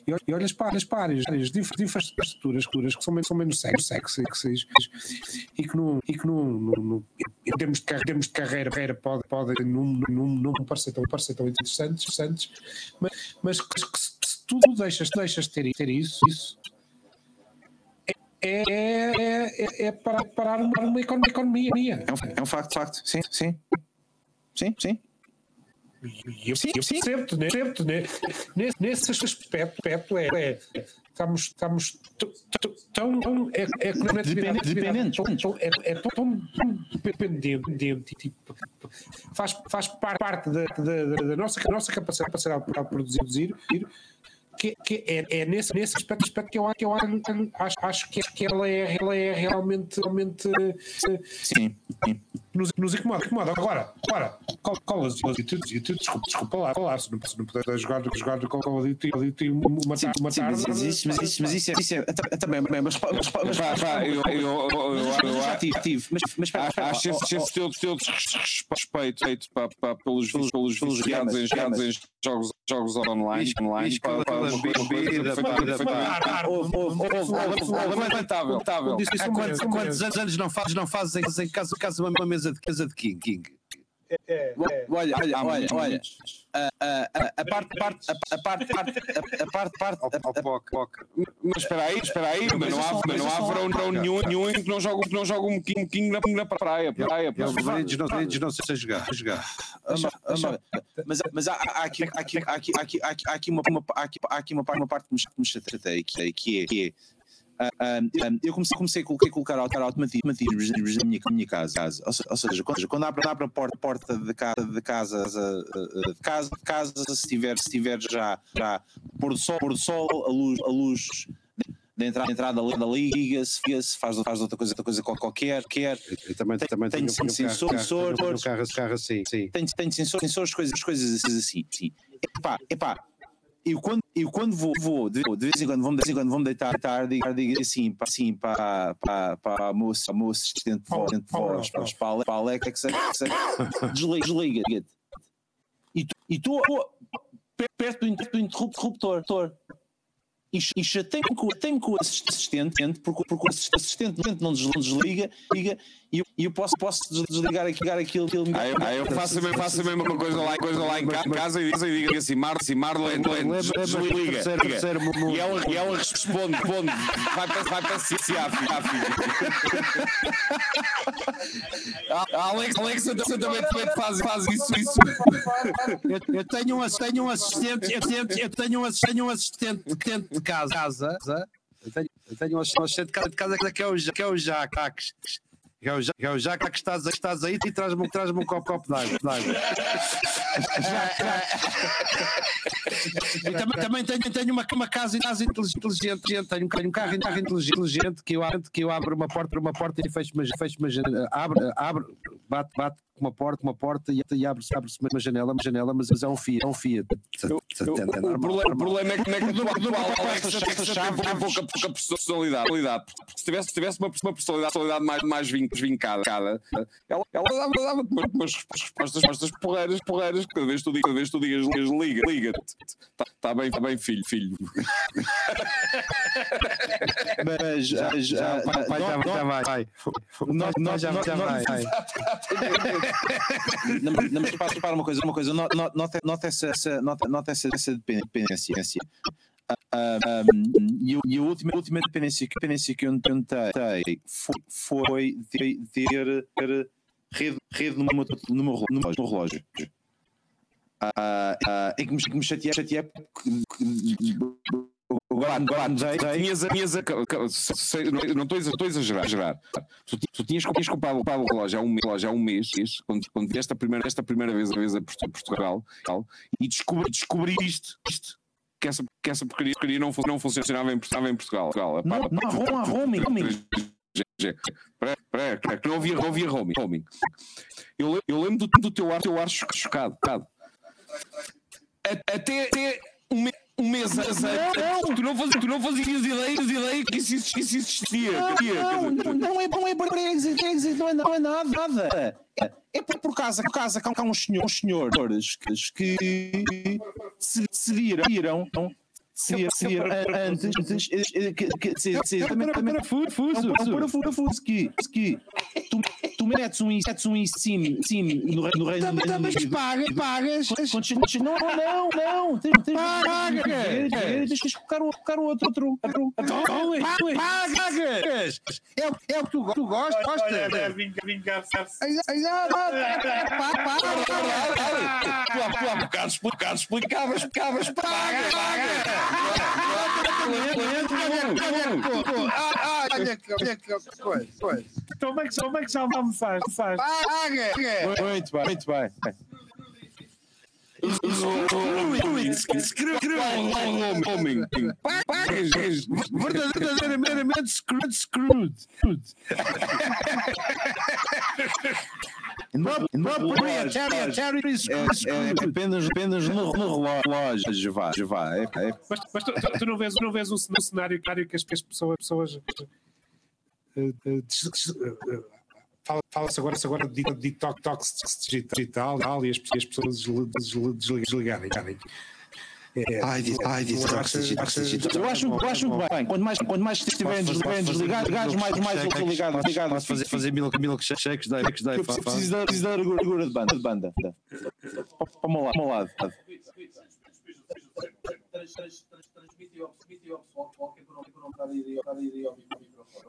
Speaker 3: E, e olhas para as áreas áreas infraestruturas culturas que são menos, são menos sexy, sexy, sexy, e que não, e que não, não, em termos de, termos de carreira, carreira pode, pode não, não, não me parecer tão, parecer tão interessantes, interessantes mas, mas que, se, tu deixas, deixas de ter, ter isso, isso é, é, é, é para parar uma, economia.
Speaker 1: É um, é um facto, facto. Sim, sim. Sim, sim.
Speaker 3: Eu, sim, eu percebo-te, né? percebo-te, né? nesse, aspecto, é, é, estamos, estamos tão, tão é, é,
Speaker 1: Dependentes,
Speaker 3: é, é tão, dependente, tipo, faz, faz par- parte da, da, da- nossa, nossa capacidade, para produzir, produzir que, que é, é nesse, nesse aspecto, aspecto que eu, que eu acho, acho que, que ela, é, ela é realmente, realmente
Speaker 1: Sim, sim.
Speaker 3: nos, nos incomoda, incomoda. Agora, agora, Call Call of Duty, desculpa, desculpa lá, lá, se não, se não puder jogar, jogar Call of Duty, Call of Duty uma,
Speaker 1: Sim,
Speaker 3: uma
Speaker 1: sim,
Speaker 3: tarde.
Speaker 1: mas isso, mas isso, mas isso é, isso é tá- também, mas, mas, mas, mas,
Speaker 4: Pá, pá, eu- eu- eu- eu- eu-
Speaker 1: já tive, tive, mas, mas espera,
Speaker 4: Acho esse, teu, teu respeito feito pá, pá, pelos, pelos, pelos
Speaker 1: pelos
Speaker 4: jogos, jogos online, online pá, pá,
Speaker 14: da
Speaker 4: uma coisa-
Speaker 14: bebida,
Speaker 4: foi-
Speaker 14: pá,
Speaker 4: lamentável,
Speaker 3: isso
Speaker 2: Há quantos, anos não fazes, não fazes em casa, uma, uma mesa de casa de King?
Speaker 3: É, é.
Speaker 1: Olha, olha,
Speaker 4: Há
Speaker 1: olha, olha,
Speaker 4: muitos.
Speaker 1: a, a, a, a parte, parte, a, a parte, parte, a, a parte, parte,
Speaker 14: POC, POC.
Speaker 4: Mas espera aí, espera aí, mas não há, mas não há verão, verão nenhum, nenhum em que não joga, que não joga um king na, na praia, praia, praia.
Speaker 14: veridos não, não sei jogar. jogar.
Speaker 1: Mas, mas há, há aqui, há aqui, há aqui, há aqui, há aqui, uma, uma, há aqui, há aqui uma, parte, uma parte que me, que me chateia, que é, ah, ah, eu comecei, comecei a colocar, colocar auto- automatismos na minha, minha casa. Ou, ou seja, quando, quando a porta, porta de casa, de casa, de casa, de casa se tiver, se tiver já, já pôr do sol, pôr do sol, a luz, a luz da entrada, entrada da liga, se faz, faz outra coisa, outra coisa qualquer, quer,
Speaker 14: Eu também, também
Speaker 1: Tem
Speaker 14: tenho, tenho
Speaker 1: sensor-
Speaker 14: carro,
Speaker 1: sensor-
Speaker 14: carro, carro, carro assim, sim.
Speaker 1: tem sensores, sensores, coisas, coisas assim. assim. Epá, epá, eu quando, eu quando vou, vou de, de vez em quando vou-me de vez em quando vou-me deitar, deitar digo, assim, para, assim, para, para, para a moça, a moça assistente de voz, de voz, para, para, para a Alexa, desliga, desliga. E tu- E tu per- perto do, inter- do interruptor. E, e chatei-me com, com o assistente, porque, porque o assistente não desliga, não desliga liga, e eu, e eu posso, posso desligar, aqui- ligar aquilo. aquilo
Speaker 4: Aí, aí eu faço a mesma, faço a mesma coisa lá, coisa lá em ca- casa e digo, e digo assim, Mar, assim, Marlene, desliga. E ela, e ela responde, responde, vai para, vai para CCA, A Alex, Alexa também, também faz, faz isso, isso.
Speaker 2: Eu, eu tenho um, tenho um assistente, eu tenho, eu tenho um, ass- tenho um assistente assistente de casa. casa eu, tenho, eu tenho um assistente de casa, de casa que é o, que é o Jacques. Que estás, que estás aí e traz-me traz um copo, copo d'água. E também, também tenho, tenho uma, uma casa, casa inteligente, tenho um, tenho um carro, um carro inteligente que eu, abro- que eu abro uma porta, uma porta e fecho uma, fecho uma janela, abre, abre, bate, bate com uma porta, uma porta e, e abre-se abre uma janela, uma janela, mas é um Fiat, é um Fiat.
Speaker 4: Eu- o, problema, o problema é que, é que o atual Alexa tem pouca, pouca, pouca personalidade. Porque Se tivesse, se tivesse uma, uma personalidade, mais, mais vin- vincada, ela, ela dava, dava umas, respostas, respostas porreiras, porreiras, cada vez que tu digas, cada vez tu digas, liga, liga. Está tá bem, tá bem, filho, filho.
Speaker 1: Mas já, já,
Speaker 14: Já, vai, vai, já, já vai.
Speaker 1: Nós- nós-
Speaker 14: já, já vai. vai.
Speaker 1: Não, não, mas repara, repara uma coisa, uma coisa, no- no- nota, nota essa, nota, nota essa, essa dependência. Ah, ah, um, e, e a última, a última dependência, que- dependência que eu notei foi, foi ter, ter, rede, rede no, meu, no, meu, relo- no meu relógio. Ah, em que me, que me chateei, chateei porque agora, mudei.
Speaker 4: Tinhas, a- tinhas a- não não estou a exa- estou a exagerar. exagerar. Tu, tu tinhas, tinhas comprado, comprado o relógio há um mês, relógio há um mês quando, quando vieste a primeira, esta primeira vez, a vez a Portu- Portugal tal, e descobri, descobriste isto, que essa, que essa porcaria, porcaria não, não funcionava em, funcionava em Portugal. Portugal.
Speaker 1: Não, não, há rom- há roaming, roaming.
Speaker 4: Espera, que não havia, não havia roaming. Eu, eu lembro do, do teu ar, teu ar cho- chocado. chocado. Até, até um, me- um mês antes, tu não fazias, tu não fazias ideia, ideia que isso, existia- isso existia.
Speaker 1: Não, não, não, não é, não é Brexit, não é, não é nada, nada. É, é por, por causa, por causa que há uns senhores, uns senhores que, que se, se viram, viram se se antes, eh, também,
Speaker 2: Parafuso.
Speaker 1: é um parafuso, parafuso que, que tu, tu metes um, metes um sim, sim no, Reino- no Reino no Reino
Speaker 2: Mas
Speaker 1: Unido.
Speaker 2: pagas, pagas.
Speaker 1: Não, não, não. Tens, tens,
Speaker 2: Paga!
Speaker 1: tens, tens, tens que colocar o, outro. outro, outro.
Speaker 2: Pagas! É, o- é o que tu, go- tu gostas?
Speaker 3: Olha,
Speaker 2: ai, pá, pá,
Speaker 4: Tu há, tu há bocado expli- bocado explicavas, explicavas, paga,
Speaker 3: Como é que, como é que almoçaste? almoçaste?
Speaker 2: Paga!
Speaker 1: Muito bem, muito bem.
Speaker 2: Verdadeiramente screwed, screwed.
Speaker 21: Charity
Speaker 1: É, é apenas, apenas no, relógio, vá, vá. É, é,
Speaker 3: Mas, mas tu, tu- não vês, não vês um cen- um cenário claro que as, que as pessoas. pessoas eh, eh, eh, Fala-se agora, agora de de detox digital e as, e as pessoas desli- desli- desli- desligarem. É,
Speaker 2: Ai, ai, detox
Speaker 1: eu acho, eu acho bem. Quanto mais, quanto mais estiverem desligados, ligados, mais, mais eu estou ligado. ligado
Speaker 2: Posso fazer, fazer milk, milkshakes, daí, daí,
Speaker 1: Eu preciso, preciso da, preciso da largura de banda. De banda. Para o meu lado. Para o meu lado.
Speaker 9: Trans- trans- trans- Transmite pessoal que não- estar a ir ao microfone.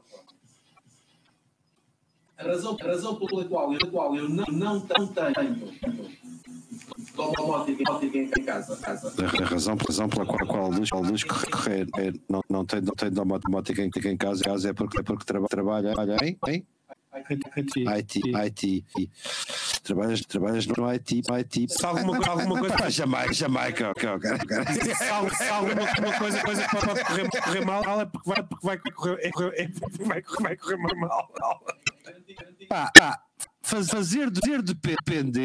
Speaker 9: A razão, a razão pela qual, pela qual eu não, não, tenho domótica em casa. casa.
Speaker 2: A razão, a razão pela qual, qual a luz, a luz correr é, não, não tem, não tem domótica em, em casa, casa é porque, é porque traba, trabalha em, em IT, IT. Trabalhas, trabalhas no IT, IT.
Speaker 3: Se alguma coisa- alguma coisa-
Speaker 2: Pá, Jamaica, Jamaica, ok, ok.
Speaker 3: se alguma uma coisa, coisa que pode correr, correr mal é porque vai, porque vai correr, é, é vai, correr- vai correr mal.
Speaker 2: Pá, pá, faz- fazer, fazer depender.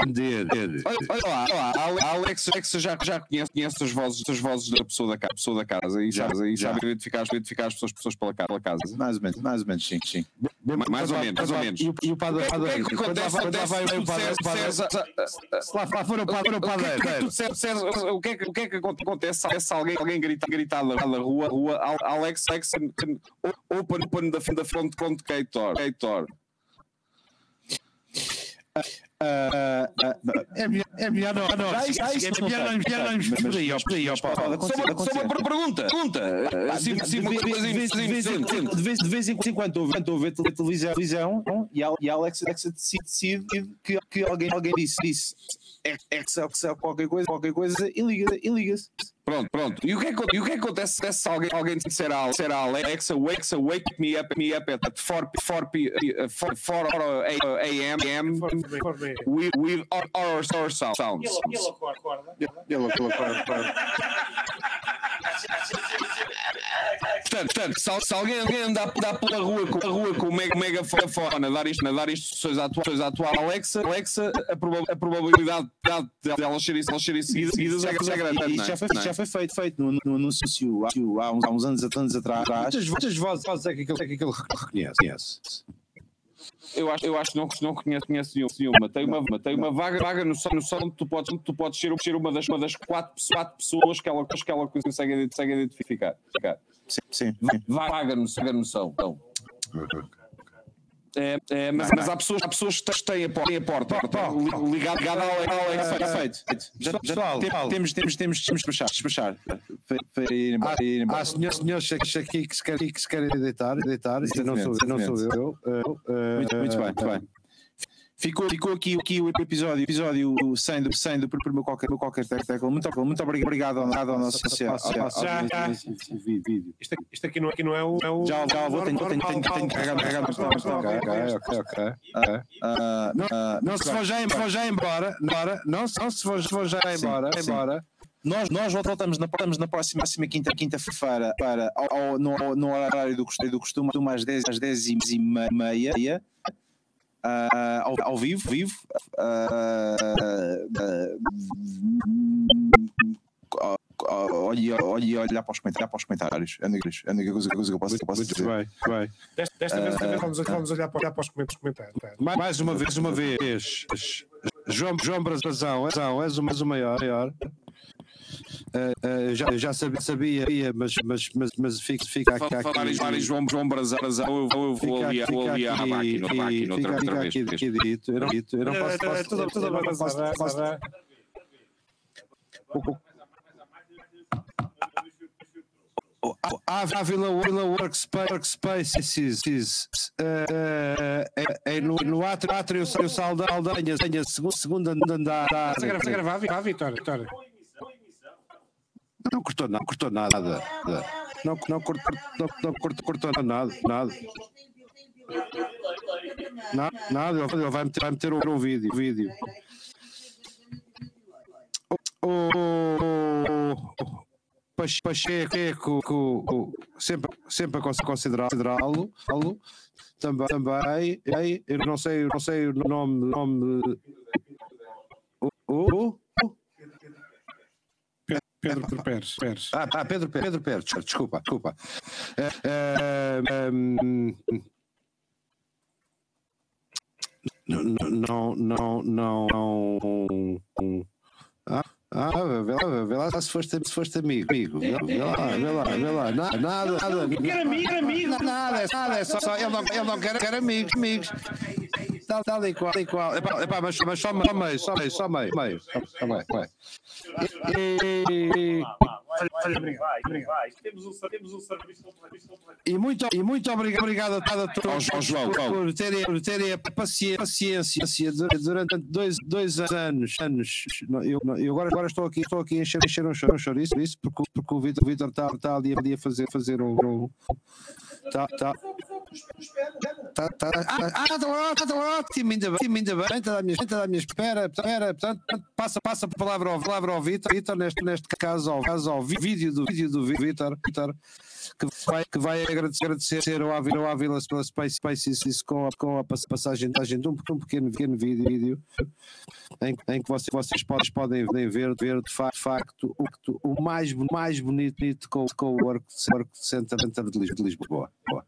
Speaker 4: Olha, olha lá, olha lá, Alex, Alex já, já conhece, conhece as, vozes, as vozes da pessoa da, ca- pessoa da casa e
Speaker 1: Já,
Speaker 4: sabe, e
Speaker 1: já.
Speaker 4: sabe identificar, identificar as pessoas, pessoas pela, ca- pela casa.
Speaker 1: Mais ou menos, mais ou menos, sim, sim.
Speaker 4: Ma- Mais ou menos, mais ou menos.
Speaker 2: E o- e o padre-
Speaker 4: O que é-
Speaker 2: quando lá
Speaker 4: acontece?
Speaker 2: vai- o padre- padre- Se lá for o padre, o padre.
Speaker 4: o que é que- o que é que acontece se alguém, alguém grita, gritar da da rua, rua Al- Alex, Alex open, open the, the front contator.
Speaker 2: É melhor, é melhor É melhor não, melhor não
Speaker 1: mas-
Speaker 2: nos por
Speaker 1: mas-
Speaker 2: aí, ó, por aí, ó,
Speaker 1: pode
Speaker 4: Só uma, pergunta. Pergunta.
Speaker 1: Pá,
Speaker 4: Sim,
Speaker 1: de-
Speaker 4: sim, uma coisa
Speaker 1: de- vez em quando estou a ver- televisão televisão, e a Alexa decide que alguém disse disse Excel Excel qualquer coisa qualquer coisa e liga e liga-se
Speaker 4: Pronto, pronto. E o que é que, e o que, é que acontece se alguém, alguém disser a, Alexa, Alexa, wake me up, me up at 4, 4, p- uh, 4, 4 a.m. with, with horror, horror sounds.
Speaker 3: Ele acorda.
Speaker 1: ele ele acorda
Speaker 4: Portanto, portanto se, se alguém, alguém andar, andar pela rua com, a rua com o mega, megafone a dar, isto, a dar instruções à tua, à tua Alexa, Alexa a, proba- a probabilidade de, de elas serem, seguidas, seguidas é, é grande. não
Speaker 1: Isso
Speaker 4: é?
Speaker 1: já foi,
Speaker 4: é?
Speaker 1: já foi feito, feito no, no anúncio há, há uns, há uns anos, anos atrás.
Speaker 2: Muitas vozes é que aquele é que aquele reconhece.
Speaker 4: Eu acho, eu acho que não, não conheço, conheço nenhuma. Tem uma, tem uma vaga, vaga no som, no som que tu podes, tu podes ser, ser uma, das, uma das quatro, pessoas- quatro pessoas que ela, que ela consegue, consegue identificar.
Speaker 1: Sim, sim.
Speaker 4: Vaga no, vaga no som. Então. É, é, mas, mas há pessoas, há pessoas que têm a porta, têm a porta, li- ligada ligada ao Alexa.
Speaker 1: Está feito. feito. Já, já
Speaker 2: Pessoal,
Speaker 1: tem-
Speaker 2: pessoal.
Speaker 1: temos, temos, temos de despachar. despachar. Para, ir embora.
Speaker 2: Há senhores, senhores aqui que se querem, que se querem deitar, deitar, não sou, não sou eu. eh,
Speaker 1: Muito, muito bem, muito bem. Ficou, ficou aqui, aqui o episódio, episódio sem do, sem do por meu qualquer, qualquer tecla. Muito, muito obrigado, obrigado ao, ao nosso associado.
Speaker 3: Isto, aqui- isto aqui não, aqui não é o. É o
Speaker 1: Já, já vou, tenho, tenho, tenho,
Speaker 2: Ok, ok, ok.
Speaker 1: Ah,
Speaker 2: Não,
Speaker 1: ah,
Speaker 2: não se for já, embora, embora, não, se- for, já embora, embora.
Speaker 1: Nós, nós voltamos na, voltamos na próxima, próxima quinta, quinta-feira para, ao, ao- no, no horário do costume, do costume às 10, às 10 e meia, ah, ao, ao vivo, vivo. ah, ah, ah, olhe, olhe, olhar para os comentários, para os comentários. É a única, é a única coisa, coisa que eu posso, que eu posso
Speaker 2: Muito
Speaker 1: dizer.
Speaker 2: bem, bem.
Speaker 3: Desta, desta vez, desta vez
Speaker 1: Ah,
Speaker 3: vamos, vamos olhar para, olhar para os comentários.
Speaker 2: Mais, mais uma vez, uma vez. João, João Brazão, Brazão, és o, és o maior. maior. Eu já, já sabia, sabia mas, mas, mas, mas fica, fica aqui.
Speaker 4: Fa- Falar em falar em João, João Brazão, eu, eu vou
Speaker 2: Fica
Speaker 4: ali, vou ali
Speaker 2: fica
Speaker 4: à
Speaker 2: aqui,
Speaker 4: máquina, à máquina outra,
Speaker 2: fica-
Speaker 4: outra
Speaker 2: fica
Speaker 4: vez.
Speaker 2: aqui- aqui dito. Eu não, dito, eu não posso.
Speaker 3: É, é,
Speaker 2: posso-
Speaker 3: tudo- tudo bem,
Speaker 2: posso-
Speaker 3: vai,
Speaker 2: posso-
Speaker 3: vai, vai.
Speaker 2: A Vila Vila Workspace, Workspaces eh, no, no átrio, Saldanha, segundo andar.
Speaker 3: Estás a gravar, Vitória.
Speaker 2: Não cortou nada, cortou nada. Não, não, cortou, não, não cortou, cortou nada, nada. Nada, nada ele vai meter, vai meter o, o vídeo. O vídeo. O, o, o Pache- Pacheco, o- sempre, sempre a cons- considerá-lo. também, também, eu não sei, eu não sei o nome, nome o,
Speaker 3: Pedro Pérez. Pérez.
Speaker 2: ah, ah, Pedro, Pedro Pérez, desculpa, desculpa. Eh, eh, hum, não, não, não, não, não. Ah, ah, vê lá, vê lá se foste, se foste amigo. amigo. Vê, vê lá, vê lá, vê lá. Nada, nada. nada
Speaker 22: Quer amigo, amigo.
Speaker 2: Nada, é, nada, é só, só ele, não, ele não quer, quer amigos, amigos. Tal, tal e qual, tal e qual. Epá, epá, mas, mas só meio, só meio, só meio, só meio, meio. Só meio. E,
Speaker 9: Temos temos serviço completo. completo.
Speaker 2: e muito, e muito obrigado, obrigado a todos
Speaker 4: Ao João,
Speaker 2: por, terem, por terem a paciência, paciência durante, dois, dois anos. anos. Eu, eu agora, agora estou aqui, estou aqui a encher, encher um, choro, um chouriço, isso, porque, o- porque o Vitor, está, está ali, ali a fazer, fazer um. um Tá, tá. Tá, tá. Ah, ah, está ótimo, está ótimo, ainda bem, ainda bem, está à minha, está à minha espera, espera, portanto, passa, passa a palavra ao, palavra ao Vitor, Vitor, neste, neste caso, ao, caso ao vídeo do vídeo do Vitor, Vitor, que vai, que vai agradecer, agradecer ao Ávila, ao Ávila pela Space, Space isso, com, a, com a pass- passagem, passagem de um, um pequeno, pequeno vídeo, em, em que vocês, vocês podem, podem ver, ver de fa- de facto o, o mais, mais bonito com, com o Work, Work Center, Center de Lisboa. Boa.